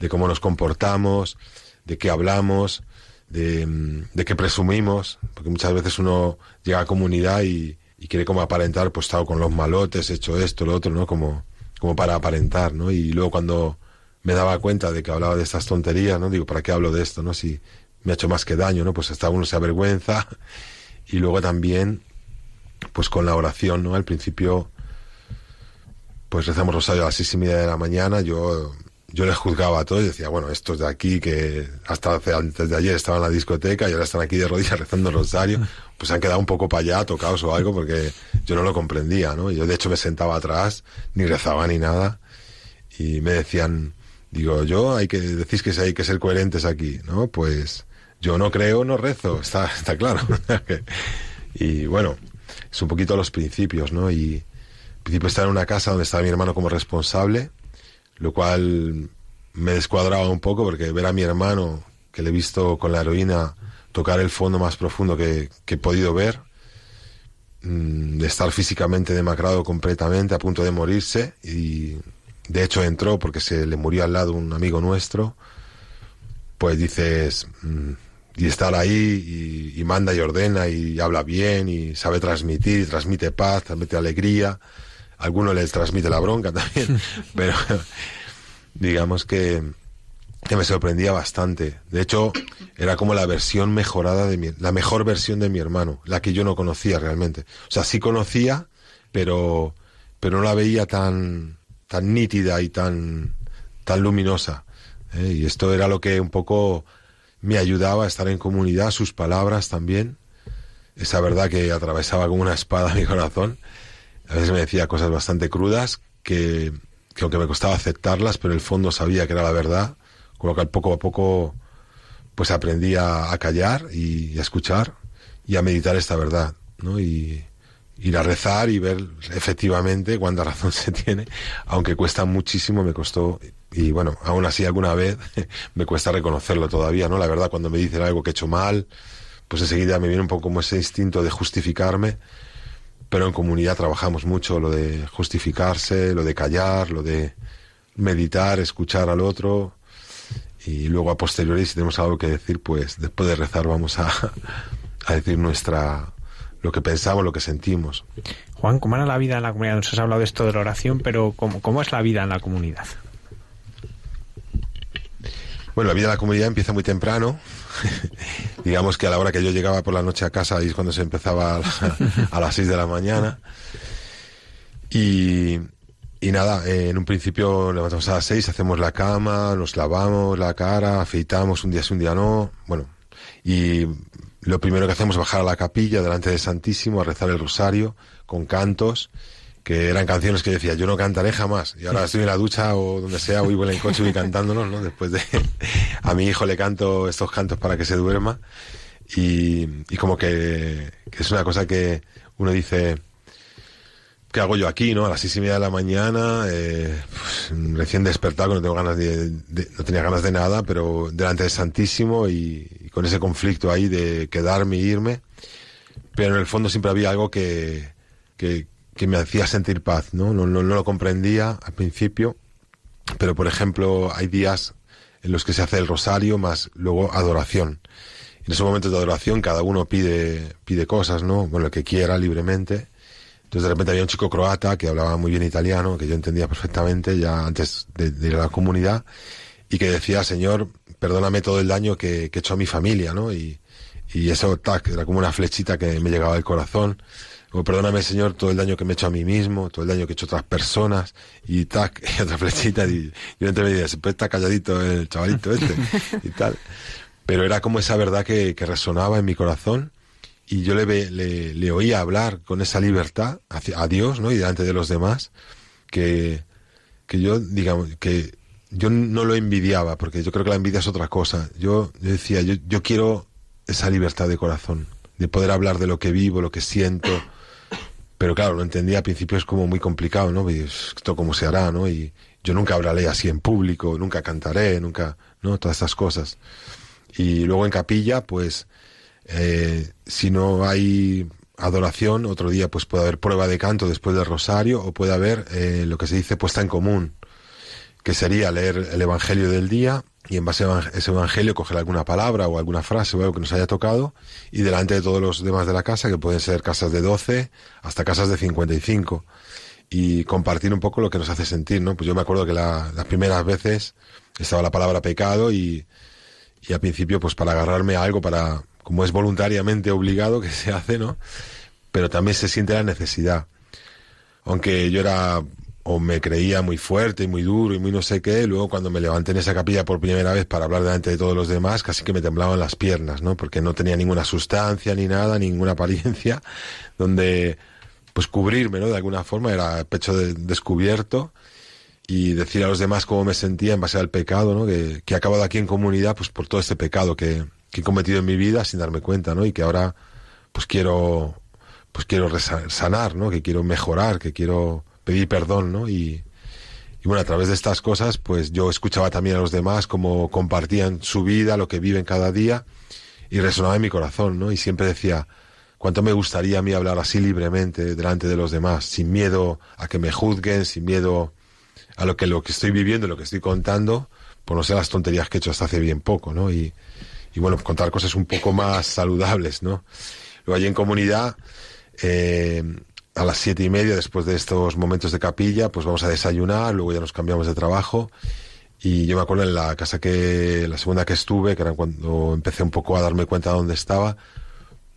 De cómo nos comportamos, de qué hablamos, de, de qué presumimos. Porque muchas veces uno llega a comunidad y, y quiere como aparentar, pues estado con los malotes, hecho esto, lo otro, ¿no? Como, como para aparentar, ¿no? Y luego cuando me daba cuenta de que hablaba de estas tonterías, ¿no? Digo, ¿para qué hablo de esto, no? Si me ha hecho más que daño, ¿no? Pues hasta uno se avergüenza. Y luego también, pues con la oración, ¿no? Al principio, pues rezamos rosario a las seis y media de la mañana. Yo, yo les juzgaba a todos decía, bueno, estos de aquí que hasta hace, antes de ayer estaban en la discoteca y ahora están aquí de rodillas rezando rosario, pues han quedado un poco para allá, tocados o algo, porque yo no lo comprendía, ¿no? Yo de hecho me sentaba atrás, ni rezaba ni nada, y me decían, digo, yo hay que, decís que hay que ser coherentes aquí, ¿no? Pues yo no creo, no rezo, está, está claro. y bueno, es un poquito los principios, ¿no? Y al principio estaba en una casa donde estaba mi hermano como responsable, lo cual me descuadraba un poco porque ver a mi hermano, que le he visto con la heroína, tocar el fondo más profundo que, que he podido ver, mm, de estar físicamente demacrado completamente, a punto de morirse, y de hecho entró porque se le murió al lado un amigo nuestro, pues dices, mm, y estar ahí y, manda y ordena y habla bien y sabe transmitir, y transmite paz, transmite alegría. A algunos les transmite la bronca también, pero digamos que, que me sorprendía bastante. De hecho, era como la versión mejorada de mi, la mejor versión de mi hermano, la que yo no conocía realmente. O sea, sí conocía, pero, pero no la veía tan, tan nítida y tan, tan luminosa. ¿eh? Y esto era lo que un poco me ayudaba a estar en comunidad, sus palabras también, esa verdad que atravesaba como una espada mi corazón. A veces me decía cosas bastante crudas que, que aunque me costaba aceptarlas, pero en el fondo sabía que era la verdad, con lo cual poco a poco pues aprendí a, a callar y, y, a escuchar y a meditar esta verdad, ¿no? Y ir a rezar y ver efectivamente cuánta razón se tiene, aunque cuesta muchísimo, me costó y bueno, aún así alguna vez me cuesta reconocerlo todavía, ¿no? La verdad, cuando me dicen algo que he hecho mal, pues enseguida me viene un poco como ese instinto de justificarme, pero en comunidad trabajamos mucho lo de justificarse, lo de callar, lo de meditar, escuchar al otro, y luego a posteriori, si tenemos algo que decir, pues después de rezar vamos a, a decir nuestra lo que pensamos, lo que sentimos. Juan, ¿cómo era la vida en la comunidad? Nos has hablado de esto de la oración, pero ¿cómo, cómo es la vida en la comunidad? Bueno, la vida en la comunidad empieza muy temprano. Digamos que a la hora que yo llegaba por la noche a casa, ahí es cuando se empezaba a, a las 6 de la mañana. Y, y nada, eh, en un principio levantamos a las 6, hacemos la cama, nos lavamos la cara, afeitamos, un día sí, un día no. Bueno, y lo primero que hacemos es bajar a la capilla delante del Santísimo a rezar el rosario con cantos que eran canciones que decía, yo no cantaré jamás. Y ahora estoy en la ducha o donde sea, voy en el coche y voy cantándolos, ¿no? Después de... a mi hijo le canto estos cantos para que se duerma. Y, y como que, que, es una cosa que uno dice, ¿qué hago yo aquí, no? A las seis y media de la mañana, eh, pues, recién despertado, no tengo ganas de, no tenía ganas de nada, pero delante del Santísimo y, con ese conflicto ahí de quedarme e irme. Pero en el fondo siempre había algo que, que, que me hacía sentir paz, ¿no? No, ¿no? lo comprendía al principio, pero por ejemplo hay días en los que se hace el rosario más luego adoración. En esos momentos de adoración cada uno pide, pide cosas, ¿no? Bueno, lo que quiera libremente. Entonces de repente había un chico croata que hablaba muy bien italiano, que yo entendía perfectamente ya antes de, de ir a la comunidad, y que decía, Señor, perdóname todo el daño que, que he hecho a mi familia, ¿no? Y, y eso, tac, era como una flechita que me llegaba al corazón. Como, perdóname, Señor, todo el daño que me he hecho a mí mismo, todo el daño que he hecho a otras personas, y tac, y otra flechita, y yo entre me decía, siempre está calladito el chavalito este, y tal. Pero era como esa verdad que, que resonaba en mi corazón, y yo le, le, le, oía hablar con esa libertad hacia, a Dios, ¿no? Y delante de los demás, que, que yo, digamos, que yo no lo envidiaba, porque yo creo que la envidia es otra cosa. Yo, yo decía, yo, yo quiero esa libertad de corazón, de poder hablar de lo que vivo, lo que siento, pero claro, lo entendía al principio es como muy complicado, ¿no? Esto cómo se hará, ¿no? Y yo nunca hablaré así en público, nunca cantaré, nunca, ¿no? Todas estas cosas. Y luego en capilla, pues, Eh, si no hay adoración, otro día pues puede haber prueba de canto después del rosario o puede haber eh, lo que se dice puesta en común, que sería leer el Evangelio del día y en base a ese Evangelio coger alguna palabra o alguna frase o algo que nos haya tocado y delante de todos los demás de la casa, que pueden ser casas de 12 hasta casas de 55 y compartir un poco lo que nos hace sentir, ¿no? Pues yo me acuerdo que las primeras veces estaba la palabra pecado y, y al principio pues para agarrarme a algo, para, como es voluntariamente obligado que se hace, ¿no? Pero también se siente la necesidad. Aunque yo era o me creía muy fuerte y muy duro y muy no sé qué, luego cuando me levanté en esa capilla por primera vez para hablar delante de todos los demás, casi que me temblaban las piernas, ¿no? Porque no tenía ninguna sustancia ni nada, ninguna apariencia, donde pues cubrirme, ¿no? De alguna forma era pecho descubierto y decir a los demás cómo me sentía en base al pecado, ¿no? Que, que he acabado aquí en comunidad pues por todo este pecado que, que he cometido en mi vida sin darme cuenta, ¿no? Y que ahora pues quiero pues quiero sanar, ¿no? Que quiero mejorar, que quiero pedir perdón, ¿no? Y, y bueno, a través de estas cosas, pues yo escuchaba también a los demás cómo compartían su vida, lo que viven cada día, y resonaba en mi corazón, ¿no? Y siempre decía, cuánto me gustaría a mí hablar así libremente delante de los demás, sin miedo a que me juzguen, sin miedo a lo que lo que estoy viviendo, lo que estoy contando, por no ser las tonterías que he hecho hasta hace bien poco, ¿no? Y, bueno, contar cosas un poco más saludables, ¿no? Luego allí en comunidad, eh, a las siete y media, después de estos momentos de capilla, pues vamos a desayunar, luego ya nos cambiamos de trabajo. Y yo me acuerdo en la casa que, la segunda que estuve, que era cuando empecé un poco a darme cuenta de dónde estaba,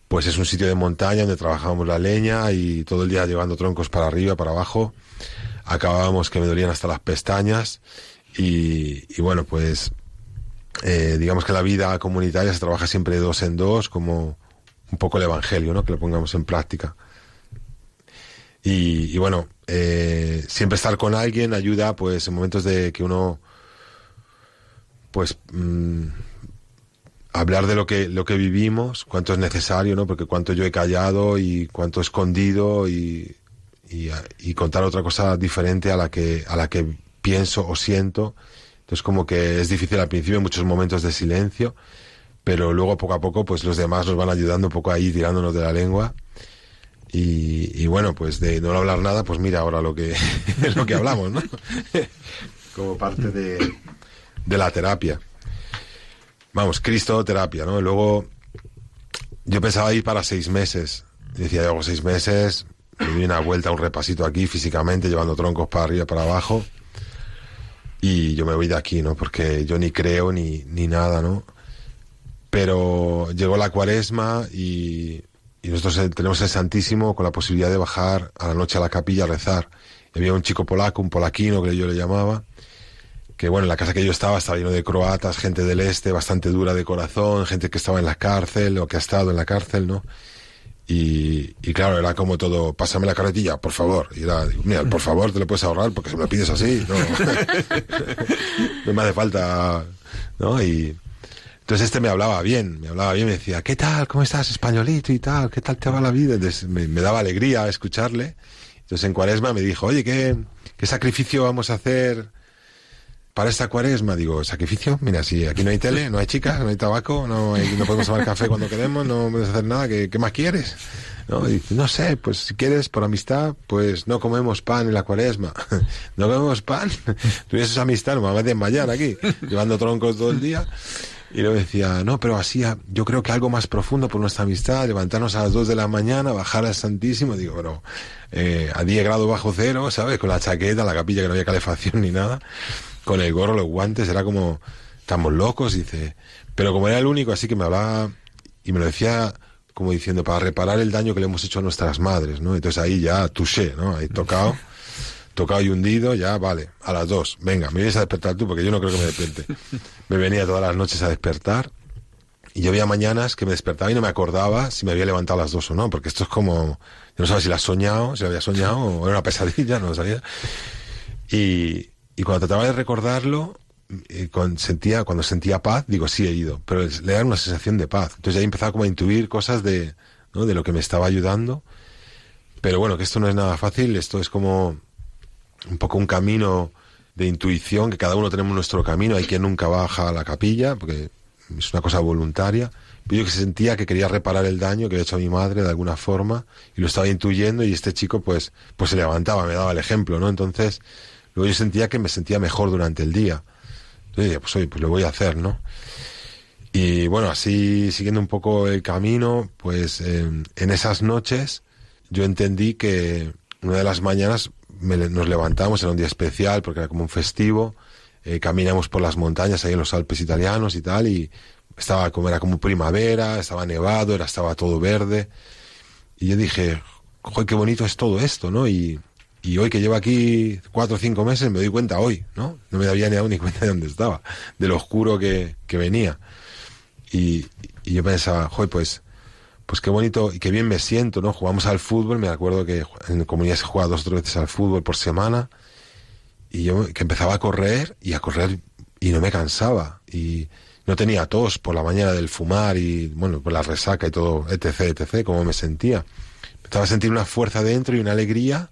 pues es un sitio de montaña donde trabajábamos la leña y todo el día llevando troncos para arriba, para abajo. Acabábamos que me dolían hasta las pestañas y, bueno, pues eh, digamos que la vida comunitaria se trabaja siempre dos en dos, como un poco el Evangelio, ¿no? Que lo pongamos en práctica. Y, y bueno, eh, siempre estar con alguien ayuda, pues, en momentos de que uno, pues, mmm, hablar de lo que, lo que vivimos, cuánto es necesario, ¿no? Porque cuánto yo he callado y cuánto he escondido y, y, y, contar otra cosa diferente a la que, a la que pienso o siento. Entonces como que es difícil al principio, muchos momentos de silencio, pero luego poco a poco pues los demás nos van ayudando un poco ahí tirándonos de la lengua. Y, y bueno, pues de no hablar nada, pues mira ahora lo que, lo que hablamos, ¿no? como parte de, de la terapia vamos, Cristo terapia, ¿no? Luego yo pensaba ir para seis meses. Y decía, yo hago seis meses, me doy una vuelta, un repasito aquí físicamente, llevando troncos para arriba, para abajo. Y yo me voy de aquí, ¿no? Porque yo ni creo ni, ni nada, ¿no? Pero llegó la cuaresma y, y nosotros tenemos el Santísimo con la posibilidad de bajar a la noche a la capilla a rezar. Y había un chico polaco, un polaquino que yo le llamaba, que bueno, en la casa que yo estaba estaba lleno de croatas, gente del este, bastante dura de corazón, gente que estaba en la cárcel o que ha estado en la cárcel, ¿no? Y, y claro, era como todo, pásame la carretilla, por favor. Y era, mira, por favor, te lo puedes ahorrar porque si me lo pides así, no, no me hace falta, ¿no? Y entonces este me hablaba bien, me hablaba bien, me decía, ¿qué tal? ¿Cómo estás, españolito y tal? ¿Qué tal te va la vida? Entonces me, daba alegría escucharle. Entonces en cuaresma me dijo, oye, ¿qué, qué sacrificio vamos a hacer? para esta cuaresma, digo, sacrificio, mira, si aquí no hay tele, no hay chicas, no hay tabaco, no, podemos tomar café cuando queremos, no podemos hacer nada, ¿qué, qué más quieres? ¿No? No sé, pues si quieres, por amistad, pues no comemos pan en la cuaresma. no comemos pan. Tuvieses amistad, no me vas a desmayar aquí, llevando troncos todo el día. Y luego decía, no, pero así, yo creo que algo más profundo por nuestra amistad, levantarnos a las dos de la mañana, bajar al Santísimo, digo, pero eh, a 10 grados bajo cero, ¿sabes? Con la chaqueta, la capilla que no había calefacción ni nada con el gorro, los guantes, era como, estamos locos, dice. Pero como era el único, así que me hablaba y me lo decía como diciendo, para reparar el daño que le hemos hecho a nuestras madres, ¿no? Entonces ahí ya touché, ¿no? Ahí tocado, tocado y hundido, ya vale, a las dos, venga, me vienes a despertar tú, porque yo no creo que me despierte. Me venía todas las noches a despertar y yo había mañanas que me despertaba y no me acordaba si me había levantado a las dos o no, porque esto es como, yo no sabía si lo has soñado, si lo había soñado o era una pesadilla, no lo sabía. Y, y cuando trataba de recordarlo, eh, con, sentía, cuando sentía paz, digo, sí he ido, pero le da una sensación de paz. Entonces ahí empezaba como a intuir cosas de, ¿no? de lo que me estaba ayudando. Pero bueno, que esto no es nada fácil, esto es como un poco un camino de intuición, que cada uno tenemos nuestro camino, hay quien nunca baja a la capilla, porque es una cosa voluntaria, yo que sentía que quería reparar el daño que había hecho a mi madre de alguna forma y lo estaba intuyendo y este chico pues, pues se levantaba, me daba el ejemplo, ¿no? Entonces, luego yo sentía que me sentía mejor durante el día. Entonces dije, pues oye, pues lo voy a hacer, ¿no? Y bueno, así siguiendo un poco el camino, pues en esas noches yo entendí que una de las mañanas nos levantamos, era un día especial porque era como un festivo, eh, caminamos por las montañas ahí en los Alpes italianos y tal, y estaba como, era como primavera, estaba nevado, era, estaba todo verde. Y yo dije, joder, qué bonito es todo esto, ¿no? Y, y hoy que llevo aquí cuatro o cinco meses me doy cuenta hoy, ¿no? No me había ni dado ni cuenta de dónde estaba, de lo oscuro que, que venía. Y, y, yo pensaba, joder, pues, pues qué bonito y qué bien me siento, ¿no? Jugamos al fútbol, me acuerdo que en comunidad se juega dos o tres veces al fútbol por semana, y yo que empezaba a correr y a correr y no me cansaba, y no tenía tos por la mañana del fumar y, bueno, por la resaca y todo, etc., etc., como me sentía. Empezaba a sentir una fuerza dentro y una alegría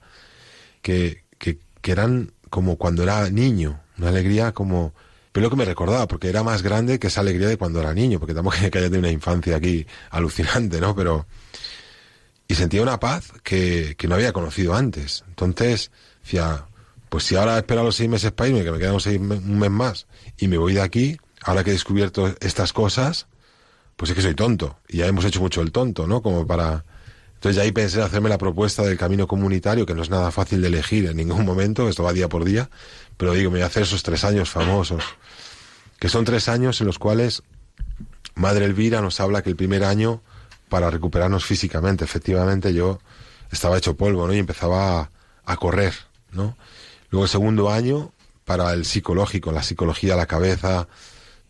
que, que, que eran como cuando era niño, una alegría como pero lo que me recordaba, porque era más grande que esa alegría de cuando era niño, porque tampoco que haya tenido una infancia aquí alucinante, ¿no? Pero... Y sentía una paz que, que no había conocido antes. Entonces, decía, pues si ahora espero los seis meses para irme, que me quedan seis, un mes más, y me voy de aquí, ahora que he descubierto estas cosas, pues es que soy tonto. Y ya hemos hecho mucho el tonto, ¿no? Como para... Entonces ya ahí pensé en hacerme la propuesta del camino comunitario, que no es nada fácil de elegir en ningún momento, esto va día por día, pero digo, me voy a hacer esos tres años famosos, que son tres años en los cuales Madre Elvira nos habla que el primer año para recuperarnos físicamente, efectivamente yo estaba hecho polvo, ¿no? Y empezaba a, correr, ¿no? Luego el segundo año para el psicológico, la psicología, la cabeza,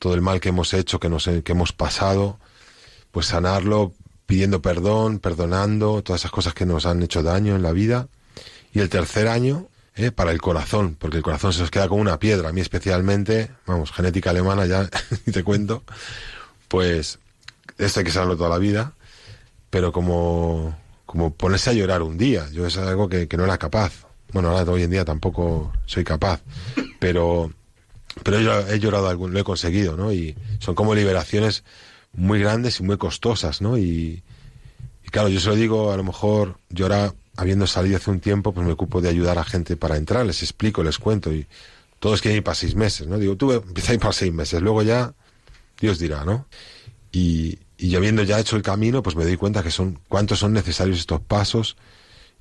todo el mal que hemos hecho, que, nos, que hemos pasado, pues sanarlo pidiendo perdón, perdonando, todas esas cosas que nos han hecho daño en la vida. Y el tercer año ¿eh? para el corazón, porque el corazón se nos queda como una piedra. A mí especialmente, vamos, genética alemana ya, te cuento, pues esto hay que saberlo toda la vida, pero como, como ponerse a llorar un día, yo es algo que, no era capaz. Bueno, ahora hoy en día tampoco soy capaz, pero, pero yo he llorado algo, lo he conseguido, ¿no? Y son como liberaciones muy grandes y muy costosas, ¿no? Y, y claro, yo se lo digo, a lo mejor llorar habiendo salido hace un tiempo, pues me ocupo de ayudar a gente para entrar, les explico, les cuento y todos quieren ir para seis meses, ¿no? Digo, tú empieza a ir para seis meses, luego ya Dios dirá, ¿no? Y, y yo habiendo ya hecho el camino, pues me doy cuenta que son, cuántos son necesarios estos pasos,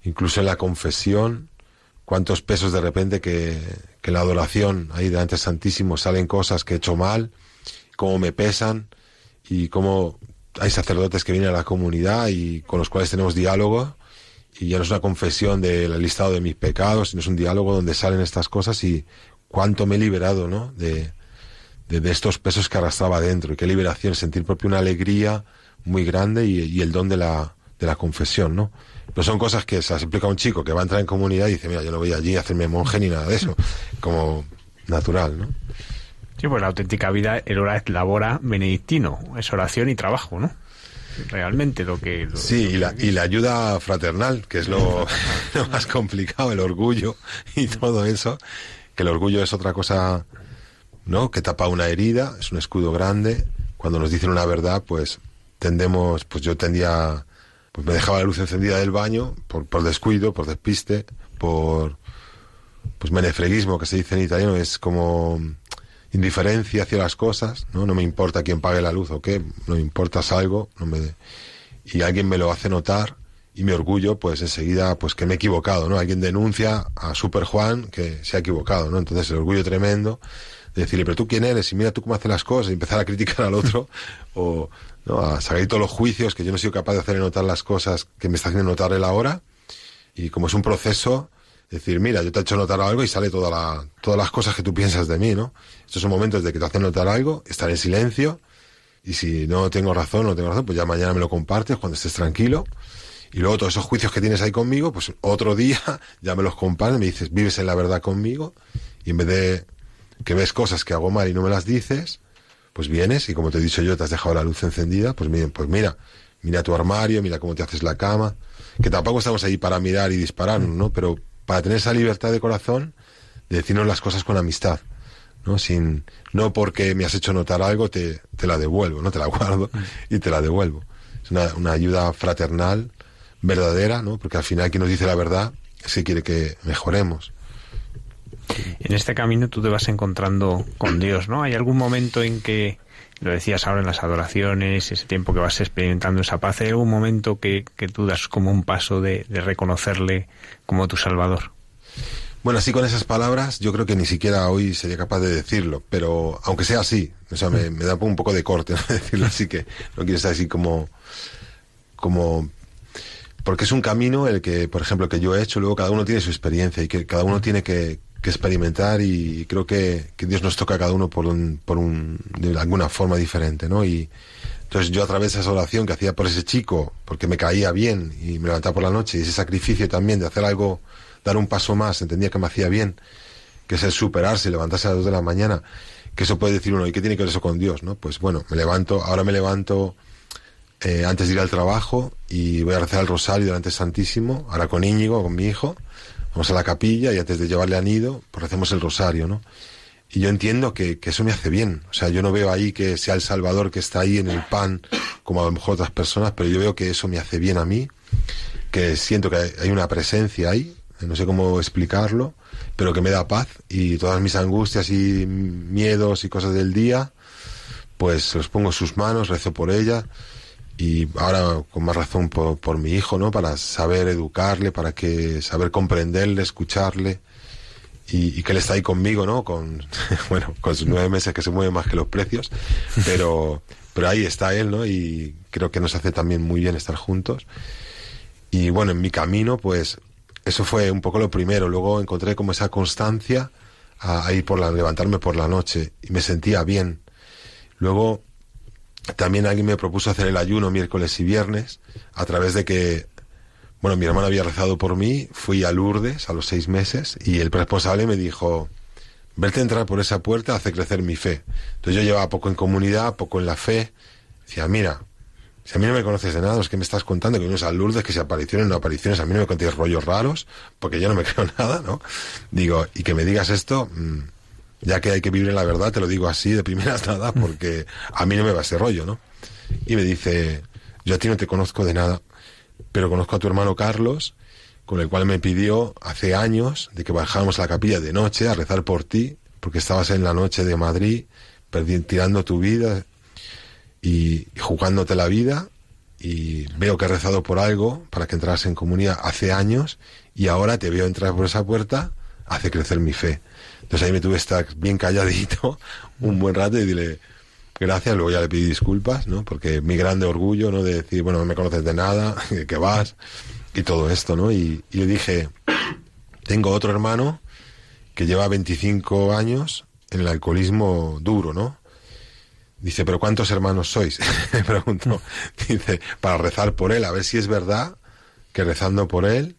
incluso en la confesión, cuántos pesos de repente que, que la adoración ahí delante Santísimo salen cosas que he hecho mal, cómo me pesan y cómo hay sacerdotes que vienen a la comunidad y con los cuales tenemos diálogo y ya no es una confesión del listado de mis pecados, sino es un diálogo donde salen estas cosas y cuánto me he liberado, ¿no? De, de, estos pesos que arrastraba dentro y qué liberación, sentir propio una alegría muy grande y, el don de la, de la confesión, ¿no? No son cosas que se las explica a un chico que va a entrar en comunidad y dice, mira, yo no voy allí a hacerme monje ni nada de eso, como natural, ¿no? Sí, pues la auténtica vida, el hora es labora benedictino, es oración y trabajo, ¿no? Realmente lo que... sí, y, la, y la ayuda fraternal, que es lo, más complicado, el orgullo y todo eso, que el orgullo es otra cosa, ¿no? Que tapa una herida, es un escudo grande. Cuando nos dicen una verdad, pues tendemos, pues yo tendía, pues me dejaba la luz encendida del baño por, por descuido, por despiste, por, pues menefreguismo, que se dice en italiano, es como indiferencia hacia las cosas, ¿no? No me importa quién pague la luz o qué, no me importa algo, no me... y alguien me lo hace notar y mi orgullo, pues enseguida, pues que me he equivocado, ¿no? Alguien denuncia a Super Juan que se ha equivocado, ¿no? Entonces el orgullo tremendo de decirle, pero tú quién eres y mira tú cómo haces las cosas y empezar a criticar al otro o ¿no? a sacar todos los juicios que yo no he sido capaz de hacerle notar las cosas que me está haciendo notar él ahora y como es un proceso, decir, mira, yo te he hecho notar algo y sale toda la, todas las cosas que tú piensas de mí, ¿no? Estos son momentos de que te hacen notar algo, estar en silencio, y si no tengo razón, no tengo razón, pues ya mañana me lo compartes cuando estés tranquilo. Y luego todos esos juicios que tienes ahí conmigo, pues otro día ya me los compartes, me dices, vives en la verdad conmigo, y en vez de que ves cosas que hago mal y no me las dices, pues vienes y como te he dicho yo, te has dejado la luz encendida, pues, pues mira, mira tu armario, mira cómo te haces la cama, que tampoco estamos ahí para mirar y disparar, ¿no? Pero para tener esa libertad de corazón de decirnos las cosas con amistad, ¿no? Sin, no porque me has hecho notar algo te, te la devuelvo, ¿no? Te la guardo y te la devuelvo. Es una, una ayuda fraternal, verdadera, ¿no? Porque al final quien nos dice la verdad es que quiere que mejoremos. En este camino tú te vas encontrando con Dios, ¿no? ¿Hay algún momento en que, lo decías ahora en las adoraciones, ese tiempo que vas experimentando esa paz, ¿hay algún momento que, que tú das como un paso de, de reconocerle como tu Salvador? Bueno, así con esas palabras, yo creo que ni siquiera hoy sería capaz de decirlo, pero aunque sea así, o sea, me, da un poco de corte ¿no? decirlo así que no quiero estar así como, como, porque es un camino el que, por ejemplo, que yo he hecho, luego cada uno tiene su experiencia y que cada uno tiene que, que experimentar y creo que, Dios nos toca a cada uno por un, por un, de alguna forma diferente, ¿no? Y entonces yo a través de esa oración que hacía por ese chico, porque me caía bien y me levantaba por la noche y ese sacrificio también de hacer algo dar un paso más, entendía que me hacía bien, que es el superarse, levantarse a las dos de la mañana, que eso puede decir uno, ¿y qué tiene que ver eso con Dios? ¿no? Pues bueno, me levanto, ahora me levanto eh, antes de ir al trabajo y voy a rezar el rosario delante del Santísimo, ahora con Íñigo, con mi hijo, vamos a la capilla y antes de llevarle a nido, pues hacemos el rosario, ¿no? Y yo entiendo que, que, eso me hace bien. O sea, yo no veo ahí que sea el Salvador que está ahí en el pan, como a lo mejor otras personas, pero yo veo que eso me hace bien a mí, que siento que hay una presencia ahí, no sé cómo explicarlo, pero que me da paz y todas mis angustias y miedos y cosas del día, pues los pongo en sus manos, rezo por ella y ahora con más razón por, por mi hijo, ¿no? Para saber educarle, para que saber comprenderle, escucharle y, y, que él está ahí conmigo, ¿no? Con, bueno, con sus nueve meses que se mueven más que los precios, pero, pero ahí está él, ¿no? Y creo que nos hace también muy bien estar juntos. Y bueno, en mi camino, pues eso fue un poco lo primero. Luego encontré como esa constancia a, a ir por la, levantarme por la noche y me sentía bien. Luego también alguien me propuso hacer el ayuno miércoles y viernes a través de que, bueno, mi hermana había rezado por mí, fui a Lourdes a los seis meses y el responsable me dijo, verte entrar por esa puerta hace crecer mi fe. Entonces yo llevaba poco en comunidad, poco en la fe. Decía, mira, si a mí no me conoces de nada, es que me estás contando que vienes a Lourdes, que si apariciones no apariciones, a mí no me contéis rollos raros, porque yo no me creo nada, ¿no? Digo, y que me digas esto, mmm, ya que hay que vivir la verdad, te lo digo así de primeras nada, porque a mí no me va ese rollo, ¿no? Y me dice, yo a ti no te conozco de nada, pero conozco a tu hermano Carlos, con el cual me pidió hace años de que bajáramos a la capilla de noche a rezar por ti, porque estabas en la noche de Madrid, tirando tu vida, y jugándote la vida y veo que has rezado por algo para que entras en comunidad hace años y ahora te veo entrar por esa puerta, hace crecer mi fe. Entonces ahí me tuve que estar bien calladito un buen rato y dile gracias, luego ya le pedí disculpas, ¿no? Porque mi grande orgullo, ¿no? De decir, bueno, no me conoces de nada, que vas y todo esto, ¿no? Y, y le dije, tengo otro hermano que lleva 25 años en el alcoholismo duro, ¿no? Dice, pero ¿cuántos hermanos sois? Me preguntó. Dice, para rezar por él, a ver si es verdad que rezando por él,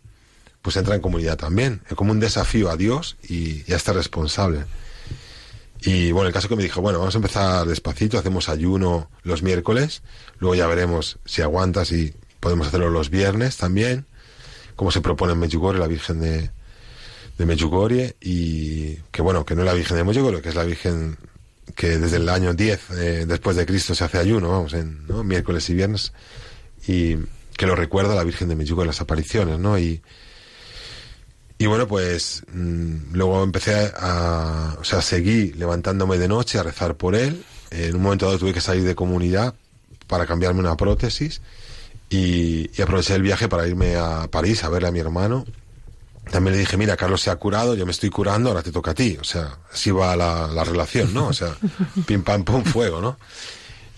pues entra en comunidad también. Es como un desafío a Dios y, y a este responsable. Y bueno, el caso que me dijo, bueno, vamos a empezar despacito, hacemos ayuno los miércoles, luego ya veremos si aguantas y podemos hacerlo los viernes también, como se propone en Medjugorje, la Virgen de, de Medjugorje, y que bueno, que no es la Virgen de Medjugorje, que es la Virgen que desde el año 10 eh, después de Cristo se hace ayuno, vamos, en ¿no? miércoles y viernes, y que lo recuerda la Virgen de Medjugorje las apariciones, ¿no? Y, y bueno, pues mmm, luego empecé a, o sea, seguí levantándome de noche a rezar por él. En un momento dado tuve que salir de comunidad para cambiarme una prótesis y, y aproveché el viaje para irme a París a verle a mi hermano también le dije, mira, Carlos se ha curado, yo me estoy curando, ahora te toca a ti. O sea, así va la, la relación, ¿no? O sea, pim, pam, pum, fuego, ¿no?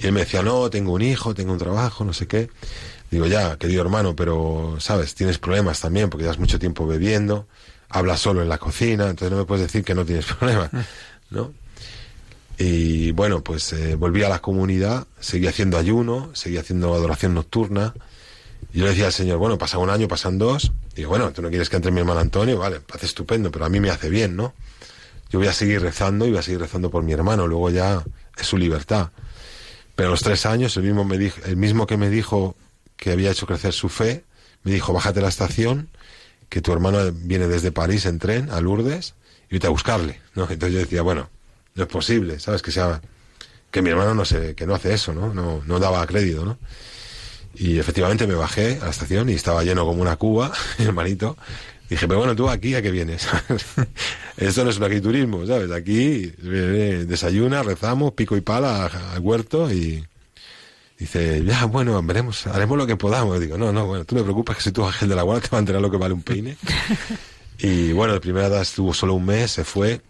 Y él me decía, no, tengo un hijo, tengo un trabajo, no sé qué. Digo, ya, querido hermano, pero, ¿sabes? Tienes problemas también porque llevas mucho tiempo bebiendo, hablas solo en la cocina, entonces no me puedes decir que no tienes problemas, ¿no? Y bueno, pues eh, volví a la comunidad, seguí haciendo ayuno, seguí haciendo adoración nocturna, y yo le decía al Señor, bueno, pasa un año, pasan dos. Digo, bueno, tú no quieres que entre mi hermano Antonio, vale, hace estupendo, pero a mí me hace bien, ¿no? Yo voy a seguir rezando y voy a seguir rezando por mi hermano, luego ya es su libertad. Pero a los tres años, el mismo, me el mismo que me dijo que había hecho crecer su fe, me dijo, bájate a la estación, que tu hermano viene desde París en tren a Lourdes y vete a buscarle, ¿no? Entonces yo decía, bueno, no es posible, ¿sabes? Que sea, que mi hermano no sé, que no hace eso, ¿no? No, no daba crédito, ¿no? Y efectivamente me bajé a la estación y estaba lleno como una cuba, mi hermanito. Dije, pero bueno, tú aquí a qué vienes. Esto no es un agriturismo, ¿sabes? Aquí eh, desayuna, rezamos, pico y pala al huerto y dice, ya, bueno, veremos, haremos lo que podamos. Digo, no, no, bueno, tú me preocupas que si tú ángel de la guardia te va a enterar lo que vale un peine. y bueno, la primera edad estuvo solo un mes, se fue,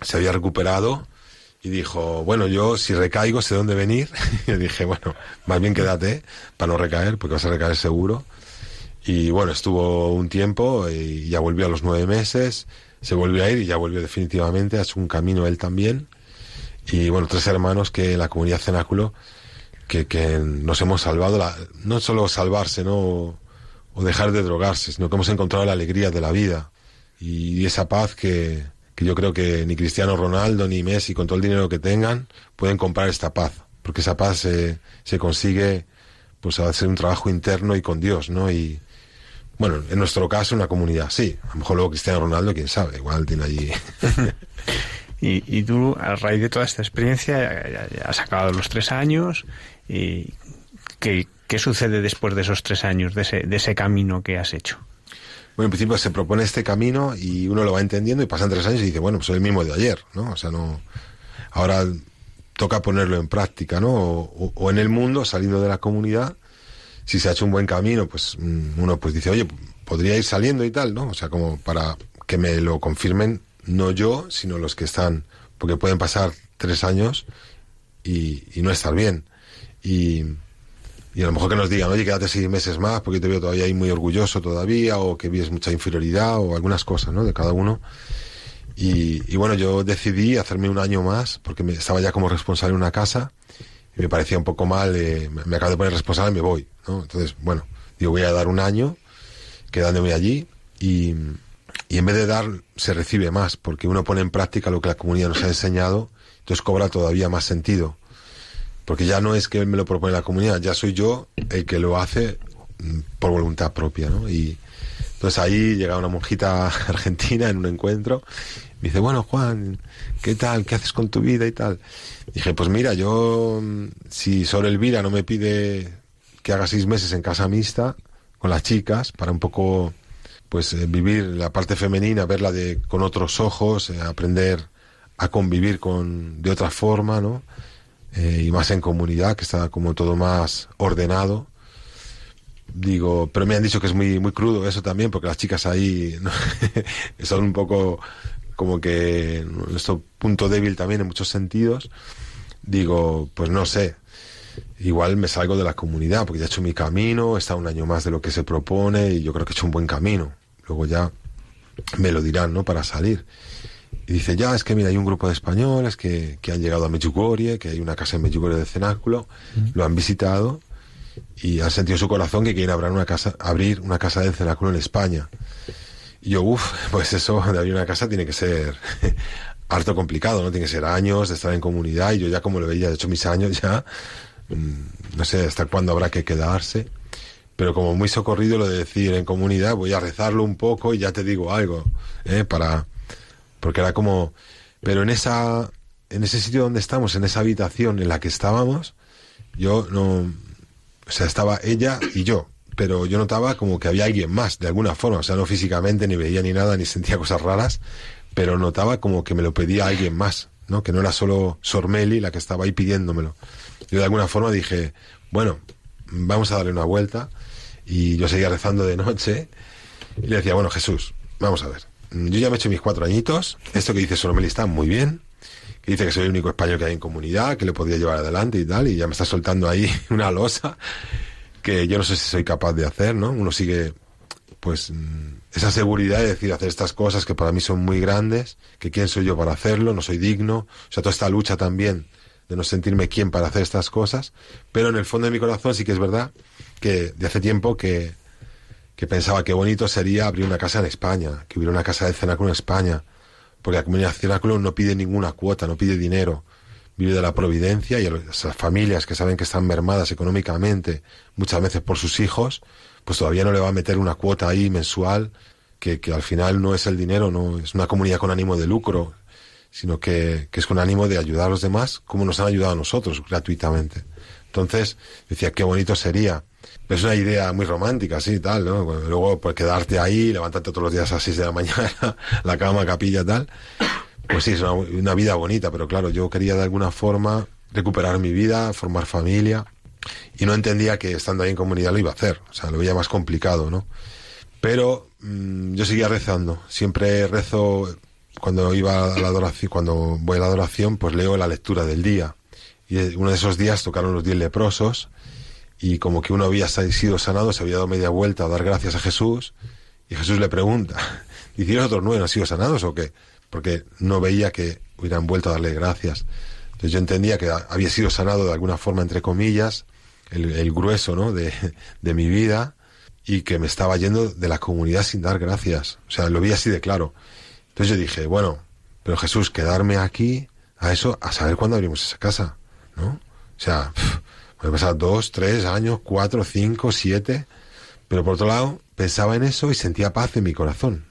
se había recuperado y dijo, bueno, yo si recaigo sé dónde venir. y yo dije, bueno, más bien quédate para no recaer, porque vas a recaer seguro. Y bueno, estuvo un tiempo y ya volvió a los nueve meses, se volvió a ir y ya volvió definitivamente, ha hecho un camino él también. Y bueno, tres hermanos que la comunidad cenáculo, que, que nos hemos salvado, la, no solo salvarse, ¿no? O dejar de drogarse, sino que hemos encontrado la alegría de la vida y esa paz que, que yo creo que ni Cristiano Ronaldo ni Messi, con todo el dinero que tengan, pueden comprar esta paz, porque esa paz se, se consigue pues hacer un trabajo interno y con Dios, ¿no? Y, bueno, en nuestro caso, una comunidad, sí. A lo mejor luego Cristiano Ronaldo, quién sabe, igual tiene allí. y, y, tú, a raíz de toda esta experiencia, has acabado los tres años. y ¿qué, ¿Qué sucede después de esos tres años, de ese, de ese camino que has hecho? Bueno, en principio se propone este camino y uno lo va entendiendo y pasan tres años y dice, bueno, pues es el mismo de ayer, ¿no? O sea, no. Ahora toca ponerlo en práctica, ¿no? O, o en el mundo, saliendo de la comunidad si se ha hecho un buen camino, pues mm, uno pues dice, oye, podría ir saliendo y tal, ¿no? O sea, como para que me lo confirmen, no yo, sino los que están, porque pueden pasar tres años y, no estar bien. Y, y, a lo mejor que nos digan, oye, quédate seis meses más porque te veo todavía ahí muy orgulloso todavía, o que vives mucha inferioridad, o algunas cosas, ¿no? De cada uno. Y, bueno, yo decidí hacerme un año más, porque me, estaba ya como responsable en una casa, y me parecía un poco mal, eh, me acabo de poner responsable y me voy, ¿no? Entonces, bueno, digo, voy a dar un año quedándome allí y, y en vez de dar, se recibe más, porque uno pone en práctica lo que la comunidad nos ha enseñado, entonces cobra todavía más sentido. Porque ya no es que me lo propone la comunidad, ya soy yo el que lo hace por voluntad propia, ¿no? Y entonces ahí llega una monjita argentina en un encuentro, dice, bueno, Juan, ¿qué tal? ¿Qué haces con tu vida y tal? Dije, pues mira, yo, si Sor Elvira no me pide que haga seis meses en casa mixta con las chicas para un poco, pues, eh, vivir la parte femenina, verla de, con otros ojos, eh, aprender a convivir con, de otra forma, ¿no? Eh, y más en comunidad, que está como todo más ordenado. Digo, pero me han dicho que es muy, muy crudo eso también, porque las chicas ahí son un poco como que nuestro punto débil también en muchos sentidos, digo, pues no sé, igual me salgo de la comunidad, porque ya he hecho mi camino, estado un año más de lo que se propone y yo creo que he hecho un buen camino. Luego ya me lo dirán, ¿no? Para salir. Y dice, ya, es que mira, hay un grupo de españoles que, que han llegado a Medjugorje, que hay una casa en Medjugorje de cenáculo, lo han visitado y han sentido en su corazón que quieren abrir una casa, abrir una casa de cenáculo en España. Y yo, uff, pues eso de abrir una casa tiene que ser harto complicado, ¿no? Tiene que ser años de estar en comunidad y yo ya como lo veía, de hecho mis años ya, no sé hasta cuándo habrá que quedarse, pero como muy socorrido lo de decir en comunidad, voy a rezarlo un poco y ya te digo algo, ¿eh? Para, porque era como, pero en esa, en ese sitio donde estamos, en esa habitación en la que estábamos, yo no, o sea, estaba ella y yo, pero yo notaba como que había alguien más, de alguna forma, o sea, no físicamente, ni veía ni nada, ni sentía cosas raras, pero notaba como que me lo pedía alguien más, ¿no? Que no era solo Sormeli la que estaba ahí pidiéndomelo. Yo de alguna forma dije, bueno, vamos a darle una vuelta, y yo seguía rezando de noche, y le decía, bueno, Jesús, vamos a ver, yo ya me he hecho mis cuatro añitos, esto que dice Sormeli está muy bien, que dice que soy el único español que hay en comunidad, que le podía llevar adelante y tal, y ya me está soltando ahí una losa, que yo no sé si soy capaz de hacer, ¿no? Uno sigue, pues, esa seguridad de decir, hacer estas cosas que para mí son muy grandes, que quién soy yo para hacerlo, no soy digno, o sea, toda esta lucha también de no sentirme quién para hacer estas cosas, pero en el fondo de mi corazón sí que es verdad que de hace tiempo que, que pensaba que bonito sería abrir una casa en España, que hubiera una casa de cenáculo en España, porque la comunidad de cenáculo no pide ninguna cuota, no pide dinero, vive de la providencia y a las familias que saben que están mermadas económicamente, muchas veces por sus hijos, pues todavía no le va a meter una cuota ahí mensual, que, que al final no es el dinero, no es una comunidad con ánimo de lucro, sino que, que es con ánimo de ayudar a los demás como nos han ayudado a nosotros gratuitamente. Entonces, decía, qué bonito sería. Es una idea muy romántica, sí, tal, ¿no? Luego, pues quedarte ahí, levantarte todos los días a las 6 de la mañana, la cama, capilla, tal. Pues sí, es una, una vida bonita, pero claro, yo quería de alguna forma recuperar mi vida, formar familia, y no entendía que estando ahí en comunidad lo iba a hacer, o sea, lo veía más complicado, ¿no? Pero mm, yo seguía rezando, siempre rezo cuando iba a la adoración, cuando voy a la adoración, pues leo la lectura del día. Y uno de esos días tocaron los diez leprosos y como que uno había sido sanado, se había dado media vuelta a dar gracias a Jesús y Jesús le pregunta, ¿y si los otros nueve han sido sanados o qué? Porque no veía que hubieran vuelto a darle gracias. Entonces yo entendía que había sido sanado de alguna forma, entre comillas, el, grueso ¿no? de, de mi vida y que me estaba yendo de la comunidad sin dar gracias. O sea, lo vi así de claro. Entonces yo dije, bueno, pero Jesús, quedarme aquí a eso, a saber cuándo abrimos esa casa, ¿no? O sea, puede pasar dos, tres años, cuatro, cinco, siete, pero por otro lado, pensaba en eso y sentía paz en mi corazón.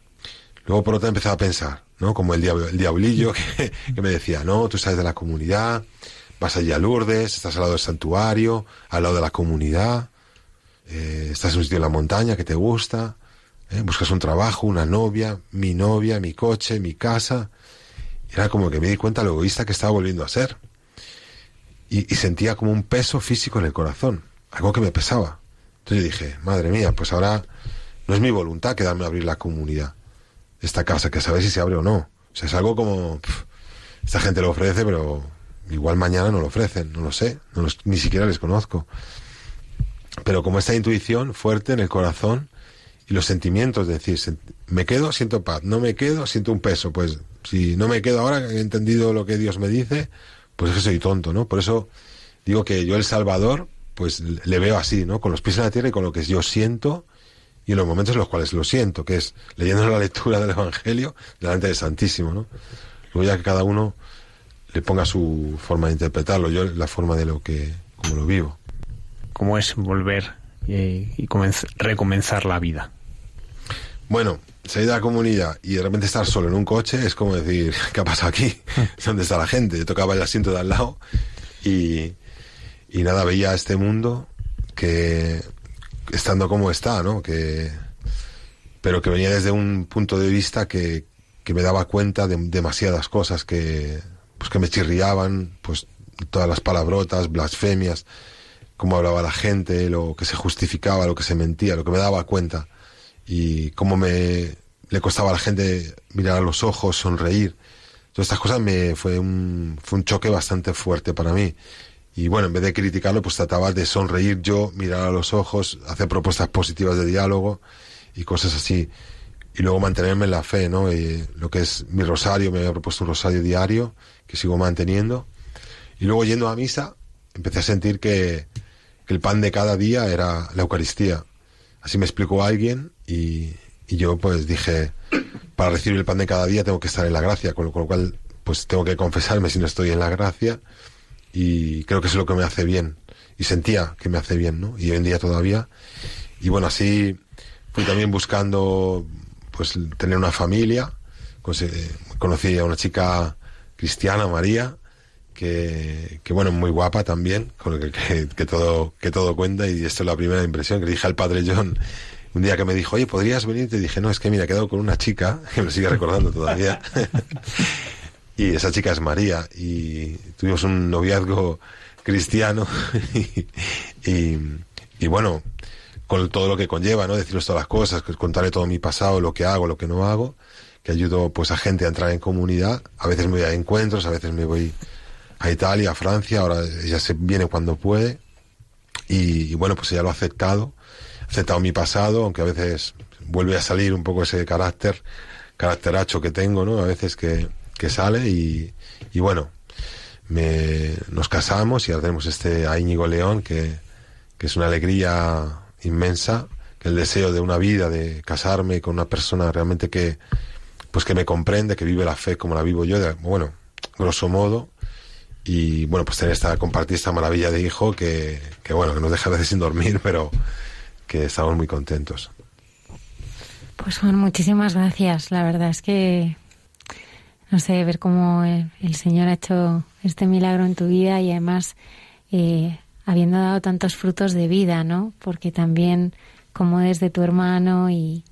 Luego por otro empezaba a pensar, ¿no? Como el, el diablillo que, que, me decía, no, tú sales de la comunidad, vas allí a Lourdes, estás al lado del santuario, al lado de la comunidad, eh, estás en un sitio en la montaña que te gusta, eh, buscas un trabajo, una novia, mi novia, mi coche, mi casa. Era como que me di cuenta lo egoísta que estaba volviendo a ser. Y, sentía como un peso físico en el corazón, algo que me pesaba. Entonces dije, madre mía, pues ahora no es mi voluntad quedarme a abrir la comunidad esta casa, que saber si se abre o no. O sea, es algo como, pff, esta gente lo ofrece, pero igual mañana no lo ofrecen, no lo sé, ni siquiera les conozco. Pero como esta intuición fuerte en el corazón y los sentimientos, es decir, me quedo, siento paz, no me quedo, siento un peso. Pues si no me quedo ahora, he entendido lo que Dios me dice, pues es que soy tonto, ¿no? Por eso digo que yo el Salvador, pues le veo así, ¿no? Con los pies en la tierra y con lo que yo siento y en los momentos en los cuales lo siento, que es leyendo la lectura del Evangelio delante del Santísimo, ¿no? Luego ya que cada uno le ponga su forma de interpretarlo, yo la forma de lo que, como lo vivo. ¿Cómo es volver y, y recomenzar la vida? Bueno, salir de la comunidad y de repente estar solo en un coche es como decir, ¿qué ha pasado aquí? ¿Dónde está la gente? Yo tocaba el asiento de al lado y, y nada, veía este mundo que estando como está, ¿no? Que, pero que venía desde un punto de vista que, que me daba cuenta de demasiadas cosas que, pues que me chirriaban, pues todas las palabrotas, blasfemias, cómo hablaba la gente, lo que se justificaba, lo que se mentía, lo que me daba cuenta y cómo me le costaba a la gente mirar a los ojos, sonreír. Todas estas cosas me fue un, fue un choque bastante fuerte para mí. Y bueno, en vez de criticarlo, pues trataba de sonreír yo, mirar a los ojos, hacer propuestas positivas de diálogo y cosas así. Y luego mantenerme en la fe, ¿no? Y lo que es mi rosario, me había propuesto un rosario diario que sigo manteniendo. Y luego yendo a misa, empecé a sentir que el pan de cada día era la Eucaristía. Así me explicó alguien y, yo pues dije, para recibir el pan de cada día tengo que estar en la gracia, con lo, con lo cual pues tengo que confesarme si no estoy en la gracia y creo que es lo que me hace bien y sentía que me hace bien, ¿no? Y hoy en día todavía. Y bueno, así fui también buscando pues tener una familia. Conocí a una chica cristiana, María, que, que bueno, muy guapa también, con que, que, que, todo, que todo cuenta y esto es la primera impresión que dije al padre John un día que me dijo, oye, ¿podrías venir? Te dije, no, es que mira, he quedado con una chica, que me sigue recordando todavía. y esa chica es María y tuvimos un noviazgo cristiano y, y, y, bueno, con todo lo que conlleva, ¿no? Deciros todas las cosas, contarle todo mi pasado, lo que hago, lo que no hago, que ayudo pues a gente a entrar en comunidad. A veces me voy a encuentros, a veces me voy a Italia, a Francia, ahora ella se viene cuando puede. Y, bueno, pues ella lo ha aceptado, ha aceptado mi pasado, aunque a veces vuelve a salir un poco ese carácter, caracteracho que tengo, ¿no? A veces que, que sale y, y bueno, me, nos casamos y ahora tenemos este a Íñigo León que, que es una alegría inmensa, que el deseo de una vida, de casarme con una persona realmente que, pues que me comprende, que vive la fe como la vivo yo, de, bueno, grosso modo, y bueno, pues tener esta, compartir esta maravilla de hijo que, que bueno, que nos deja a veces sin dormir, pero que estamos muy contentos. Pues Juan, muchísimas gracias. La verdad es que no sé, ver cómo el, Señor ha hecho este milagro en tu vida y además eh, habiendo dado tantos frutos de vida, ¿no? Porque también como desde tu hermano y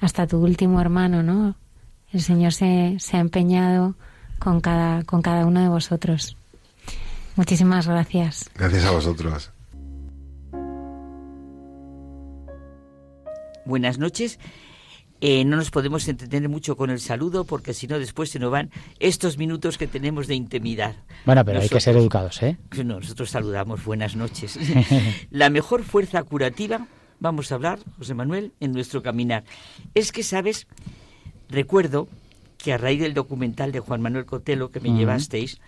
hasta tu último hermano, ¿no? El Señor se, se ha empeñado con cada, con cada uno de vosotros. Muchísimas gracias. Gracias a vosotros. Buenas noches. Eh, no nos podemos entretener mucho con el saludo porque si no después se nos van estos minutos que tenemos de intimidad. Bueno, pero hay que ser educados, ¿eh? nosotros saludamos, buenas noches. La mejor fuerza curativa, vamos a hablar, José Manuel, en nuestro caminar. Es que, ¿sabes? Recuerdo que a raíz del documental de Juan Manuel Cotelo que me llevasteis,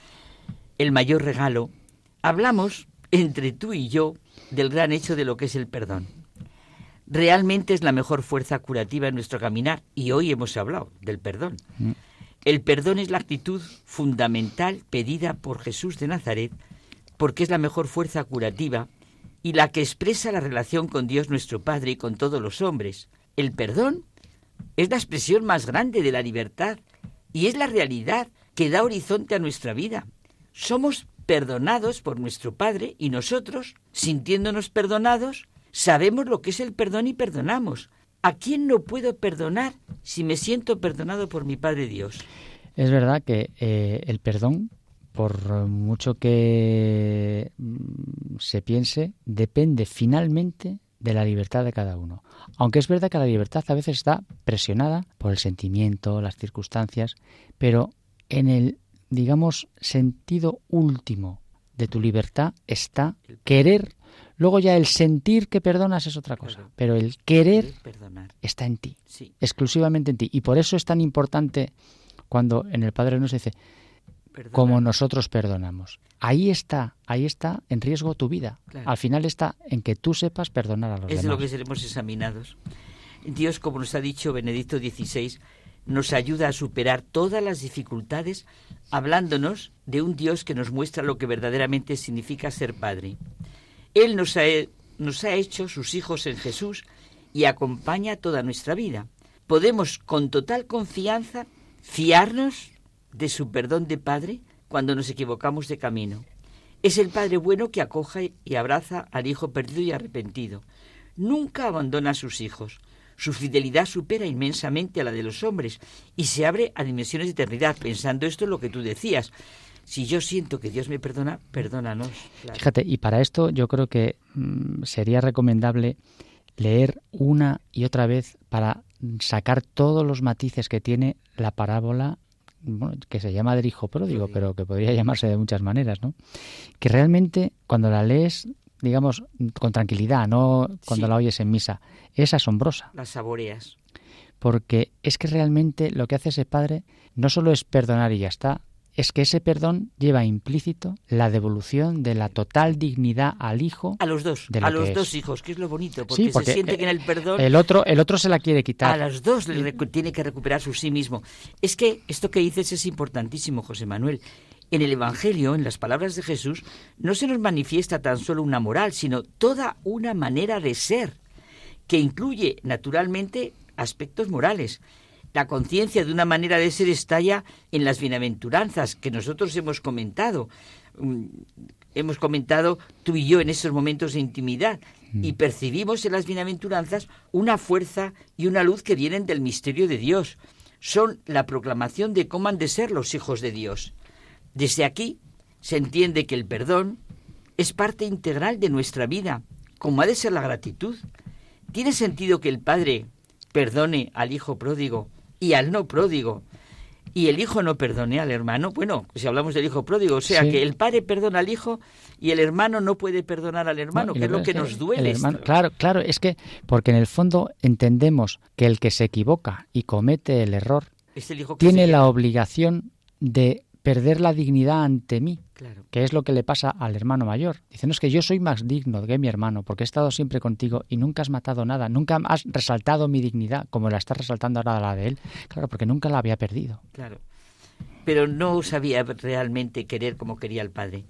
El mayor regalo, hablamos entre tú y yo del gran hecho de lo que es el perdón realmente es la mejor fuerza curativa en nuestro caminar y hoy hemos hablado del perdón. Mm. El perdón es la actitud fundamental pedida por Jesús de Nazaret porque es la mejor fuerza curativa y la que expresa la relación con Dios nuestro Padre y con todos los hombres. El perdón es la expresión más grande de la libertad y es la realidad que da horizonte a nuestra vida. Somos perdonados por nuestro Padre y nosotros, sintiéndonos perdonados, Sabemos lo que es el perdón y perdonamos. ¿A quién no puedo perdonar si me siento perdonado por mi Padre Dios? Es verdad que eh, el perdón, por mucho que mm, se piense, depende finalmente de la libertad de cada uno. Aunque es verdad que la libertad a veces está presionada por el sentimiento, las circunstancias, pero en el, digamos, sentido último de tu libertad está querer Luego ya el sentir que perdonas es otra cosa, pero el querer está en ti, exclusivamente en ti. Y por eso es tan importante cuando en el Padre nos dice, como nosotros perdonamos. Ahí está, ahí está en riesgo tu vida. Al final está en que tú sepas perdonar a los demás. Es lo que seremos examinados. Dios, como nos ha dicho Benedicto XVI, nos ayuda a superar todas las dificultades hablándonos de un Dios que nos muestra lo que verdaderamente significa ser Padre. Él nos ha, nos ha hecho sus hijos en Jesús y acompaña toda nuestra vida. Podemos con total confianza fiarnos de su perdón de Padre cuando nos equivocamos de camino. Es el Padre bueno que acoge y abraza al Hijo perdido y arrepentido. Nunca abandona a sus hijos. Su fidelidad supera inmensamente a la de los hombres y se abre a dimensiones de eternidad. Pensando esto en lo que tú decías, si yo siento que Dios me perdona, perdónanos. Fíjate, y para esto yo creo que mm, sería recomendable leer una y otra vez para sacar todos los matices que tiene la parábola que se llama del hijo pródigo, pero que podría llamarse de muchas maneras, ¿no? Que realmente cuando la lees, digamos, con tranquilidad, no cuando la oyes en misa, es asombrosa. Las saboreas. Porque es que realmente lo que hace ese padre no solo es perdonar y ya está, es que ese perdón lleva implícito la devolución de la total dignidad al hijo. A los dos, a los dos hijos, que es lo bonito, porque, se siente que en el perdón. El otro, el otro se la quiere quitar. A los dos le tiene que recuperar su sí mismo. Es que esto que dices es importantísimo, José Manuel. En el Evangelio, en las palabras de Jesús, no se nos manifiesta tan solo una moral, sino toda una manera de ser, que incluye, naturalmente, aspectos morales la conciencia de una manera de ser estalla en las bienaventuranzas que nosotros hemos comentado. Mm, hemos comentado tú y yo en esos momentos de intimidad mm. y percibimos en las bienaventuranzas una fuerza y una luz que vienen del misterio de Dios. Son la proclamación de cómo han de ser los hijos de Dios. Desde aquí se entiende que el perdón es parte integral de nuestra vida, como ha de ser la gratitud. ¿Tiene sentido que el Padre perdone al Hijo pródigo y al no pródigo. Y el hijo no perdone al hermano. Bueno, si hablamos del hijo pródigo, o sea que el padre perdona al hijo y el hermano no puede perdonar al hermano, que es lo que nos duele. claro, claro, es que porque en el fondo entendemos que el que se equivoca y comete el error tiene la obligación de perder la dignidad ante mí, que es lo que le pasa al hermano mayor. Dicen, es que yo soy más digno que mi hermano, porque he estado siempre contigo y nunca has matado nada, nunca has resaltado mi dignidad, como la estás resaltando ahora la de él. Claro, porque nunca la había perdido. Claro. Pero no sabía realmente querer como quería el padre.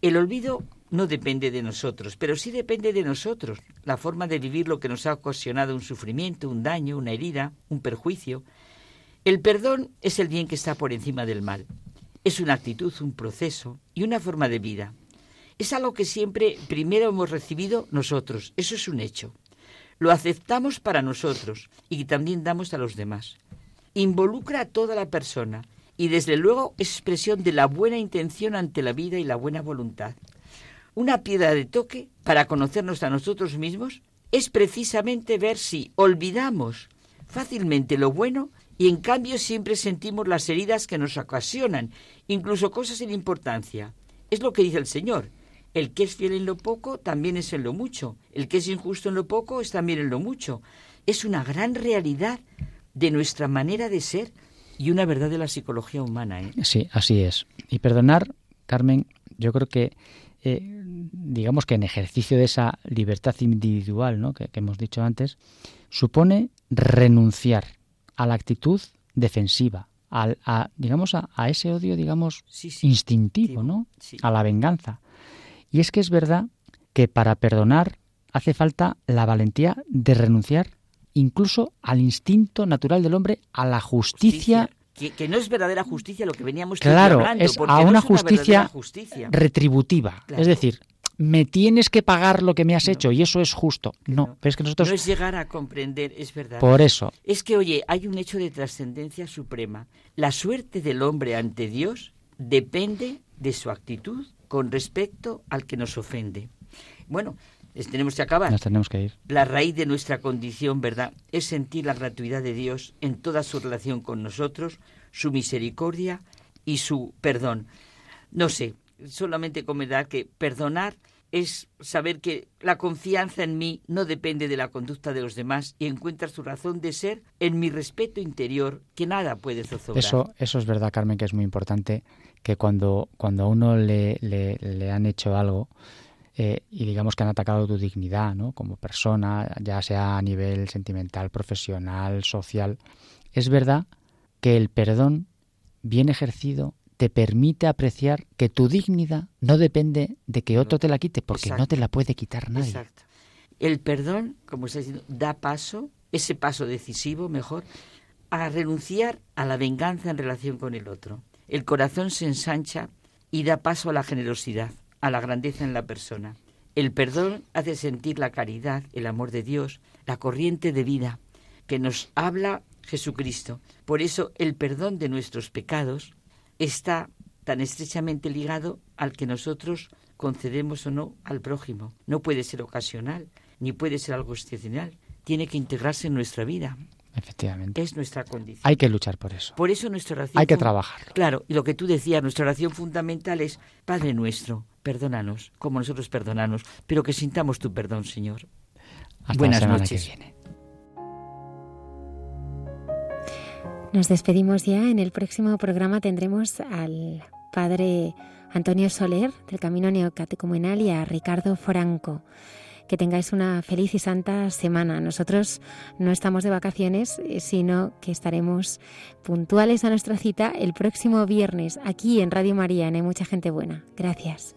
El olvido no depende de nosotros, pero sí depende de nosotros, la forma de vivir lo que nos ha ocasionado un sufrimiento, un daño, una herida, un perjuicio. El perdón es el bien que está por encima del mal. Es una actitud, un proceso y una forma de vida. Es algo que siempre primero hemos recibido nosotros. Eso es un hecho. Lo aceptamos para nosotros y también damos a los demás. Involucra a toda la persona y desde luego es expresión de la buena intención ante la vida y la buena voluntad. Una piedra de toque para conocernos a nosotros mismos es precisamente ver si olvidamos fácilmente lo bueno y en cambio siempre sentimos las heridas que nos ocasionan, incluso cosas sin importancia. Es lo que dice el Señor. El que es fiel en lo poco también es en lo mucho. El que es injusto en lo poco es también en lo mucho. Es una gran realidad de nuestra manera de ser y una verdad de la psicología humana. ¿eh? Sí, así es. Y perdonar, Carmen, yo creo que, eh, digamos que en ejercicio de esa libertad individual ¿no? que, hemos dicho antes, supone renunciar a la actitud defensiva, al, a, digamos, a, ese odio, digamos, instintivo, ¿no? A la venganza. Y es que es verdad que para perdonar hace falta la valentía de renunciar incluso al instinto natural del hombre, a la justicia. Que, no es verdadera justicia lo que veníamos claro, hablando. Es a una, justicia, retributiva. Es decir, me tienes que pagar lo que me has hecho y eso es justo. No, pero es que nosotros... No es llegar a comprender, es verdad. Por eso. Es que, oye, hay un hecho de trascendencia suprema. La suerte del hombre ante Dios depende de su actitud con respecto al que nos ofende. Bueno, tenemos que acabar. Nos tenemos que ir. La raíz de nuestra condición, ¿verdad?, es sentir la gratuidad de Dios en toda su relación con nosotros, su misericordia y su perdón. No sé, solamente comentar que perdonar es saber que la confianza en mí no depende de la conducta de los demás y encuentra su razón de ser en mi respeto interior, que nada puede zozobrar. Eso, eso es verdad, Carmen, que es muy importante que cuando, cuando a uno le, le, han hecho algo eh, y digamos que han atacado tu dignidad ¿no? como persona, ya sea a nivel sentimental, profesional, social, es verdad que el perdón bien ejercido te permite apreciar que tu dignidad no depende de que otro te la quite, porque no te la puede quitar nadie. Exacto. El perdón, como está diciendo, da paso, ese paso decisivo, mejor, a renunciar a la venganza en relación con el otro el corazón se ensancha y da paso a la generosidad, a la grandeza en la persona. El perdón hace sentir la caridad, el amor de Dios, la corriente de vida que nos habla Jesucristo. Por eso el perdón de nuestros pecados está tan estrechamente ligado al que nosotros concedemos o no al prójimo. No puede ser ocasional, ni puede ser algo excepcional. Tiene que integrarse en nuestra vida. Efectivamente. Es nuestra condición. Hay que luchar por eso. Por eso nuestra oración. Hay que trabajar. Claro, y lo que tú decías, nuestra oración fundamental es, Padre nuestro, perdónanos, como nosotros perdonamos, pero que sintamos tu perdón, Señor. Buenas noches. Nos despedimos ya. En el próximo programa tendremos al Padre Antonio Soler del Camino Neocatecumenal y a Ricardo Franco que tengáis una feliz y santa semana. Nosotros no estamos de vacaciones, eh, sino que estaremos puntuales a nuestra cita el próximo viernes aquí en Radio María, Hay Mucha Gente Buena. Gracias.